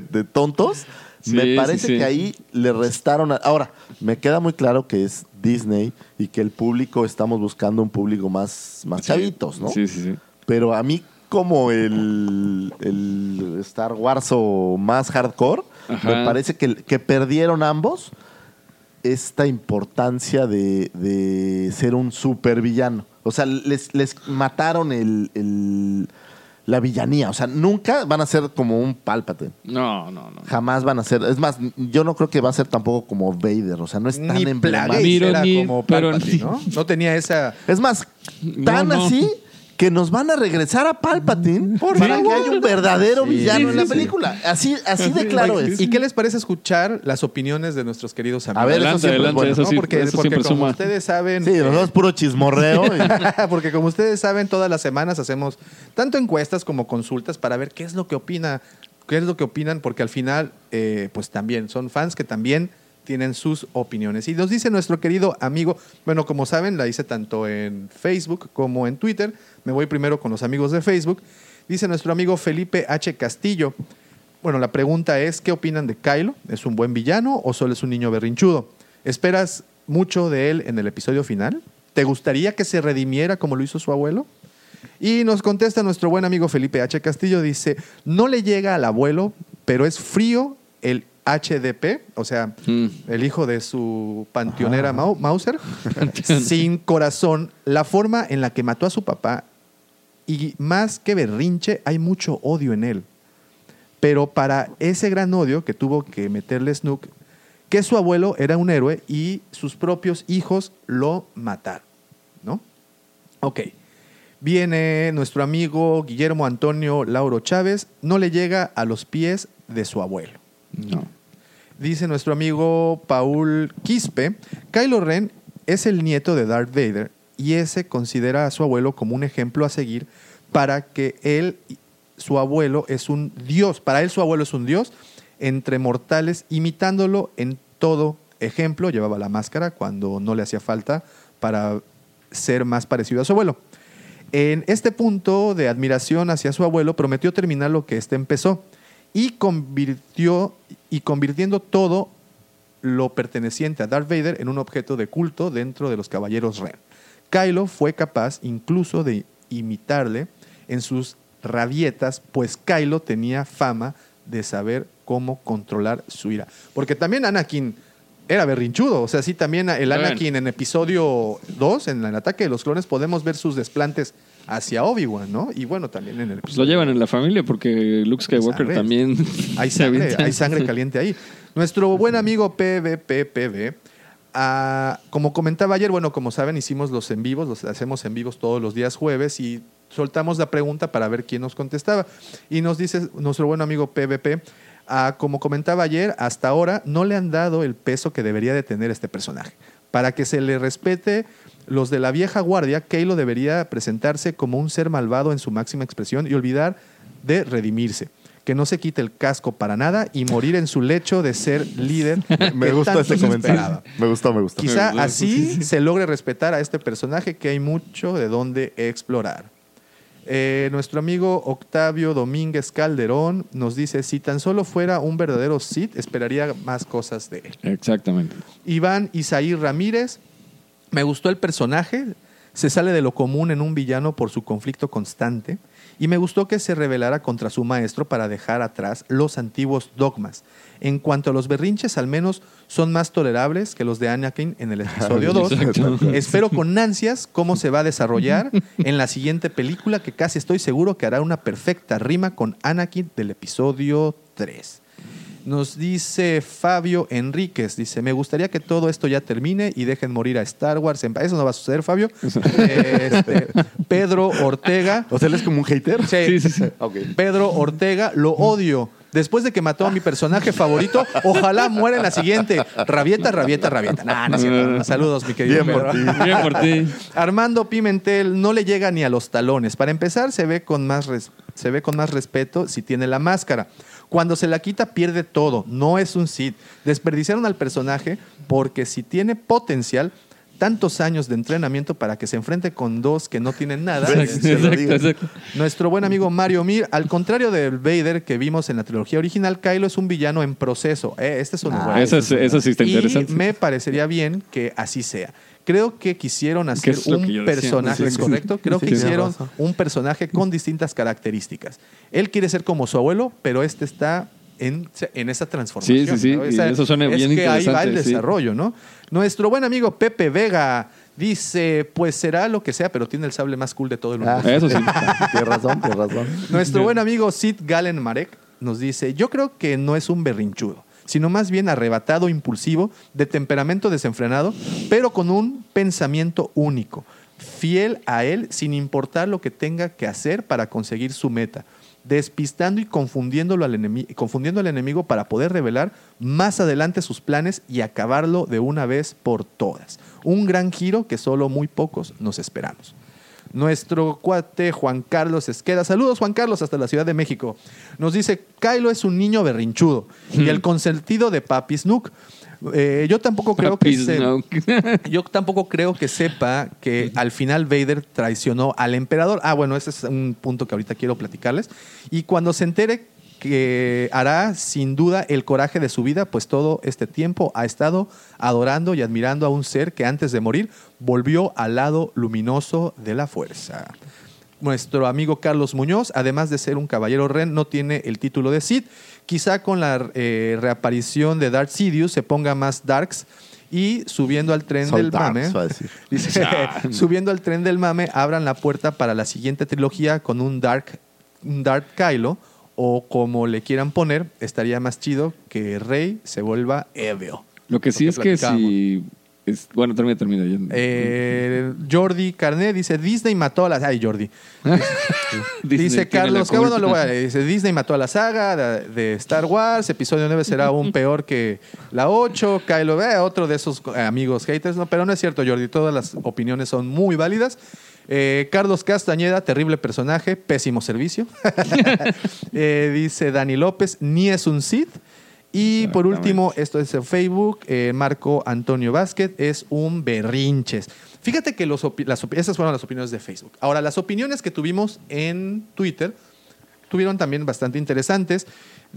de tontos. Sí, me sí, parece sí. que ahí le restaron. a- Ahora, me queda muy claro que es Disney y que el público, estamos buscando un público más, más chavitos, ¿no? Sí, sí, sí. Pero a mí, como el, el Star Wars o más hardcore, Ajá. me parece que, que perdieron ambos esta importancia de, de ser un supervillano. O sea, les, les mataron el, el- la villanía. O sea, nunca van a ser como un Palpatine. No, no, no. Jamás van a ser. Es más, yo no creo que va a ser tampoco como Vader. O sea, no es tan Ni emblemático. Plagueis era ni- como pero Palpatine, ni- ¿no? No tenía esa... Es más, tan No, no. así que nos van a regresar a Palpatine Por para que haya un verdadero Sí, villano sí, en la sí. película. Así, así de claro es. ¿Y qué les parece escuchar las opiniones de nuestros queridos amigos? A ver, Adelante, eso siempre es adelante, bueno. eso ¿no? sí, porque eso porque siempre como suma. ustedes saben... Sí, eh, nosotros puro chismorreo. y- Porque como ustedes saben, todas las semanas hacemos tanto encuestas como consultas para ver qué es lo que opina, qué es lo que opinan, porque al final, eh, pues también son fans que también tienen sus opiniones. Y nos dice nuestro querido amigo, bueno, como saben, la hice tanto en Facebook como en Twitter. Me voy primero con los amigos de Facebook. Dice nuestro amigo Felipe H. Castillo. Bueno, la pregunta es, ¿qué opinan de Kylo? ¿Es un buen villano o solo es un niño berrinchudo? ¿Esperas mucho de él en el episodio final? ¿Te gustaría que se redimiera como lo hizo su abuelo? Y nos contesta nuestro buen amigo Felipe H. Castillo, dice, no le llega al abuelo, pero es frío el HDP, o sea, Mm. el hijo de su panteonera Mau- Mauser, sin corazón, la forma en la que mató a su papá y más que berrinche, hay mucho odio en él. Pero para ese gran odio que tuvo que meterle Snook, que su abuelo era un héroe y sus propios hijos lo mataron, ¿no? Ok. Viene nuestro amigo Guillermo Antonio Lauro Chávez, no le llega a los pies de su abuelo. No. Dice nuestro amigo Paul Quispe, Kylo Ren es el nieto de Darth Vader y ese considera a su abuelo como un ejemplo a seguir para que él, su abuelo es un dios, para él su abuelo es un dios entre mortales, imitándolo en todo ejemplo, llevaba la máscara cuando no le hacía falta para ser más parecido a su abuelo. En este punto de admiración hacia su abuelo, prometió terminar lo que éste empezó y convirtió y convirtiendo todo lo perteneciente a Darth Vader en un objeto de culto dentro de los caballeros Ren. Kylo fue capaz incluso de imitarle en sus rabietas, pues Kylo tenía fama de saber cómo controlar su ira. Porque también Anakin era berrinchudo, o sea, sí, también el. Anakin en episodio 2, en el ataque de los clones, podemos ver sus desplantes hacia Obi-Wan, ¿no? Y bueno, también en el Pues lo llevan en la familia porque Luke Skywalker Sangre. también sangre, hay sangre caliente ahí. Nuestro buen amigo PVPPV, como comentaba ayer, bueno, como saben, hicimos los en vivos, los hacemos en vivos todos los días jueves y soltamos la pregunta para ver quién nos contestaba. Y nos dice nuestro buen amigo PVP, ah, como comentaba ayer, hasta ahora no le han dado el peso que debería de tener este personaje. Para que se le respete los de la vieja guardia, Kylo debería presentarse como un ser malvado en su máxima expresión y olvidar de redimirse. Que no se quite el casco para nada y morir en su lecho de ser líder. Me ese se comentario. Me gustó, me gustó. Quizá Me gustó, así sí, sí. se logre respetar a este personaje que hay mucho de dónde explorar. Eh, nuestro amigo Octavio Domínguez Calderón nos dice, si tan solo fuera un verdadero Sith, esperaría más cosas de él. Exactamente. Iván Isaí Ramírez, me gustó el personaje, se sale de lo común en un villano por su conflicto constante y me gustó que se rebelara contra su maestro para dejar atrás los antiguos dogmas. En cuanto a los berrinches, al menos son más tolerables que los de Anakin en el episodio 2. Exacto. Espero con ansias cómo se va a desarrollar en la siguiente película que casi estoy seguro que hará una perfecta rima con Anakin del episodio 3. Nos dice Fabio Enríquez, dice, me gustaría que todo esto ya termine y dejen morir a Star Wars. en paz". Eso no va a suceder, Fabio. Este, Pedro Ortega. O sea, él es como un hater. Sí. Sí, sí. Pedro Ortega, lo odio. Después de que mató a mi personaje favorito, ojalá muera en la siguiente. Rabieta, rabieta, rabieta. Nah, no es cierto. Saludos, mi querido Bien por ti. Bien por ti. Armando Pimentel no le llega ni a los talones. Para empezar, se ve con más, res- se ve con más respeto si tiene la máscara. Cuando se la quita, pierde todo. No es un Sith. Desperdiciaron al personaje porque si tiene potencial, tantos años de entrenamiento para que se enfrente con dos que no tienen nada. Exacto, exacto, exacto. Nuestro buen amigo Mario Mir, al contrario del Vader que vimos en la trilogía original, Kylo es un villano en proceso. Eh, este es un Ah, bueno. Esa, es- esa sí está Y interesante. me parecería bien que así sea. Creo que quisieron hacer un personaje, Sí, ¿es correcto? Creo sí, que hicieron un personaje con distintas características. Él quiere ser como su abuelo, pero este está en, en esa transformación. Sí, sí, sí. ¿no? Y Esa- eso suena es bien que ahí va el sí. desarrollo, ¿no? Nuestro buen amigo Pepe Vega dice, pues será lo que sea, pero tiene el sable más cool de todo el Ah, universo. Eso sí. Tienes razón, tienes razón. Nuestro buen amigo Sid Galen Marek nos dice, yo creo que no es un berrinchudo, sino más bien arrebatado, impulsivo, de temperamento desenfrenado, pero con un pensamiento único, fiel a él sin importar lo que tenga que hacer para conseguir su meta, despistando y confundiéndolo al confundiendo al enemigo para poder revelar más adelante sus planes y acabarlo de una vez por todas. Un gran giro que solo muy pocos nos esperamos. Nuestro cuate Juan Carlos Esqueda. Saludos, Juan Carlos, hasta la Ciudad de México. Nos dice: Kylo es un niño berrinchudo y el consentido de Papi Snook. Eh, yo tampoco creo que se- yo tampoco creo que sepa que al final Vader traicionó al emperador. Ah, bueno, ese es un punto que ahorita quiero platicarles. Y cuando se entere que hará sin duda el coraje de su vida, pues todo este tiempo ha estado adorando y admirando a un ser que antes de morir volvió al lado luminoso de la fuerza. Nuestro amigo Carlos Muñoz, además de ser un caballero Ren, no tiene el título de Sith. Quizá con la eh, reaparición de Darth Sidious se ponga más Darks y subiendo al tren del Darks, mame. Dice, subiendo al tren del mame, abran la puerta para la siguiente trilogía con un Dark, un Dark Kylo, o como le quieran poner, estaría más chido que Rey se vuelva Evil. Lo que sí Lo es que si. Es- bueno, termina, termina. Eh, Jordi Carnet dice, Disney mató a la... Ay, Jordi. Dice Carlos, qué bueno lo voy a leer. Dice, Disney mató a la saga de, de Star Wars, episodio 9 será aún peor que la 8, Kylo, eh, otro de esos eh, amigos haters, no, pero no es cierto, Jordi, todas las opiniones son muy válidas. Eh, Carlos Castañeda, terrible personaje, pésimo servicio. Eh, dice Dani López, ni es un Sith. Y por último, esto es en Facebook, eh, Marco Antonio Vázquez, es un berrinches. Fíjate que los las esas fueron las opiniones de Facebook. Ahora, las opiniones que tuvimos en Twitter tuvieron también bastante interesantes.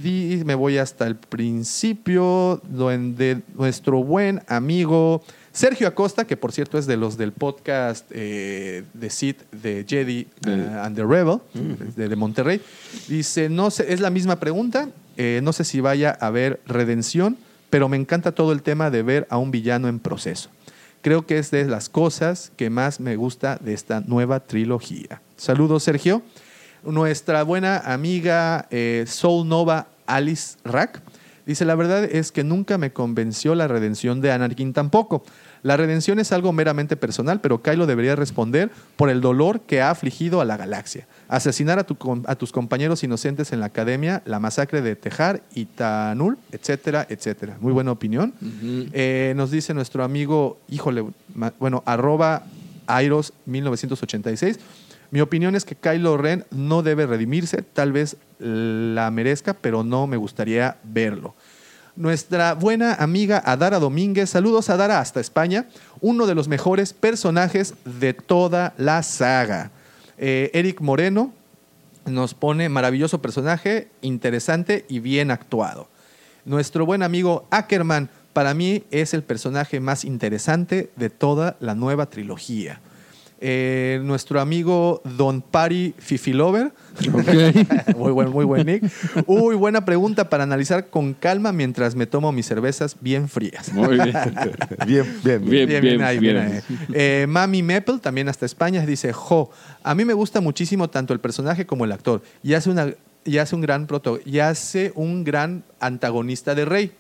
Y me voy hasta el principio, donde nuestro buen amigo Sergio Acosta, que por cierto es de los del podcast eh, de Sith de Jedi eh, and the Rebel, de, de Monterrey, dice, no sé, es la misma pregunta, eh, no sé si vaya a haber redención, pero me encanta todo el tema de ver a un villano en proceso. Creo que es de las cosas que más me gusta de esta nueva trilogía. Saludos, Sergio. Nuestra buena amiga eh, Soul Nova Alice Rack dice: La verdad es que nunca me convenció la redención de Anakin tampoco. La redención es algo meramente personal, pero Kylo debería responder por el dolor que ha afligido a la galaxia. Asesinar a, tu com- a tus compañeros inocentes en la academia, la masacre de Tejar y Tanul, etcétera, etcétera. Muy buena opinión. Eh, nos dice nuestro amigo, híjole, bueno, arroba Airos 1986. Mi opinión es que Kylo Ren no debe redimirse, tal vez la merezca, pero no me gustaría verlo. Nuestra buena amiga Adara Domínguez, saludos Adara hasta España, uno de los mejores personajes de toda la saga. Eh, Eric Moreno nos pone maravilloso personaje, interesante y bien actuado. Nuestro buen amigo Ackerman, para mí es el personaje más interesante de toda la nueva trilogía. Eh, nuestro amigo Don Pari Fifilover. muy, buen, muy buen nick. Uy, buena pregunta para analizar con calma mientras me tomo mis cervezas bien frías. Muy bien. Bien, bien. Bien, bien, ahí, bien. ahí. Eh, Mami Maple, también hasta España, dice, Jo, a mí me gusta muchísimo tanto el personaje como el actor. Y hace, una, y hace un gran proto, y hace un gran antagonista de Rey.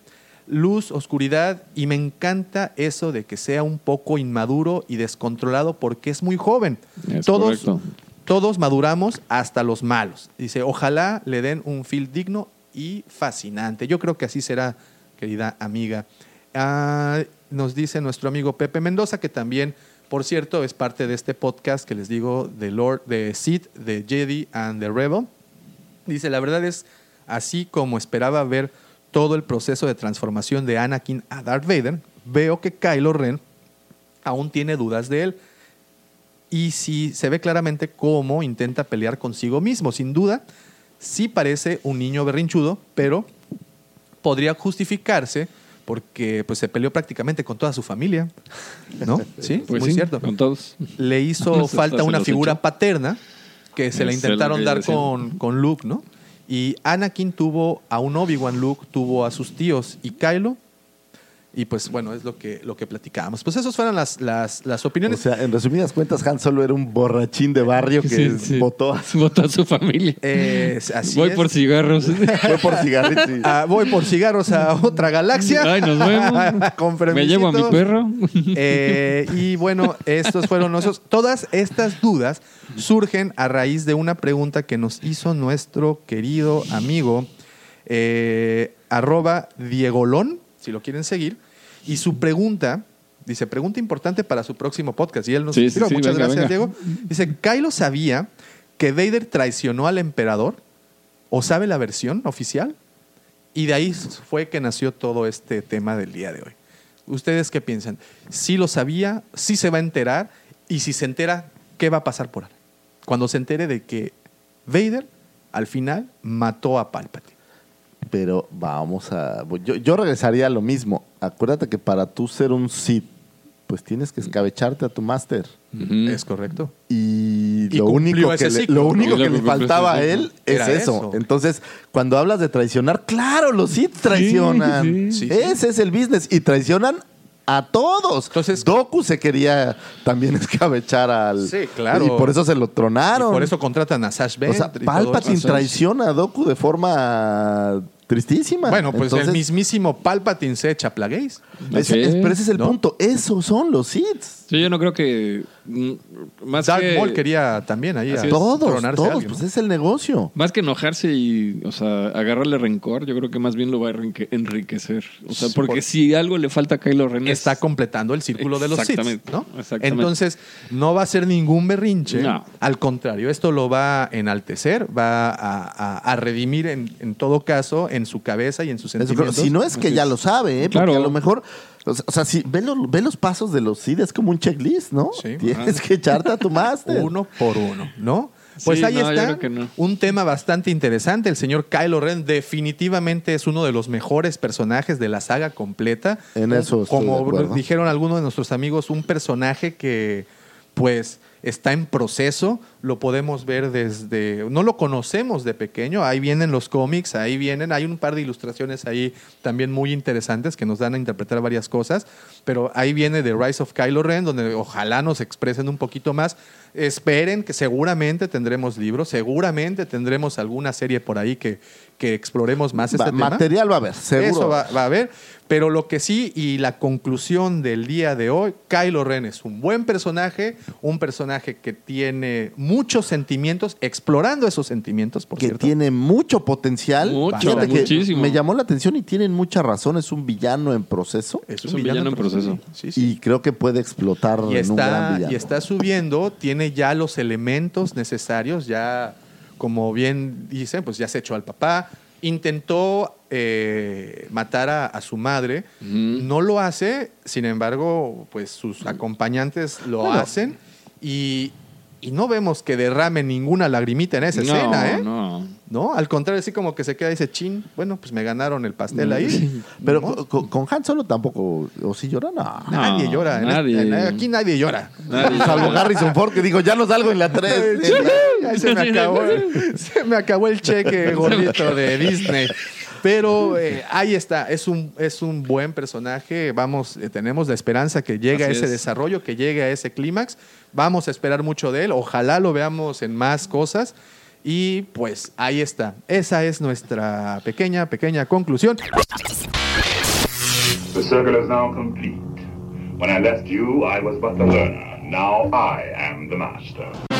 Luz, oscuridad, y me encanta eso de que sea un poco inmaduro y descontrolado porque es muy joven. Es todos, correcto. todos maduramos hasta los malos. Dice, ojalá le den un feel digno y fascinante. Yo creo que así será, querida amiga. Ah, nos dice nuestro amigo Pepe Mendoza, que también, por cierto, es parte de este podcast que les digo de Lord, de Sith, de Jedi and the Rebel. Dice, la verdad es así como esperaba ver todo el proceso de transformación de Anakin a Darth Vader, veo que Kylo Ren aún tiene dudas de él. Y sí se ve claramente cómo intenta pelear consigo mismo. Sin duda, sí parece un niño berrinchudo, pero podría justificarse porque pues, se peleó prácticamente con toda su familia. ¿No? Sí, Pues muy sí, cierto. con todos. Le hizo falta una figura paterna que se la intentaron dar con, con Luke, ¿no? Y Anakin tuvo a un Obi-Wan, Luke tuvo a sus tíos y Kylo. Y pues bueno, es lo que, lo que platicábamos. Pues esas fueron las, las, las O opiniones. sea, en resumidas cuentas, Han Solo era un borrachín de barrio que Sí, sí. votó a su... Votó a su familia. Eh, así Voy es. por cigarros. Fue por Ah, voy por cigarros a otra galaxia. Ay, nos vemos. Con Me llevo a mi perro. Eh, y bueno, estos fueron nuestros. Todas estas dudas surgen a raíz de una pregunta que nos hizo nuestro querido amigo eh, arroba Diegolón, si lo quieren seguir. Y su pregunta, dice, pregunta importante para su próximo podcast. Y él nos Sí, sí, Muchas venga, gracias, venga. Diego. Dice, ¿Kylo sabía que Vader traicionó al emperador? ¿O sabe la versión oficial? Y de ahí fue que nació todo este tema del día de hoy. ¿Ustedes qué piensan? ¿Sí lo sabía? ¿Sí se va a enterar? Y si se entera, ¿qué va a pasar por ahí? Cuando se entere de que Vader al final mató a Palpatine. Pero vamos a... Yo, yo regresaría a lo mismo. Acuérdate que para tú ser un Sith, pues tienes que escabecharte a tu máster. Es correcto. Y, Y lo único, que le, ciclo. lo único Y lo que le que cumplió faltaba a él es eso. eso. Entonces, cuando hablas de traicionar, claro, los Sith traicionan. sí. Sí, sí. Ese es el business. Y traicionan a todos. Entonces- Doku se quería también escabechar al... Sí, claro. Y por eso se lo Y tronaron. por eso contratan a Sash o Ventre. sea, Palpatine traiciona a Doku de forma tristísima. Bueno, pues Entonces, el mismísimo Palpatine se echa plagueis. es- Así es- es, pero ese es el ¿no? punto. Esos son los Sith. Sí, yo no creo que. mm, Más Darth que. Maul quería también ahí a. Todos, todos. alguien, Pues ¿no? es el negocio. Más que enojarse y, o sea, agarrarle rencor, yo creo que más bien lo va a enrique- enriquecer. O sea, Sí, porque por- si algo le falta a Kylo Ren es- está completando el círculo de los Sith, Exactamente, ¿no? exactamente. Entonces, no va a ser ningún berrinche. No. Al contrario, esto lo va a enaltecer, va a, a- a redimir en, en todo caso en su cabeza y en sus Eso sentimientos. si no es que Así ya es. lo sabe, ¿eh? Claro. Porque a lo mejor, o sea, si ve, lo- ve los pasos de los Sith, es como un checklist, ¿no? Sí. Tienes que echarte a tu máster. uno por uno, ¿no? Pues Sí, ahí no, está no. un tema bastante interesante. El señor Kylo Ren definitivamente es uno de los mejores personajes de la saga completa. En eso estoy Como dijeron algunos de nuestros amigos, un personaje que pues está en proceso, lo podemos ver desde, no lo conocemos de pequeño, ahí vienen los cómics, ahí vienen, hay un par de ilustraciones ahí también muy interesantes que nos dan a interpretar varias cosas, pero ahí viene The Rise of Kylo Ren, donde ojalá nos expresen un poquito más. Esperen que seguramente tendremos libros, seguramente tendremos alguna serie por ahí que, que exploremos más Va- este tema. material va a haber, seguro. Eso va, va a haber. Pero lo que sí, y la conclusión del día de hoy, Kylo Ren es un buen personaje, un personaje que tiene muchos sentimientos, explorando esos sentimientos, por que cierto. tiene mucho potencial. Mucho, Fíjate que muchísimo. me llamó la atención y tienen mucha razón. Es un villano en proceso Es Es un villano en proceso. Sí, sí. y creo que puede explotar y en un gran está, villano. y está subiendo, tiene ya los elementos necesarios, ya, como bien dicen, pues ya se echó al papá, intentó eh, matar a, a su madre, no lo hace, sin embargo, pues sus acompañantes lo Bueno. hacen y, y no vemos que derrame ninguna lagrimita en esa no, escena, ¿eh? no. ¿No? Al contrario, así como que se queda y dice, chin, bueno, pues me ganaron el pastel ahí. Pero con, con Han Solo tampoco. ¿O sí llora? No. Nadie llora. en nadie. este- en- aquí nadie llora. Nadie. Salvo Harrison Ford que dijo, ya no salgo en la 3. Ay, se, me acabó, se me acabó el cheque gordito de Disney. Pero eh, ahí está, es un, es un buen personaje. Vamos, eh, tenemos la esperanza que llegue a ese es. desarrollo, que llegue a ese clímax. Vamos a esperar mucho de él. Ojalá lo veamos en más cosas. Y pues ahí está. Esa es nuestra pequeña, pequeña conclusión. The circle is now complete. When I left you, I was but the learner. Now I am the master.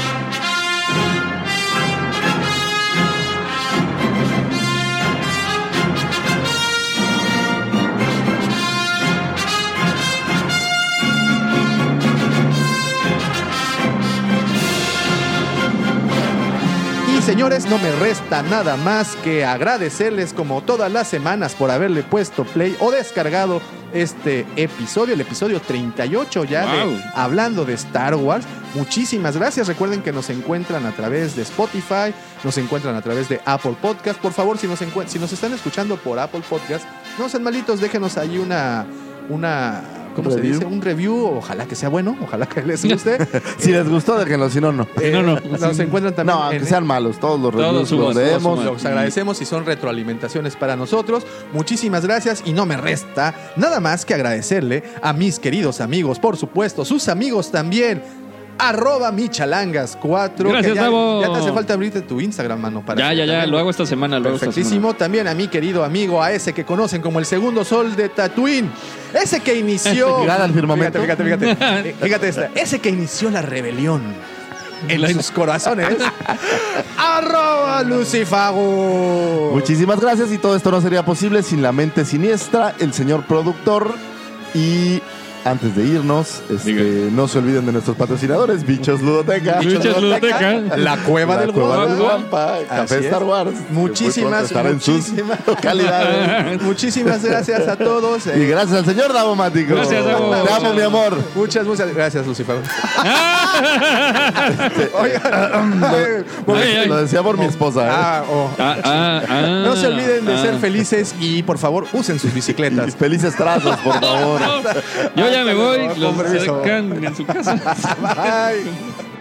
Señores, no me resta nada más que agradecerles como todas las semanas por haberle puesto play o descargado este episodio, el episodio 38 ya Wow. de Hablando de Star Wars. Muchísimas gracias. Recuerden que nos encuentran a través de Spotify, nos encuentran a través de Apple Podcast. Por favor, si nos, si nos están escuchando por Apple Podcast, no sean malitos, déjenos ahí una... una ¿Cómo se dice? Un review. Ojalá que sea bueno, ojalá que les guste. Si les gustó, déjenlo. Si no, no. Eh, No, no. Nos encuentran también No, aunque en- sean malos. Todos los Todos reviews sumas, los todos leemos. los agradecemos y son retroalimentaciones para nosotros. Muchísimas gracias y no me resta nada más que agradecerle a mis queridos amigos, por supuesto, sus amigos también. Arroba Michalangas4. Gracias, que ya, Davo. ya te hace falta abrirte tu Instagram, mano. Para Ya, ya, ya, también- lo hago esta semana, lo hago esta Perfectísimo. También a mi querido amigo, a ese que conocen como el segundo sol de Tatooine. Ese que inició. Mirada al firmamento. Fíjate, fíjate, fíjate. Fíjate esta. Ese que inició la rebelión en sus corazones. Arroba Lucifago. Muchísimas gracias y todo esto no sería posible sin la mente siniestra, el señor productor y antes de irnos, este, no se olviden de nuestros patrocinadores, Bichos Ludoteca, Bichos Ludoteca. La cueva La del Cueva del Guampa. Guampa, Café es. Star Wars. Muchísimas, muchísimas, localidades. muchísimas gracias a todos. Y Eh, gracias al señor Davomático. Gracias, Davo. Te amo, mi amor. Muchas, muchas gracias, Lucifer. Oigan, Ay, ay. Lo decía por mi esposa. ¿eh? Ah, oh. Ah, ah, ah, No se olviden de ah. ser felices y por favor usen sus Y bicicletas. felices trazos, por favor. Yo ya me voy, los sacan en su casa. Bye.